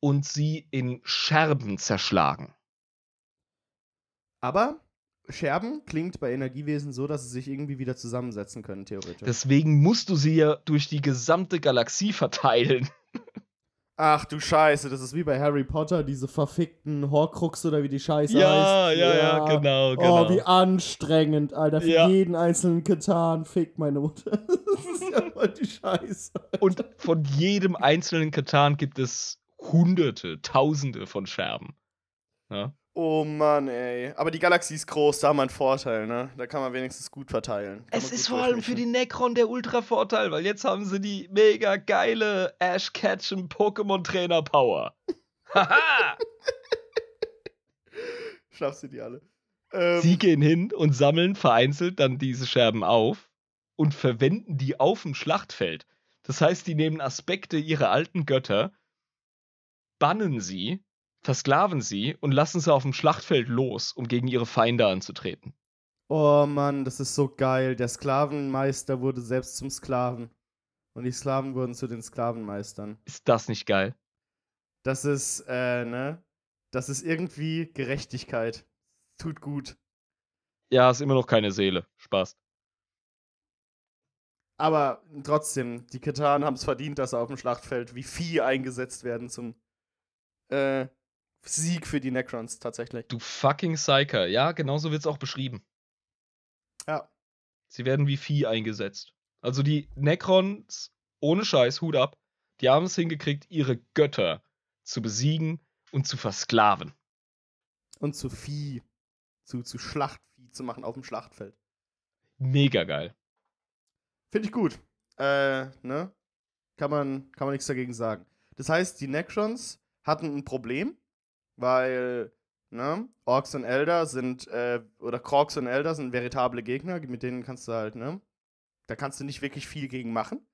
und sie in Scherben zerschlagen. Aber Scherben klingt bei Energiewesen so, dass sie sich irgendwie wieder zusammensetzen können, theoretisch. Deswegen musst du sie ja durch die gesamte Galaxie verteilen. Ach du Scheiße, das ist wie bei Harry Potter, diese verfickten Horcrux oder wie die Scheiße ja, heißt. Ja, ja, ja, genau, genau. Oh, wie anstrengend, Alter. Für ja. jeden einzelnen Katan fickt meine Mutter. das ist ja voll die Scheiße. Alter. Und von jedem einzelnen Katan gibt es Hunderte, Tausende von Scherben. Ja? Oh Mann, ey. Aber die Galaxie ist groß, da haben wir einen Vorteil, ne? Da kann man wenigstens gut verteilen. Kann es ist vor allem für die Necron der Ultra-Vorteil, weil jetzt haben sie die mega geile Ash Ketchum Pokémon Trainer Power. Haha! Schaffst du die alle? Ähm, sie gehen hin und sammeln vereinzelt dann diese Scherben auf und verwenden die auf dem Schlachtfeld. Das heißt, die nehmen Aspekte ihrer alten Götter, bannen sie versklaven sie und lassen sie auf dem Schlachtfeld los, um gegen ihre Feinde anzutreten. Oh Mann, das ist so geil. Der Sklavenmeister wurde selbst zum Sklaven. Und die Sklaven wurden zu den Sklavenmeistern. Ist das nicht geil? Das ist, äh, ne? Das ist irgendwie Gerechtigkeit. Tut gut. Ja, ist immer noch keine Seele. Spaß. Aber trotzdem, die Ketanen haben es verdient, dass sie auf dem Schlachtfeld wie Vieh eingesetzt werden zum äh, Sieg für die Necrons tatsächlich. Du fucking Psyker. Ja, genauso wird es auch beschrieben. Ja. Sie werden wie Vieh eingesetzt. Also die Necrons, ohne Scheiß, Hut ab, die haben es hingekriegt, ihre Götter zu besiegen und zu versklaven. Und zu Vieh, zu, zu Schlachtvieh zu machen auf dem Schlachtfeld. Mega geil. Finde ich gut. Äh, ne? Kann man, kann man nichts dagegen sagen. Das heißt, die Necrons hatten ein Problem weil ne, Orks und Elder sind, äh, oder Krogs und Elder sind veritable Gegner, mit denen kannst du halt, ne, da kannst du nicht wirklich viel gegen machen.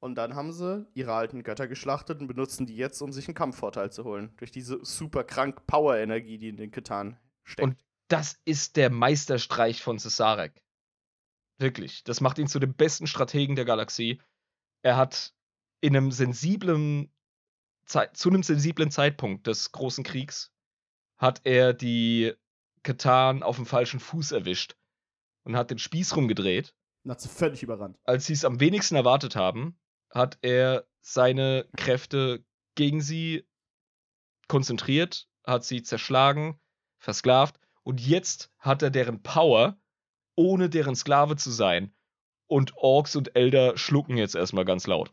Und dann haben sie ihre alten Götter geschlachtet und benutzen die jetzt, um sich einen Kampfvorteil zu holen. Durch diese super krank Power-Energie, die in den Ketan steckt. Und das ist der Meisterstreich von Cesarek. Wirklich. Das macht ihn zu dem besten Strategen der Galaxie. Er hat in einem sensiblen Zeit, zu einem sensiblen Zeitpunkt des großen Kriegs hat er die Katan auf dem falschen Fuß erwischt und hat den Spieß rumgedreht. Und hat sie völlig überrannt. Als sie es am wenigsten erwartet haben, hat er seine Kräfte gegen sie konzentriert, hat sie zerschlagen, versklavt und jetzt hat er deren Power, ohne deren Sklave zu sein. Und Orks und Elder schlucken jetzt erstmal ganz laut.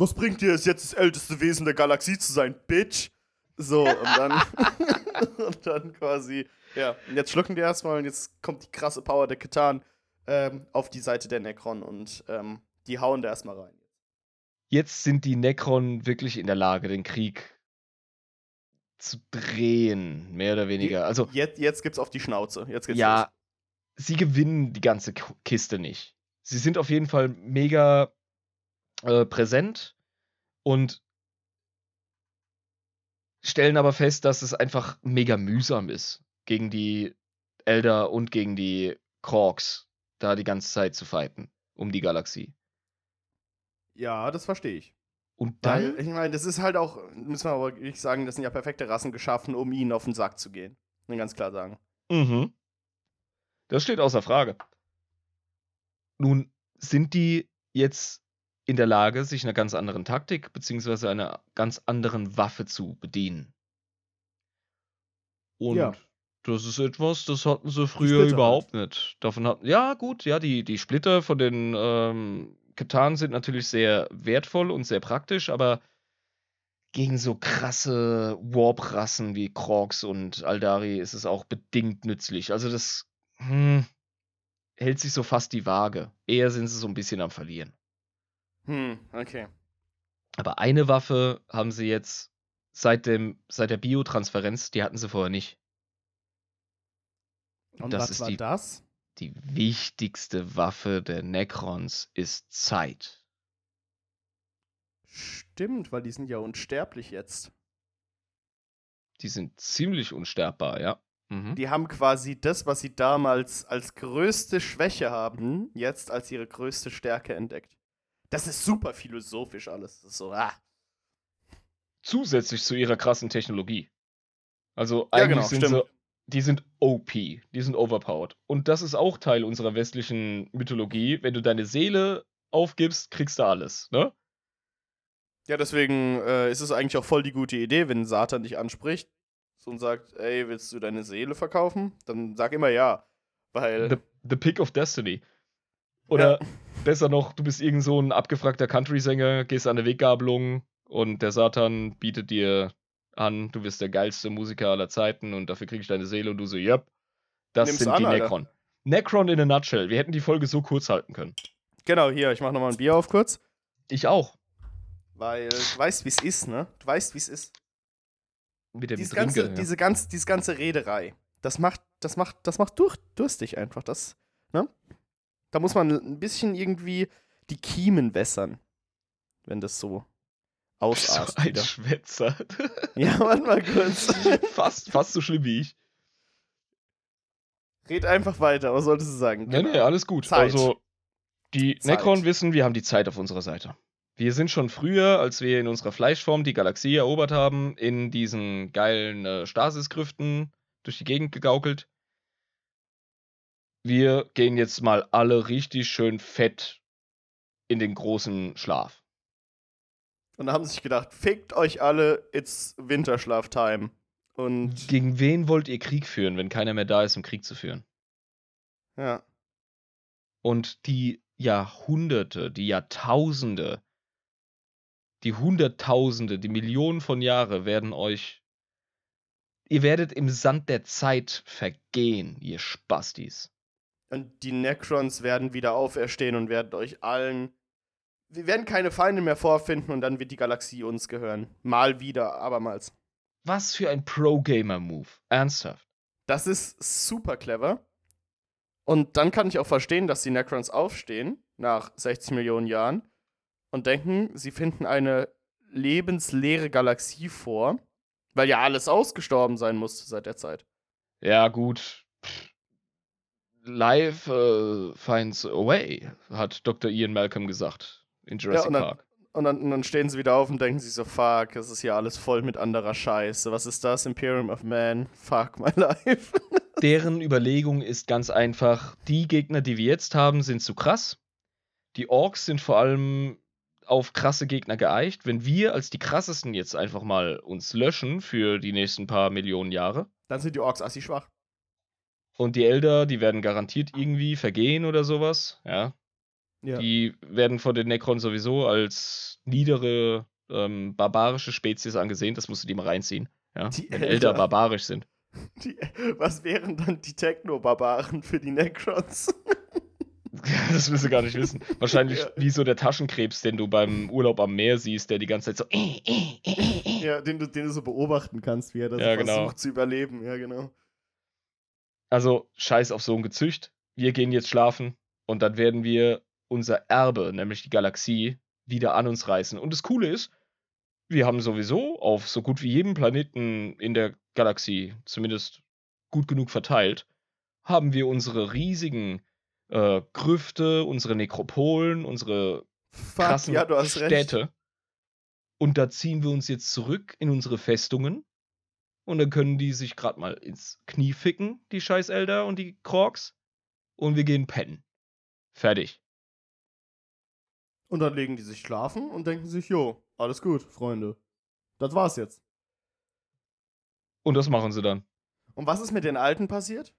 Was bringt dir es jetzt, das älteste Wesen der Galaxie zu sein, Bitch? So, und dann, und dann quasi, ja, und jetzt schlucken die erstmal und jetzt kommt die krasse Power der Ketan ähm, auf die Seite der Necron und ähm, die hauen da erstmal rein. Jetzt sind die Necron wirklich in der Lage, den Krieg zu drehen, mehr oder weniger. Also jetzt, jetzt gibt's auf die Schnauze. Jetzt geht's ja, los. sie gewinnen die ganze Kiste nicht. Sie sind auf jeden Fall mega äh, präsent und stellen aber fest, dass es einfach mega mühsam ist, gegen die Elder und gegen die Krogs da die ganze Zeit zu fighten um die Galaxie. Ja, das verstehe ich. Und dann? Weil, ich meine, das ist halt auch, müssen wir aber wirklich sagen, das sind ja perfekte Rassen geschaffen, um ihnen auf den Sack zu gehen. Muss ganz klar sagen. Mhm. Das steht außer Frage. Nun sind die jetzt in der Lage, sich einer ganz anderen Taktik bzw. einer ganz anderen Waffe zu bedienen. Und ja. das ist etwas, das hatten sie früher überhaupt halt. nicht. Davon hatten, ja, gut, ja, die, die Splitter von den ähm, Katan sind natürlich sehr wertvoll und sehr praktisch, aber gegen so krasse Warp-Rassen wie Krogs und Aldari ist es auch bedingt nützlich. Also das hm, hält sich so fast die Waage. Eher sind sie so ein bisschen am Verlieren. Hm, okay. Aber eine Waffe haben sie jetzt seit, dem, seit der Biotransferenz, die hatten sie vorher nicht. Und das was war die, das? Die wichtigste Waffe der Necrons ist Zeit. Stimmt, weil die sind ja unsterblich jetzt. Die sind ziemlich unsterbbar, ja. Mhm. Die haben quasi das, was sie damals als größte Schwäche haben, jetzt als ihre größte Stärke entdeckt. Das ist super philosophisch alles. So, ah. Zusätzlich zu ihrer krassen Technologie. Also eigentlich ja, genau, sind stimmt. sie die sind OP, die sind overpowered. Und das ist auch Teil unserer westlichen Mythologie. Wenn du deine Seele aufgibst, kriegst du alles, ne? Ja, deswegen äh, ist es eigentlich auch voll die gute Idee, wenn Satan dich anspricht und sagt, ey, willst du deine Seele verkaufen? Dann sag immer ja. Weil. The, the Pick of Destiny. Oder ja. Besser noch, du bist irgend so ein abgefragter Country-Sänger, gehst an eine Weggabelung und der Satan bietet dir an, du bist der geilste Musiker aller Zeiten und dafür kriege ich deine Seele und du so, yep, das Nimm's sind an, die Necron. Alter. Necron in a nutshell. Wir hätten die Folge so kurz halten können. Genau, hier, ich mach nochmal ein Bier auf kurz. Ich auch. Weil du weißt, wie es ist, ne? Du weißt, wie es ist. Mit dem Dies ganze, ja. diese, ganz, diese ganze Rederei, das macht, das macht, das macht durch, durstig einfach. Das, ne? Da muss man ein bisschen irgendwie die Kiemen wässern. Wenn das so ausartet. So ein wieder. Schwätzer. ja, warte mal kurz. fast, fast so schlimm wie ich. Red einfach weiter, was solltest du sagen? Nee, genau. nee, alles gut. Zeit. Also, die Zeit. Necron wissen, wir haben die Zeit auf unserer Seite. Wir sind schon früher, als wir in unserer Fleischform die Galaxie erobert haben, in diesen geilen äh, Stasisgrüften durch die Gegend gegaukelt. Wir gehen jetzt mal alle richtig schön fett in den großen Schlaf. Und haben sich gedacht, fickt euch alle, it's Winterschlaftime. Und Gegen wen wollt ihr Krieg führen, wenn keiner mehr da ist, um Krieg zu führen? Ja. Und die Jahrhunderte, die Jahrtausende, die Hunderttausende, die Millionen von Jahren werden euch. Ihr werdet im Sand der Zeit vergehen, ihr Spastis. Und die Necrons werden wieder auferstehen und werden euch allen wir werden keine Feinde mehr vorfinden und dann wird die Galaxie uns gehören. Mal wieder, abermals. Was für ein Pro-Gamer-Move. Ernsthaft. Das ist super clever. Und dann kann ich auch verstehen, dass die Necrons aufstehen, nach 60 Millionen Jahren, und denken, sie finden eine lebensleere Galaxie vor, weil ja alles ausgestorben sein musste seit der Zeit. Ja, gut. Life uh, finds a way, hat Dr. Ian Malcolm gesagt in Jurassic ja, und dann, Park. Und dann, und dann, stehen sie wieder auf und denken sich so, fuck, es ist hier alles voll mit anderer Scheiße. Was ist das? Imperium of Man? Fuck my life. Deren Überlegung ist ganz einfach, die Gegner, die wir jetzt haben, sind zu krass. Die Orks sind vor allem auf krasse Gegner geeicht. Wenn wir als die krassesten jetzt einfach mal uns löschen für die nächsten paar Millionen Jahre. Dann sind die Orks assi schwach. Und die Elder, die werden garantiert irgendwie vergehen oder sowas. Ja. ja. Die werden von den Necron sowieso als niedere, ähm, barbarische Spezies angesehen. Das musst du dir mal reinziehen. Ja. Die Wenn Elder. Elder barbarisch sind. Die, was wären dann die Techno-Barbaren für die Necrons? das wirst du gar nicht wissen. Wahrscheinlich ja. wie so der Taschenkrebs, den du beim Urlaub am Meer siehst, der die ganze Zeit so. Äh, äh, äh, ja, den du, den du so beobachten kannst, wie er das ja, genau. versucht zu überleben. Ja, genau. Also, scheiß auf so ein Gezücht. Wir gehen jetzt schlafen und dann werden wir unser Erbe, nämlich die Galaxie, wieder an uns reißen. Und das Coole ist, wir haben sowieso auf so gut wie jedem Planeten in der Galaxie, zumindest gut genug verteilt, haben wir unsere riesigen äh, Grüfte, unsere Nekropolen, unsere Fuck, krassen ja, Städte. Recht. Und da ziehen wir uns jetzt zurück in unsere Festungen. Und dann können die sich gerade mal ins Knie ficken, die scheiß Elder und die Krogs. Und wir gehen pennen. Fertig. Und dann legen die sich schlafen und denken sich, jo, alles gut, Freunde. Das war's jetzt. Und das machen sie dann. Und was ist mit den Alten passiert?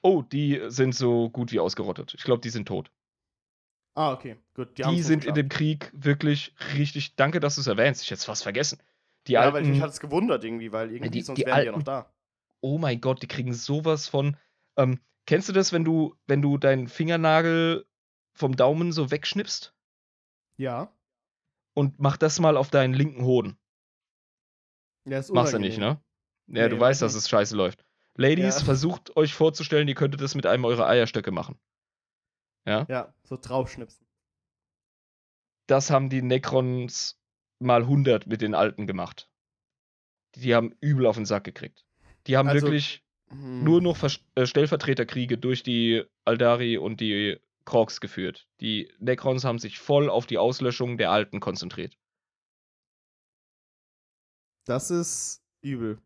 Oh, die sind so gut wie ausgerottet. Ich glaube, die sind tot. Ah, okay. Gut. Die, die sind in dem Krieg wirklich richtig. Danke, dass du es erwähnst. Ich hätte es fast vergessen. Die ja, alten, weil mich hat es gewundert irgendwie, weil irgendwie die, sonst die wären alten, die ja noch da. Oh mein Gott, die kriegen sowas von. Ähm, kennst du das, wenn du, wenn du deinen Fingernagel vom Daumen so wegschnippst? Ja. Und mach das mal auf deinen linken Hoden. Ja, ist Machst du nicht, ne? Ja, nee, du weißt, dass es scheiße läuft. Ladies, ja. versucht euch vorzustellen, ihr könntet das mit einem eurer Eierstöcke machen. Ja? Ja, so draufschnipsen. Das haben die Necrons mal 100 mit den Alten gemacht. Die haben übel auf den Sack gekriegt. Die haben also, wirklich hm. nur noch Ver äh, Stellvertreterkriege durch die Aldari und die Krogs geführt. Die Necrons haben sich voll auf die Auslöschung der Alten konzentriert. Das ist übel.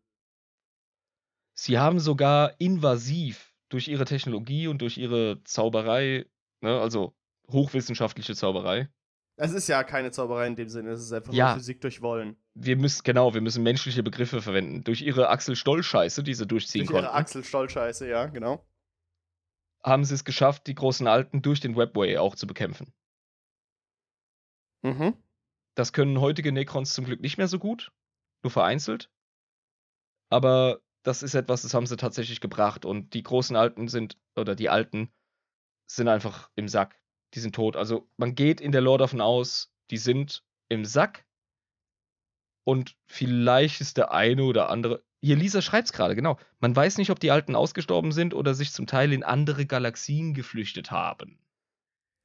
Sie haben sogar invasiv durch ihre Technologie und durch ihre Zauberei, ne, also hochwissenschaftliche Zauberei. Es ist ja keine Zauberei in dem Sinne, es ist einfach ja, nur Physik durch Wollen. Wir müssen, genau, wir müssen menschliche Begriffe verwenden. Durch ihre Axel-Stoll-Scheiße, die sie durchziehen durch konnten. Durch ihre Axel-Stoll-Scheiße, ja, genau. Haben sie es geschafft, die großen Alten durch den Webway auch zu bekämpfen. Mhm. Das können heutige Necrons zum Glück nicht mehr so gut, nur vereinzelt. Aber das ist etwas, das haben sie tatsächlich gebracht. Und die großen Alten sind, oder die Alten, sind einfach im Sack. Die sind tot. Also man geht in der Lore davon aus, die sind im Sack. Und vielleicht ist der eine oder andere. Hier, Lisa schreibt es gerade, genau. Man weiß nicht, ob die Alten ausgestorben sind oder sich zum Teil in andere Galaxien geflüchtet haben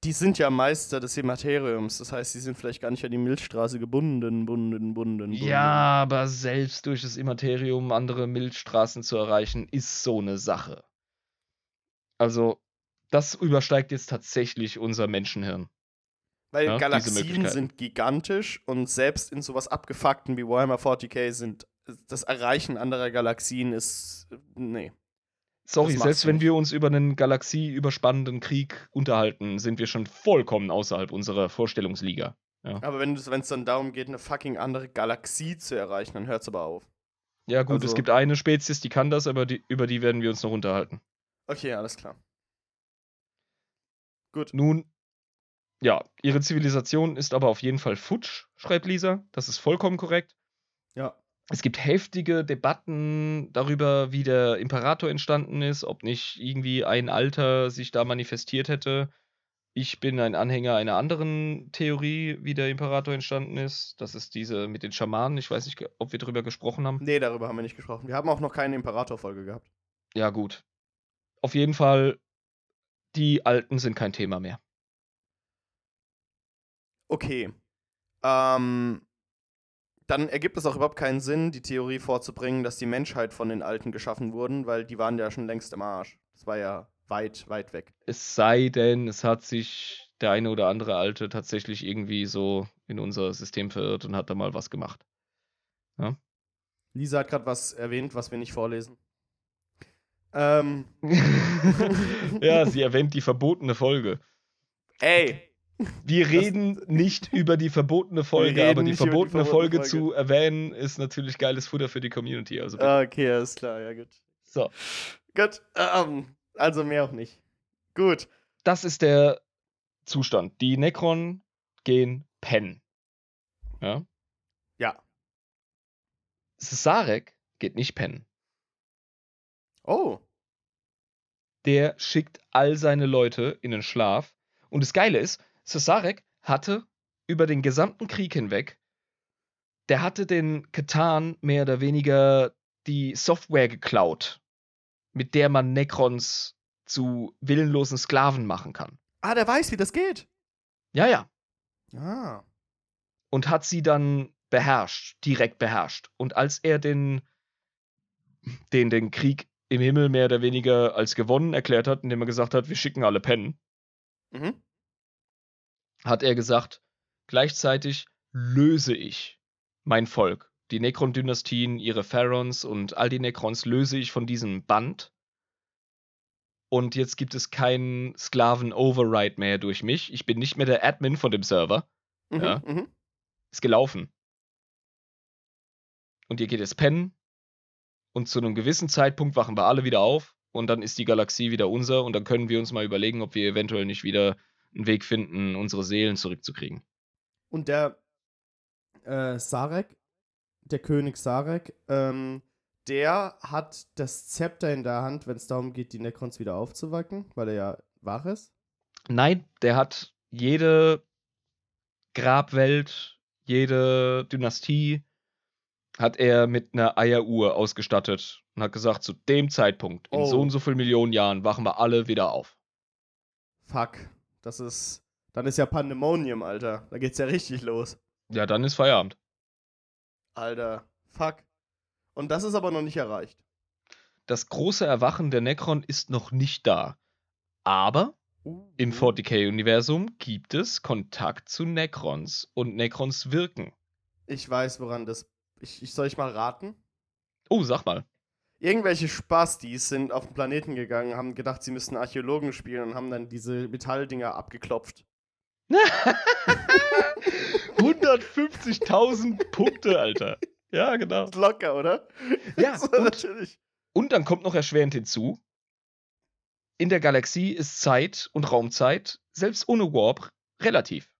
die sind ja Meister des Hemateriums. Das heißt, sie sind vielleicht gar nicht an die Milchstraße gebunden, bunden, bunden, bunden. Ja, aber selbst durch das Immaterium andere Milchstraßen zu erreichen, ist so eine Sache. Also, das übersteigt jetzt tatsächlich unser Menschenhirn. Weil ja, Galaxien sind gigantisch und selbst in sowas abgefuckten wie Warhammer 40k sind das Erreichen anderer Galaxien ist. Nee. Sorry, selbst wenn wir uns über einen galaxieüberspannenden Krieg unterhalten, sind wir schon vollkommen außerhalb unserer Vorstellungsliga. Ja. Aber wenn es dann darum geht, eine fucking andere Galaxie zu erreichen, dann hört es aber auf. Ja, gut, also, es gibt eine Spezies, die kann das, aber die, über die werden wir uns noch unterhalten. Okay, alles klar. Gut. Nun, ja, ihre Zivilisation ist aber auf jeden Fall futsch, schreibt Lisa. Das ist vollkommen korrekt. Ja es gibt heftige Debatten darüber, wie der Imperator entstanden ist, ob nicht irgendwie ein Alter sich da manifestiert hätte. Ich bin ein Anhänger einer anderen Theorie, wie der Imperator entstanden ist. Das ist diese mit den Schamanen. Ich weiß nicht, ob wir darüber gesprochen haben. Nee, darüber haben wir nicht gesprochen. Wir haben auch noch keine Imperator-Folge gehabt. Ja, gut. Auf jeden Fall, die Alten sind kein Thema mehr. Okay. Ähm, dann ergibt es auch überhaupt keinen Sinn, die Theorie vorzubringen, dass die Menschheit von den Alten geschaffen wurden, weil die waren ja schon längst im Arsch. Das war ja weit, weit weg. Es sei denn, es hat sich der eine oder andere Alte tatsächlich irgendwie so in unser System verirrt und hat da mal was gemacht. Ja? Lisa hat gerade was erwähnt, was wir nicht vorlesen. Ähm. ja, sie erwähnt die verbotene Folge. Ey! Wir reden nicht über die verbotene Folge, aber die verbotene, die verbotene Folge, Folge, zu erwähnen ist natürlich geiles Futter für die Community. Also okay, alles klar, ja gut. So. Gut, ähm, also mehr auch nicht. Gut. Das ist der Zustand. Die Necron gehen pennen. Ja? Ja. Sarek geht nicht pennen. Oh. Der schickt all seine Leute in den Schlaf. Und das Geile ist, Cesarek hatte über den gesamten Krieg hinweg, der hatte den Katan mehr oder weniger die Software geklaut, mit der man Necrons zu willenlosen Sklaven machen kann. Ah, der weiß, wie das geht. Ja, ja. Ah. Und hat sie dann beherrscht, direkt beherrscht. Und als er den, den, den Krieg im Himmel mehr oder weniger als gewonnen erklärt hat, indem er gesagt hat, wir schicken alle pennen, mhm. hat er gesagt, gleichzeitig löse ich mein Volk. Die Necron-Dynastien, ihre Pharaons und all die Necrons löse ich von diesem Band und jetzt gibt es keinen Sklaven-Override mehr durch mich. Ich bin nicht mehr der Admin von dem Server. Mhm, ja. Mhm. Ist gelaufen. Und ihr geht jetzt pennen. Und zu einem gewissen Zeitpunkt wachen wir alle wieder auf. Und dann ist die Galaxie wieder unser. Und dann können wir uns mal überlegen, ob wir eventuell nicht wieder einen Weg finden, unsere Seelen zurückzukriegen. Und der äh, Sarek, der König Sarek, ähm, der hat das Zepter in der Hand, wenn es darum geht, die Necrons wieder aufzuwacken, weil er ja wach ist? Nein, der hat jede Grabwelt, jede Dynastie hat er mit einer Eieruhr ausgestattet und hat gesagt, zu dem Zeitpunkt, in oh. so und so vielen Millionen Jahren, wachen wir alle wieder auf. Fuck, das ist, dann ist ja Pandemonium, Alter. Da geht's ja richtig los. Ja, dann ist Feierabend. Alter, fuck. Und das ist aber noch nicht erreicht. Das große Erwachen der Necron ist noch nicht da. Aber uh, im 40k-Universum gibt es Kontakt zu Necrons und Necrons wirken. Ich weiß, woran das. Ich, ich soll ich mal raten? Oh, sag mal. Irgendwelche Spastis sind auf den Planeten gegangen, haben gedacht, sie müssten Archäologen spielen und haben dann diese Metalldinger abgeklopft. 150.000 Punkte, Alter. Ja, genau. Locker, oder? Ja, so, und, natürlich. Und dann kommt noch erschwerend hinzu, in der Galaxie ist Zeit und Raumzeit, selbst ohne Warp, relativ.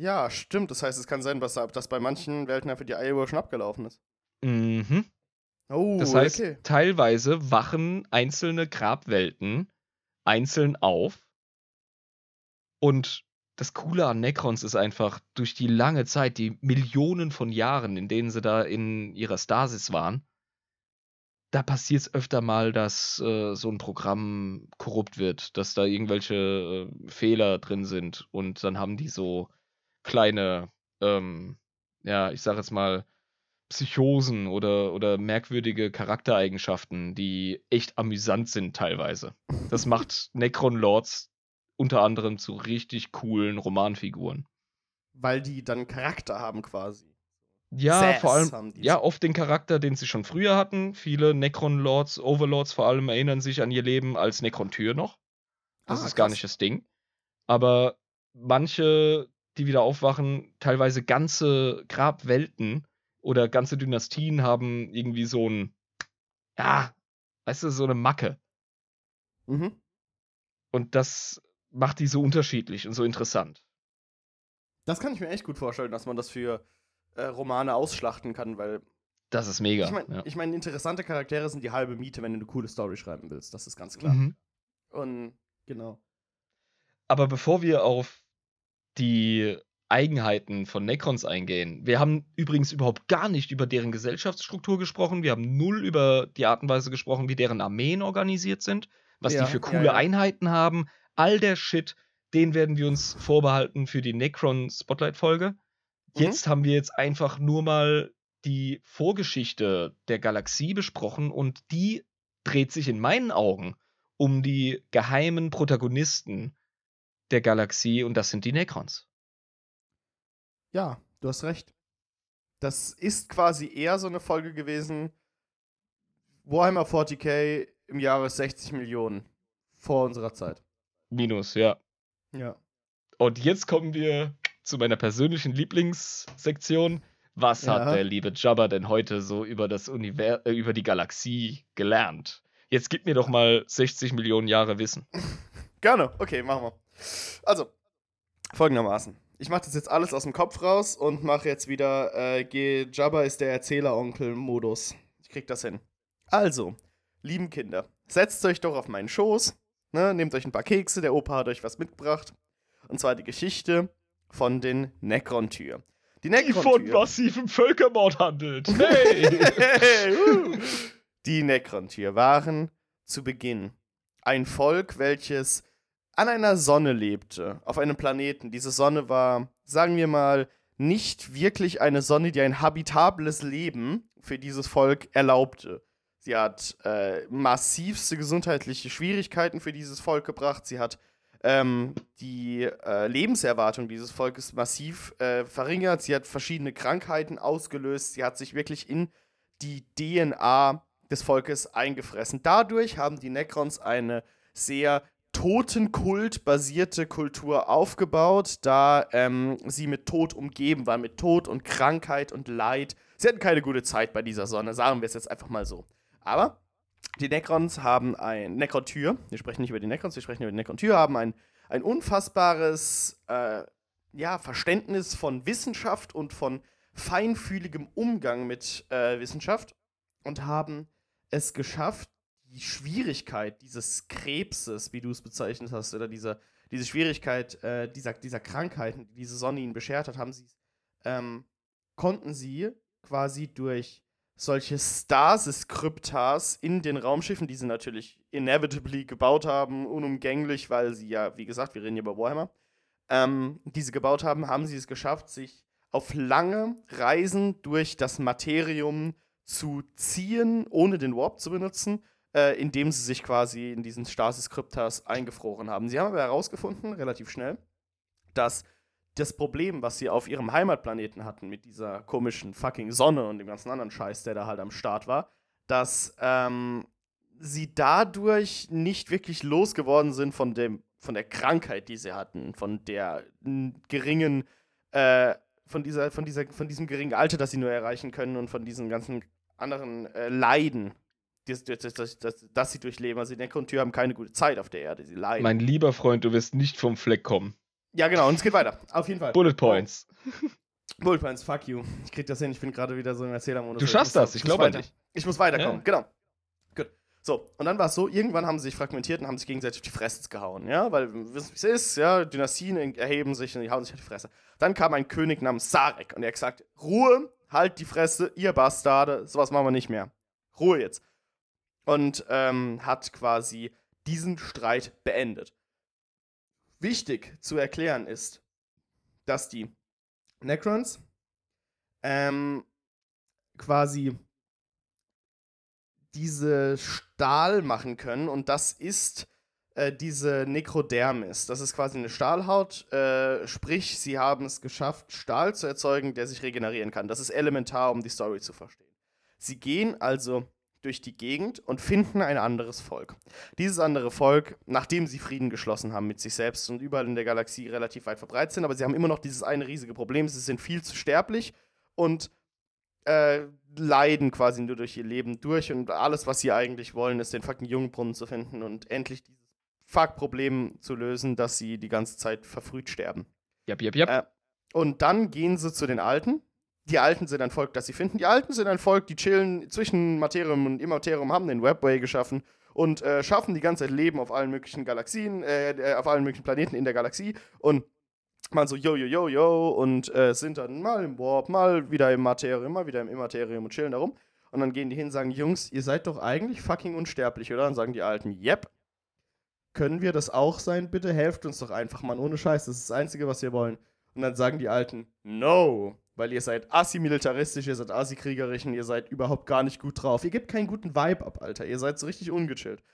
Ja, stimmt. Das heißt, es kann sein, dass, dass bei manchen Welten einfach die Eieruhr schon abgelaufen ist. Mhm. Oh, das heißt, okay. teilweise wachen einzelne Grabwelten einzeln auf und das Coole an Necrons ist einfach, durch die lange Zeit, die Millionen von Jahren, in denen sie da in ihrer Stasis waren, da passiert es öfter mal, dass äh, so ein Programm korrupt wird, dass da irgendwelche äh, Fehler drin sind und dann haben die so kleine, ähm, ja, ich sag jetzt mal, Psychosen oder, oder merkwürdige Charaktereigenschaften, die echt amüsant sind teilweise. Das macht Necron Lords unter anderem zu richtig coolen Romanfiguren. Weil die dann Charakter haben quasi. Ja, Sass vor allem, ja, oft den Charakter, den sie schon früher hatten. Viele Necron-Lords, Overlords vor allem erinnern sich an ihr Leben als Necron-Tür noch. Das ah, ist gar nicht das Ding. Aber manche, die wieder aufwachen, teilweise ganze Grabwelten oder ganze Dynastien haben irgendwie so ein, ja, weißt du, so eine Macke. Mhm. Und das macht die so unterschiedlich und so interessant. Das kann ich mir echt gut vorstellen, dass man das für äh, Romane ausschlachten kann, weil. Das ist mega. Ich meine, ja. ich mein, interessante Charaktere sind die halbe Miete, wenn du eine coole Story schreiben willst. Das ist ganz klar. Mhm. Und genau. Aber bevor wir auf die Eigenheiten von Necrons eingehen. Wir haben übrigens überhaupt gar nicht über deren Gesellschaftsstruktur gesprochen. Wir haben null über die Art und Weise gesprochen, wie deren Armeen organisiert sind, was ja, die für coole ja, ja. Einheiten haben, all der Shit, den werden wir uns vorbehalten für die Necron Spotlight Folge. Mhm. Jetzt mhm. haben wir jetzt einfach nur mal die Vorgeschichte der Galaxie besprochen und die dreht sich in meinen Augen um die geheimen Protagonisten der Galaxie und das sind die Necrons. Ja, du hast recht. Das ist quasi eher so eine Folge gewesen. Warhammer 40k im Jahre 60 Millionen vor unserer Zeit. Minus, ja. Ja. Und jetzt kommen wir zu meiner persönlichen Lieblingssektion. Was ja. hat der liebe Jabba denn heute so über das Univers äh, über die Galaxie gelernt? Jetzt gib mir doch mal 60 Millionen Jahre Wissen. Gerne, okay, machen wir. Also, folgendermaßen. Ich mache das jetzt alles aus dem Kopf raus und mache jetzt wieder äh, Jabba ist der Erzähleronkel-Modus. Ich krieg das hin. Also, lieben Kinder, setzt euch doch auf meinen Schoß, ne, nehmt euch ein paar Kekse, der Opa hat euch was mitgebracht. Und zwar die Geschichte von den Necron-Tür. Die, Necron die von massivem Völkermord handelt. Hey! hey uh. Die Necron-Tür waren zu Beginn ein Volk, welches an einer Sonne lebte, auf einem Planeten. Diese Sonne war, sagen wir mal, nicht wirklich eine Sonne, die ein habitables Leben für dieses Volk erlaubte. Sie hat äh, massivste gesundheitliche Schwierigkeiten für dieses Volk gebracht. Sie hat ähm, die äh, Lebenserwartung dieses Volkes massiv äh, verringert. Sie hat verschiedene Krankheiten ausgelöst. Sie hat sich wirklich in die DNA des Volkes eingefressen. Dadurch haben die Necrons eine sehr Totenkult-basierte Kultur aufgebaut, da ähm, sie mit Tod umgeben waren, mit Tod und Krankheit und Leid. Sie hatten keine gute Zeit bei dieser Sonne, sagen wir es jetzt einfach mal so. Aber die Necrons haben ein Necron-Tür, wir sprechen nicht über die Necrons, wir sprechen über die Necron-Tür, haben ein, ein unfassbares äh, ja, Verständnis von Wissenschaft und von feinfühligem Umgang mit äh, Wissenschaft und haben es geschafft, die Schwierigkeit dieses Krebses, wie du es bezeichnet hast, oder dieser, diese Schwierigkeit äh, dieser, dieser Krankheiten, die diese Sonne ihnen beschert hat, haben sie, ähm, konnten sie quasi durch solche Stasis-Kryptas in den Raumschiffen, die sie natürlich inevitably gebaut haben, unumgänglich, weil sie ja, wie gesagt, wir reden hier über Warhammer, ähm, die sie gebaut haben, haben sie es geschafft, sich auf lange Reisen durch das Materium zu ziehen, ohne den Warp zu benutzen äh, indem sie sich quasi in diesen Stasis-Kryptas eingefroren haben. Sie haben aber herausgefunden, relativ schnell, dass das Problem, was sie auf ihrem Heimatplaneten hatten, mit dieser komischen fucking Sonne und dem ganzen anderen Scheiß, der da halt am Start war, dass ähm, sie dadurch nicht wirklich losgeworden sind von, dem, von der Krankheit, die sie hatten, von der geringen, äh, von, dieser, von, dieser, von diesem geringen Alter, das sie nur erreichen können und von diesen ganzen anderen äh, Leiden, das, das, das, das, das sie durchleben. Also die Necron-Tür haben keine gute Zeit auf der Erde. Sie leiden. Mein lieber Freund, du wirst nicht vom Fleck kommen. Ja, genau, und es geht weiter. Auf jeden Fall. Bullet Points. Bullet Points, fuck you. Ich krieg das hin, ich bin gerade wieder so im Erzählermodus. Du schaffst das, ich glaube nicht. Ich muss weiterkommen, ja. genau. Gut. So, und dann war es so, irgendwann haben sie sich fragmentiert und haben sich gegenseitig auf die Fresse gehauen, ja, weil wir wissen, wie es ist, ja, Dynastien erheben sich und die hauen sich auf die Fresse. Dann kam ein König namens Sarek und er hat gesagt, Ruhe, halt die Fresse, ihr Bastarde, sowas machen wir nicht mehr. Ruhe jetzt und ähm, hat quasi diesen Streit beendet. Wichtig zu erklären ist, dass die Necrons ähm, quasi diese Stahl machen können und das ist äh, diese Necrodermis. Das ist quasi eine Stahlhaut, äh, sprich, sie haben es geschafft, Stahl zu erzeugen, der sich regenerieren kann. Das ist elementar, um die Story zu verstehen. Sie gehen also durch die Gegend und finden ein anderes Volk. Dieses andere Volk, nachdem sie Frieden geschlossen haben mit sich selbst und überall in der Galaxie relativ weit verbreitet sind, aber sie haben immer noch dieses eine riesige Problem, sie sind viel zu sterblich und äh, leiden quasi nur durch ihr Leben durch und alles, was sie eigentlich wollen, ist den fucking Jungbrunnen zu finden und endlich dieses Fuck-Problem zu lösen, dass sie die ganze Zeit verfrüht sterben. Yep, yep, yep. Äh, und dann gehen sie zu den Alten die Alten sind ein Volk, das sie finden. Die Alten sind ein Volk, die chillen zwischen Materium und Immaterium, haben den Webway geschaffen und äh, schaffen die ganze Zeit Leben auf allen möglichen Galaxien, äh, äh, auf allen möglichen Planeten in der Galaxie und mal so yo, yo, yo, yo und äh, sind dann mal im Warp, mal wieder im Materium, mal wieder im Immaterium und chillen darum. Und dann gehen die hin und sagen, Jungs, ihr seid doch eigentlich fucking unsterblich, oder? Und sagen die Alten, yep. können wir das auch sein, bitte? Helft uns doch einfach, Mann, ohne Scheiß, das ist das Einzige, was wir wollen. Und dann sagen die Alten, no, weil ihr seid assimilitaristisch, ihr seid assikriegerisch und ihr seid überhaupt gar nicht gut drauf. Ihr gebt keinen guten Vibe ab, Alter. Ihr seid so richtig ungechillt.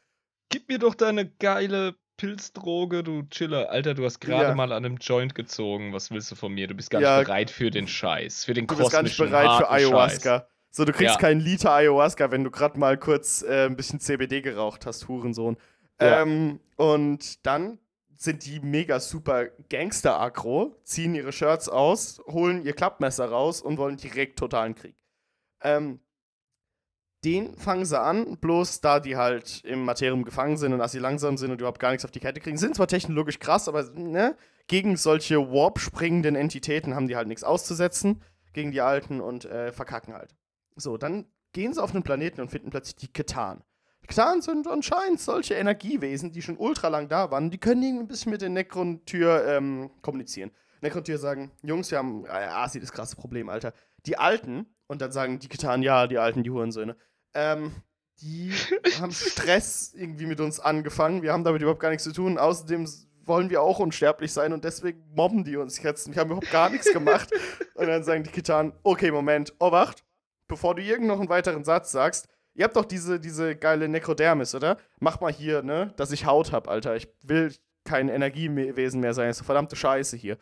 Gib mir doch deine geile Pilzdroge, du Chiller. Alter, du hast gerade ja. mal an einem Joint gezogen. Was willst du von mir? Du bist gar ja. nicht bereit für den Scheiß, für den du kosmischen Du bist gar nicht bereit für Ayahuasca. Scheiß. So, du kriegst ja. keinen Liter Ayahuasca, wenn du gerade mal kurz äh, ein bisschen CBD geraucht hast, Hurensohn. Ähm, und dann sind die mega super Gangster-Aggro, ziehen ihre Shirts aus, holen ihr Klappmesser raus und wollen direkt totalen Krieg. Ähm, den fangen sie an, bloß da die halt im Materium gefangen sind und dass sie langsam sind und überhaupt gar nichts auf die Kette kriegen. Sind zwar technologisch krass, aber ne, gegen solche Warp-springenden Entitäten haben die halt nichts auszusetzen, gegen die Alten und äh, verkacken halt. So, dann gehen sie auf einen Planeten und finden plötzlich die Ketan. Ktan sind anscheinend solche Energiewesen, die schon ultra lang da waren. Die können irgendwie ein bisschen mit den Necron-Tür ähm, kommunizieren. Necron-Tür sagen: Jungs, wir haben. Äh, ah, sie das krasse Problem, Alter. Die Alten, und dann sagen die Ketan: Ja, die Alten, die Hurensöhne. Ähm, die haben Stress irgendwie mit uns angefangen. Wir haben damit überhaupt gar nichts zu tun. Außerdem wollen wir auch unsterblich sein und deswegen mobben die uns jetzt. Wir haben überhaupt gar nichts gemacht. und dann sagen die Kitan: Okay, Moment, oh, wacht. Bevor du irgend noch einen weiteren Satz sagst, Ihr habt doch diese, diese geile Nekrodermis, oder? Mach mal hier, ne, dass ich Haut hab, Alter. Ich will kein Energiewesen mehr sein. Das ist verdammte Scheiße hier.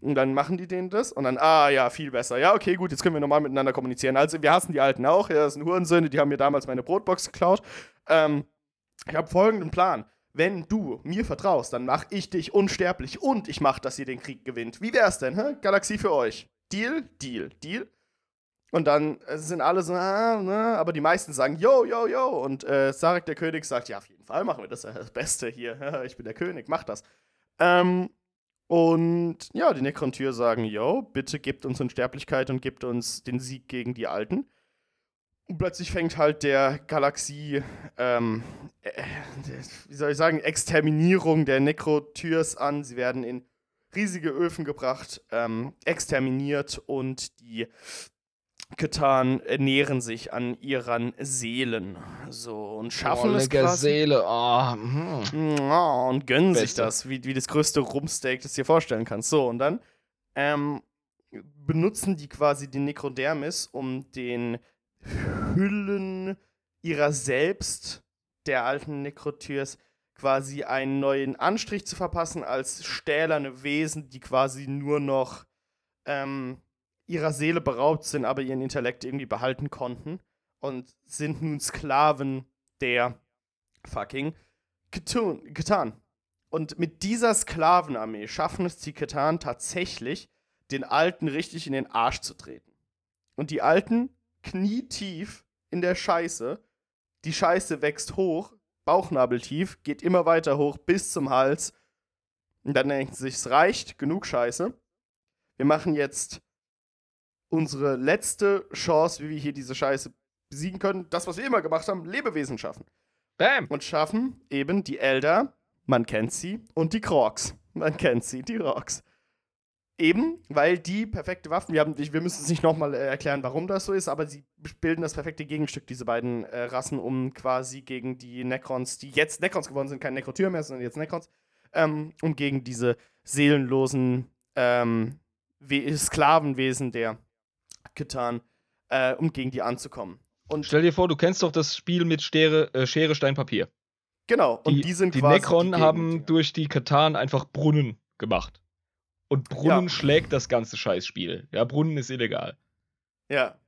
Und dann machen die denen das und dann, ah ja, viel besser. Ja, okay, gut, jetzt können wir nochmal miteinander kommunizieren. Also, wir hassen die Alten auch. Ja, das sind Hurensöhne, die haben mir damals meine Brotbox geklaut. Ähm, ich habe folgenden Plan. Wenn du mir vertraust, dann mach ich dich unsterblich und ich mach, dass ihr den Krieg gewinnt. Wie wär's denn, hä? Galaxie für euch. Deal? Deal. Deal? Und dann äh, sind alle so, ah, ne, aber die meisten sagen, yo, yo, yo. Und äh, Sarek, der König, sagt, ja, auf jeden Fall machen wir das, das Beste hier. ich bin der König, mach das. Ähm, und ja, die Necron-Tür sagen, yo, bitte gebt uns Unsterblichkeit und gebt uns den Sieg gegen die Alten. Und plötzlich fängt halt der Galaxie, ähm, äh, wie soll ich sagen, Exterminierung der Necro-Türs an. Sie werden in riesige Öfen gebracht, ähm, exterminiert und die getan, ernähren sich an ihren Seelen. So und schaffen oh, es quasi. Seele. Oh, hm. oh, und gönnen Beste. sich das, wie, wie das größte Rumsteak, das du dir vorstellen kannst. So, und dann ähm, benutzen die quasi die Nekrodermis, um den Hüllen ihrer selbst, der alten Nekrotyrs, quasi einen neuen Anstrich zu verpassen als stählerne Wesen, die quasi nur noch ähm, ihrer Seele beraubt sind, aber ihren Intellekt irgendwie behalten konnten und sind nun Sklaven der fucking getan. Und mit dieser Sklavenarmee schaffen es die Ketan tatsächlich, den Alten richtig in den Arsch zu treten. Und die Alten knietief in der Scheiße. Die Scheiße wächst hoch, bauchnabeltief, geht immer weiter hoch bis zum Hals. Und dann denken sie sich, es reicht, genug Scheiße. Wir machen jetzt unsere letzte Chance, wie wir hier diese Scheiße besiegen können. Das, was wir immer gemacht haben, Lebewesen schaffen. Bam. Und schaffen eben die Elder, man kennt sie, und die Crocs. Man kennt sie, die Rocks. Eben, weil die perfekte Waffen, wir, haben, wir müssen es nicht nochmal äh, erklären, warum das so ist, aber sie bilden das perfekte Gegenstück, diese beiden äh, Rassen, um quasi gegen die Necrons, die jetzt Necrons geworden sind, kein Necrotyr mehr, sondern jetzt Necrons, ähm, um gegen diese seelenlosen ähm, Sklavenwesen der getan, äh, um gegen die anzukommen. Und Stell dir vor, du kennst doch das Spiel mit Schere, äh, Schere Stein, Papier. Genau, und die, die sind Die Necron die haben durch die Katan einfach Brunnen gemacht. Und Brunnen ja. schlägt das ganze Scheißspiel. Ja, Brunnen ist illegal. Ja.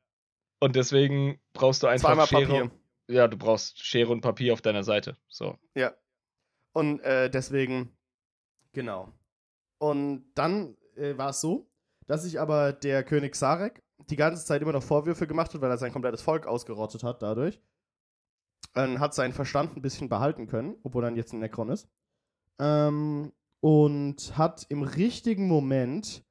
Und deswegen brauchst du einfach Zweimal Schere. Papier. Ja, du brauchst Schere und Papier auf deiner Seite. So. Ja. Und äh, deswegen, genau. Und dann äh, war es so, dass sich aber der König Sarek die ganze Zeit immer noch Vorwürfe gemacht hat, weil er sein komplettes Volk ausgerottet hat dadurch. Ähm, hat seinen Verstand ein bisschen behalten können, obwohl er jetzt ein Necron ist. Ähm, und hat im richtigen Moment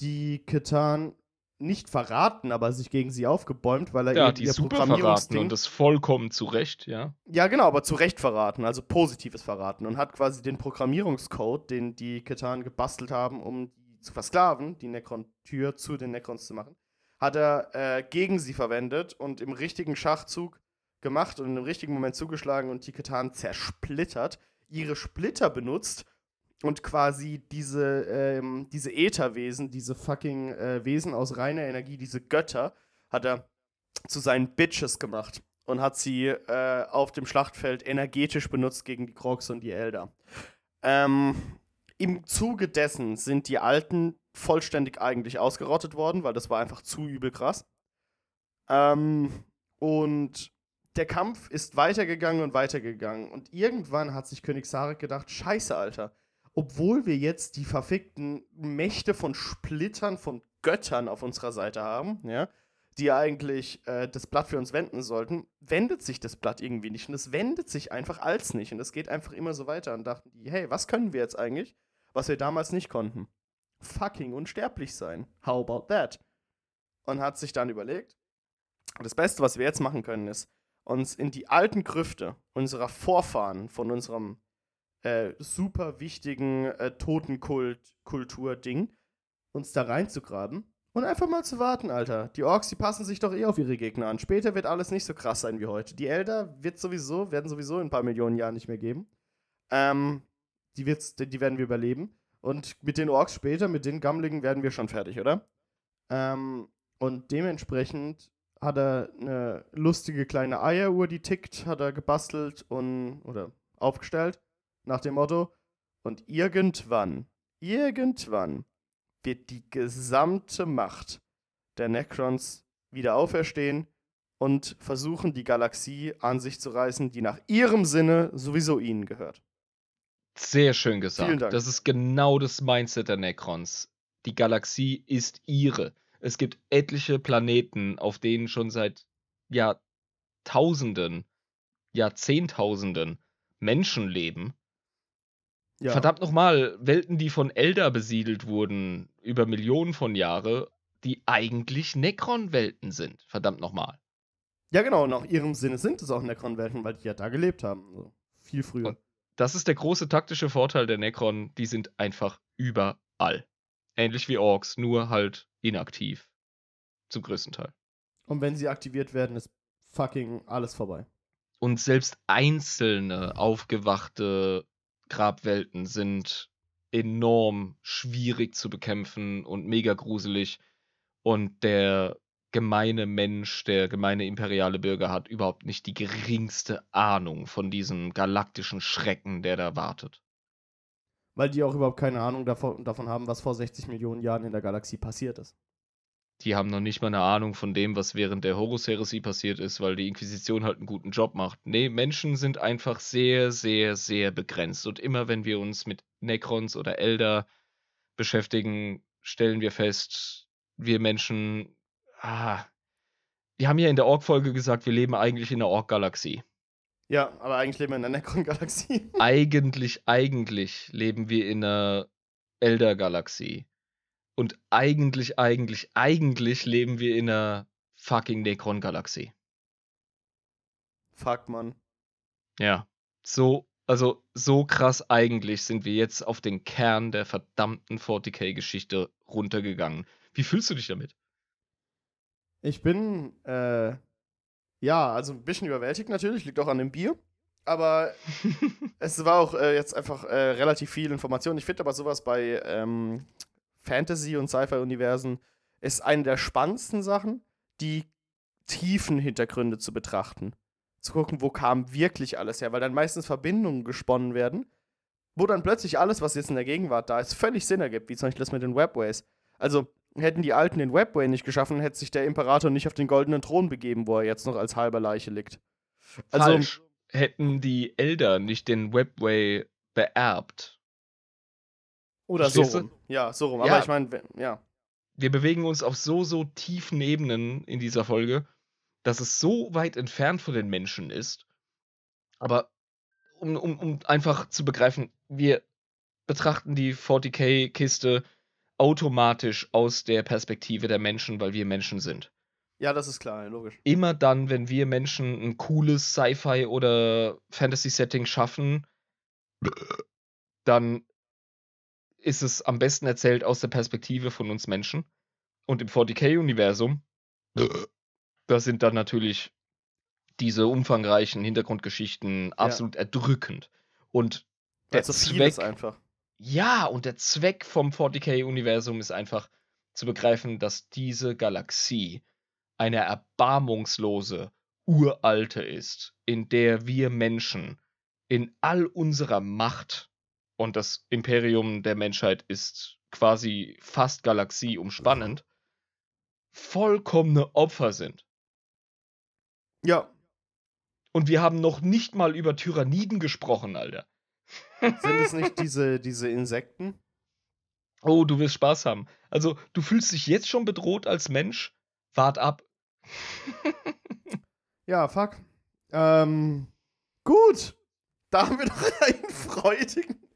die Ketan nicht verraten, aber sich gegen sie aufgebäumt, weil er ja, die ihr super verraten und das vollkommen zu Recht, ja. Ja, genau, aber zu Recht verraten, also positives verraten und hat quasi den Programmierungscode, den die Ketan gebastelt haben, um die zu versklaven, die Necron-Tür zu den Necrons zu machen, hat er äh, gegen sie verwendet und im richtigen Schachzug gemacht und im richtigen Moment zugeschlagen und Tiketan zersplittert. ihre Splitter benutzt und quasi diese, ähm, diese Ätherwesen, diese fucking äh, Wesen aus reiner Energie, diese Götter, hat er zu seinen Bitches gemacht und hat sie äh, auf dem Schlachtfeld energetisch benutzt gegen die Krogs und die Elder. Ähm, Im Zuge dessen sind die Alten vollständig eigentlich ausgerottet worden, weil das war einfach zu übel krass. Ähm, und der Kampf ist weitergegangen und weitergegangen. Und irgendwann hat sich König Sarek gedacht: Scheiße, Alter. Obwohl wir jetzt die verfickten Mächte von Splittern, von Göttern auf unserer Seite haben, ja, die eigentlich äh, das Blatt für uns wenden sollten, wendet sich das Blatt irgendwie nicht. Und es wendet sich einfach als nicht. Und es geht einfach immer so weiter. Und dachten die, hey, was können wir jetzt eigentlich, was wir damals nicht konnten? Fucking unsterblich sein. How about that? Und hat sich dann überlegt, das Beste, was wir jetzt machen können, ist, uns in die alten Grüfte unserer Vorfahren von unserem äh, super wichtigen äh, Totenkult-Kultur-Ding, uns da reinzugraben und einfach mal zu warten, Alter. Die Orks, die passen sich doch eh auf ihre Gegner an. Später wird alles nicht so krass sein wie heute. Die Elder wird sowieso, werden sowieso in ein paar Millionen Jahren nicht mehr geben. Ähm, die, wird's, die werden wir überleben. Und mit den Orks später, mit den Gammlingen werden wir schon fertig, oder? Ähm, und dementsprechend hat er eine lustige kleine Eieruhr, die tickt, hat er gebastelt und oder aufgestellt nach dem Motto und irgendwann, irgendwann wird die gesamte Macht der Necrons wieder auferstehen und versuchen, die Galaxie an sich zu reißen, die nach ihrem Sinne sowieso ihnen gehört. Sehr schön gesagt. Das ist genau das Mindset der Necrons. Die Galaxie ist ihre. Es gibt etliche Planeten, auf denen schon seit Jahrtausenden, Jahrzehntausenden Menschen leben. Ja. Verdammt nochmal, Welten, die von Elder besiedelt wurden, über Millionen von Jahren, die eigentlich Necron-Welten sind. Verdammt nochmal. Ja, genau, nach ihrem Sinne sind es auch Necron-Welten, weil die ja da gelebt haben. So. Viel früher. Und das ist der große taktische Vorteil der Necron, die sind einfach überall. Ähnlich wie Orks, nur halt inaktiv. Zum größten Teil. Und wenn sie aktiviert werden, ist fucking alles vorbei. Und selbst einzelne aufgewachte Grabwelten sind enorm schwierig zu bekämpfen und mega gruselig. Und der gemeine Mensch, der gemeine imperiale Bürger hat überhaupt nicht die geringste Ahnung von diesem galaktischen Schrecken, der da wartet. Weil die auch überhaupt keine Ahnung davon, davon haben, was vor 60 Millionen Jahren in der Galaxie passiert ist die haben noch nicht mal eine Ahnung von dem, was während der Horus-Heresie passiert ist, weil die Inquisition halt einen guten Job macht. Nee, Menschen sind einfach sehr, sehr, sehr begrenzt. Und immer wenn wir uns mit Necrons oder Elder beschäftigen, stellen wir fest, wir Menschen, ah, wir haben ja in der Ork-Folge gesagt, wir leben eigentlich in der Ork-Galaxie. Ja, aber eigentlich leben wir in der Necron-Galaxie. eigentlich, eigentlich leben wir in einer Elder-Galaxie. Und eigentlich, eigentlich, eigentlich leben wir in einer fucking Necron-Galaxie. Fuck, Mann. Ja. So, also so krass eigentlich sind wir jetzt auf den Kern der verdammten 40k-Geschichte runtergegangen. Wie fühlst du dich damit? Ich bin, äh, ja, also ein bisschen überwältigt natürlich, liegt auch an dem Bier. Aber es war auch äh, jetzt einfach äh, relativ viel Information. Ich finde aber sowas bei ähm, Fantasy- und Sci-Fi-Universen ist eine der spannendsten Sachen, die tiefen Hintergründe zu betrachten. Zu gucken, wo kam wirklich alles her, weil dann meistens Verbindungen gesponnen werden, wo dann plötzlich alles, was jetzt in der Gegenwart da ist, völlig Sinn ergibt, wie zum Beispiel das mit den Webways. Also, hätten die Alten den Webway nicht geschaffen, hätte sich der Imperator nicht auf den goldenen Thron begeben, wo er jetzt noch als halber Leiche liegt. Also, Falsch. Hätten die Elder nicht den Webway beerbt, oder Verstehst so rum. Du? Ja, so rum. Aber ja. ich meine, ja. Wir bewegen uns auf so, so tiefen Ebenen in dieser Folge, dass es so weit entfernt von den Menschen ist. Aber um, um, um einfach zu begreifen, wir betrachten die 40k-Kiste automatisch aus der Perspektive der Menschen, weil wir Menschen sind. Ja, das ist klar, logisch. Immer dann, wenn wir Menschen ein cooles Sci-Fi oder Fantasy-Setting schaffen, dann ist es am besten erzählt aus der Perspektive von uns Menschen. Und im 40k-Universum, da sind dann natürlich diese umfangreichen Hintergrundgeschichten absolut ja. erdrückend. Und Der also Zweck, einfach. Ja, und der Zweck vom 40k-Universum ist einfach zu begreifen, dass diese Galaxie eine erbarmungslose, uralte ist, in der wir Menschen in all unserer Macht und das Imperium der Menschheit ist quasi fast Galaxie umspannend, vollkommene Opfer sind. Ja. Und wir haben noch nicht mal über Tyranniden gesprochen, Alter. Sind es nicht diese, diese Insekten? Oh, du wirst Spaß haben. Also, du fühlst dich jetzt schon bedroht als Mensch? Wart ab. ja, fuck. Ähm, gut. Da haben wir doch einen freudigen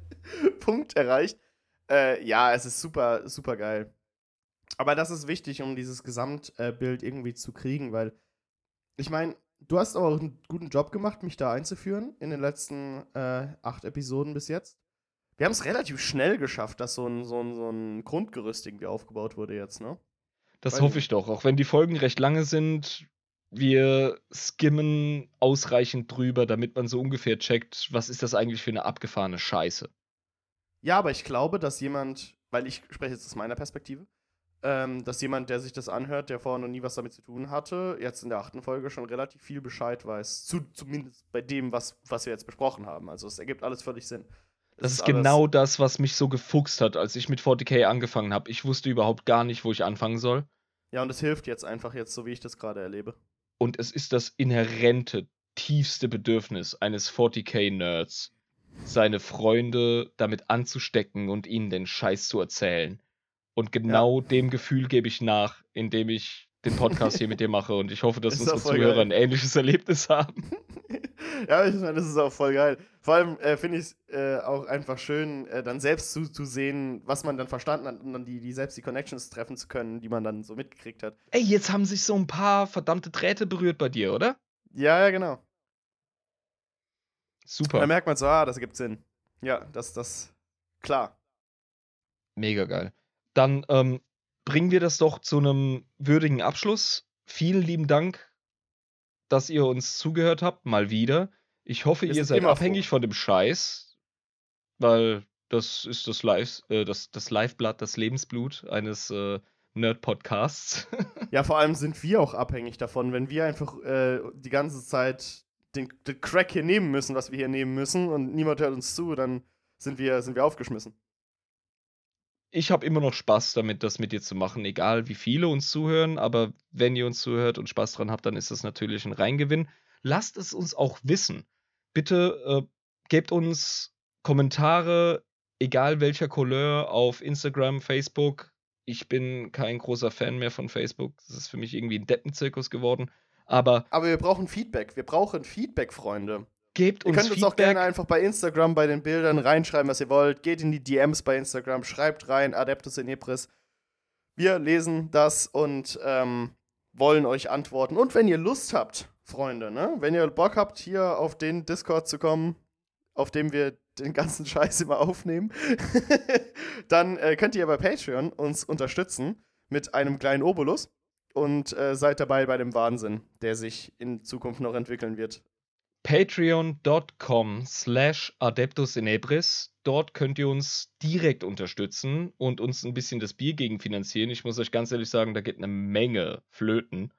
Punkt erreicht. Äh, ja, es ist super, super geil. Aber das ist wichtig, um dieses Gesamtbild irgendwie zu kriegen, weil ich meine, du hast auch einen guten Job gemacht, mich da einzuführen in den letzten äh, acht Episoden bis jetzt. Wir haben es relativ schnell geschafft, dass so ein, so, ein, so ein Grundgerüst irgendwie aufgebaut wurde jetzt, ne? Das weil hoffe ich doch. Auch wenn die Folgen recht lange sind, wir skimmen ausreichend drüber, damit man so ungefähr checkt, was ist das eigentlich für eine abgefahrene Scheiße. Ja, aber ich glaube, dass jemand, weil ich spreche jetzt aus meiner Perspektive, ähm, dass jemand, der sich das anhört, der vorher noch nie was damit zu tun hatte, jetzt in der achten Folge schon relativ viel Bescheid weiß. Zu, zumindest bei dem, was, was wir jetzt besprochen haben. Also es ergibt alles völlig Sinn. Das, ist, ist genau das, was mich so gefuchst hat, als ich mit 40k angefangen habe. Ich wusste überhaupt gar nicht, wo ich anfangen soll. Ja, und es hilft jetzt einfach jetzt, so wie ich das gerade erlebe. Und es ist das inhärente, tiefste Bedürfnis eines 40k-Nerds, seine Freunde damit anzustecken und ihnen den Scheiß zu erzählen. Und genau ja. dem Gefühl gebe ich nach, indem ich den Podcast hier mit dir mache. Und ich hoffe, dass unsere Zuhörer geil. ein ähnliches Erlebnis haben. ja, ich meine, das ist auch voll geil. Vor allem äh, finde ich es äh, auch einfach schön, äh, dann selbst zu, zu sehen, was man dann verstanden hat und dann die, die selbst die Connections treffen zu können, die man dann so mitgekriegt hat. Ey, jetzt haben sich so ein paar verdammte Drähte berührt bei dir, oder? Ja, ja, genau. Super. Da merkt man so, ah, das ergibt Sinn. Ja, das, das, klar. Mega geil. Dann ähm, bringen wir das doch zu einem würdigen Abschluss. Vielen lieben Dank, dass ihr uns zugehört habt, mal wieder. Ich hoffe, wir ihr seid abhängig froh. von dem Scheiß, weil das ist das Live, äh, das, das Liveblatt, das Lebensblut eines äh, Nerd-Podcasts. ja, vor allem sind wir auch abhängig davon, wenn wir einfach äh, die ganze Zeit den, den Crack hier nehmen müssen, was wir hier nehmen müssen, und niemand hört uns zu, dann sind wir, sind wir aufgeschmissen. Ich habe immer noch Spaß damit, das mit dir zu machen, egal wie viele uns zuhören, aber wenn ihr uns zuhört und Spaß dran habt, dann ist das natürlich ein Reingewinn. Lasst es uns auch wissen. Bitte äh, gebt uns Kommentare, egal welcher Couleur, auf Instagram, Facebook. Ich bin kein großer Fan mehr von Facebook. Das ist für mich irgendwie ein Deppenzirkus geworden. Aber, Aber wir brauchen Feedback. Wir brauchen Feedback, Freunde. Gebt uns Ihr könnt uns auch gerne einfach bei Instagram bei den Bildern reinschreiben, was ihr wollt. Geht in die DMs bei Instagram, schreibt rein, Adeptus in Ebris. Wir lesen das und ähm, wollen euch antworten. Und wenn ihr Lust habt, Freunde, ne? wenn ihr Bock habt, hier auf den Discord zu kommen, auf dem wir den ganzen Scheiß immer aufnehmen, dann äh, könnt ihr bei Patreon uns unterstützen mit einem kleinen Obolus und äh, seid dabei bei dem Wahnsinn, der sich in Zukunft noch entwickeln wird. Patreon.com slash Adeptus Inebris. Dort könnt ihr uns direkt unterstützen und uns ein bisschen das Bier gegenfinanzieren. Ich muss euch ganz ehrlich sagen, da geht eine Menge flöten.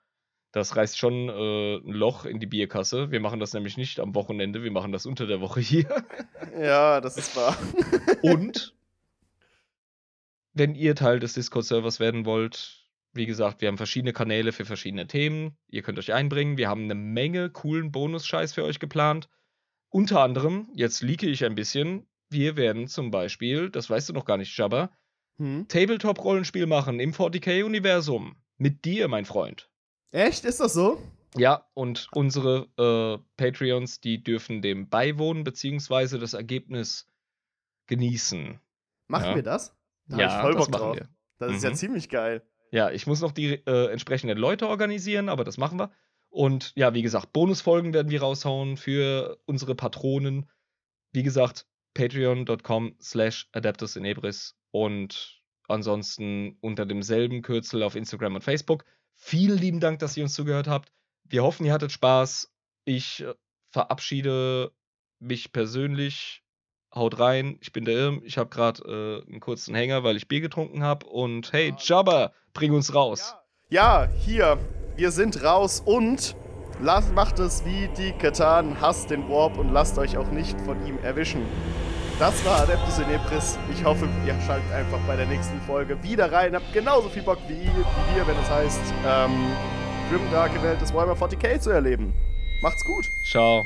Das reißt schon äh, ein Loch in die Bierkasse. Wir machen das nämlich nicht am Wochenende, wir machen das unter der Woche hier. Ja, das ist wahr. und wenn ihr Teil des Discord-Servers werden wollt, wie gesagt, wir haben verschiedene Kanäle für verschiedene Themen. Ihr könnt euch einbringen. Wir haben eine Menge coolen Bonus-Scheiß für euch geplant. Unter anderem, jetzt leake ich ein bisschen, wir werden zum Beispiel, das weißt du noch gar nicht, Jabba, hm? Tabletop-Rollenspiel machen im 40k-Universum. Mit dir, mein Freund. Echt? Ist das so? Ja, und unsere äh, Patreons, die dürfen dem beiwohnen, beziehungsweise das Ergebnis genießen. Machen ja. wir das? Da ja, ich voll Bock drauf. Das mhm. ist ja mhm. ziemlich geil. Ja, ich muss noch die äh, entsprechenden Leute organisieren, aber das machen wir. Und ja, wie gesagt, Bonusfolgen werden wir raushauen für unsere Patronen. Wie gesagt, patreon.com slash adeptusinebris und ansonsten unter demselben Kürzel auf Instagram und Facebook. Vielen lieben Dank, dass ihr uns zugehört habt. Wir hoffen, ihr hattet Spaß. Ich äh, verabschiede mich persönlich haut rein. Ich bin der Irm. Ich habe gerade äh, einen kurzen Hänger, weil ich Bier getrunken habe. Und hey, Jabba, bring uns raus. Ja, hier. Wir sind raus und lasst, macht es wie die Katan, hasst den Warp und lasst euch auch nicht von ihm erwischen. Das war Adeptus Inepris. Ich hoffe, ihr schaltet einfach bei der nächsten Folge wieder rein. Habt genauso viel Bock wie, wie wir, wenn es heißt, ähm, Grim Dark Welt des Warhammer 40k zu erleben. Macht's gut. Ciao.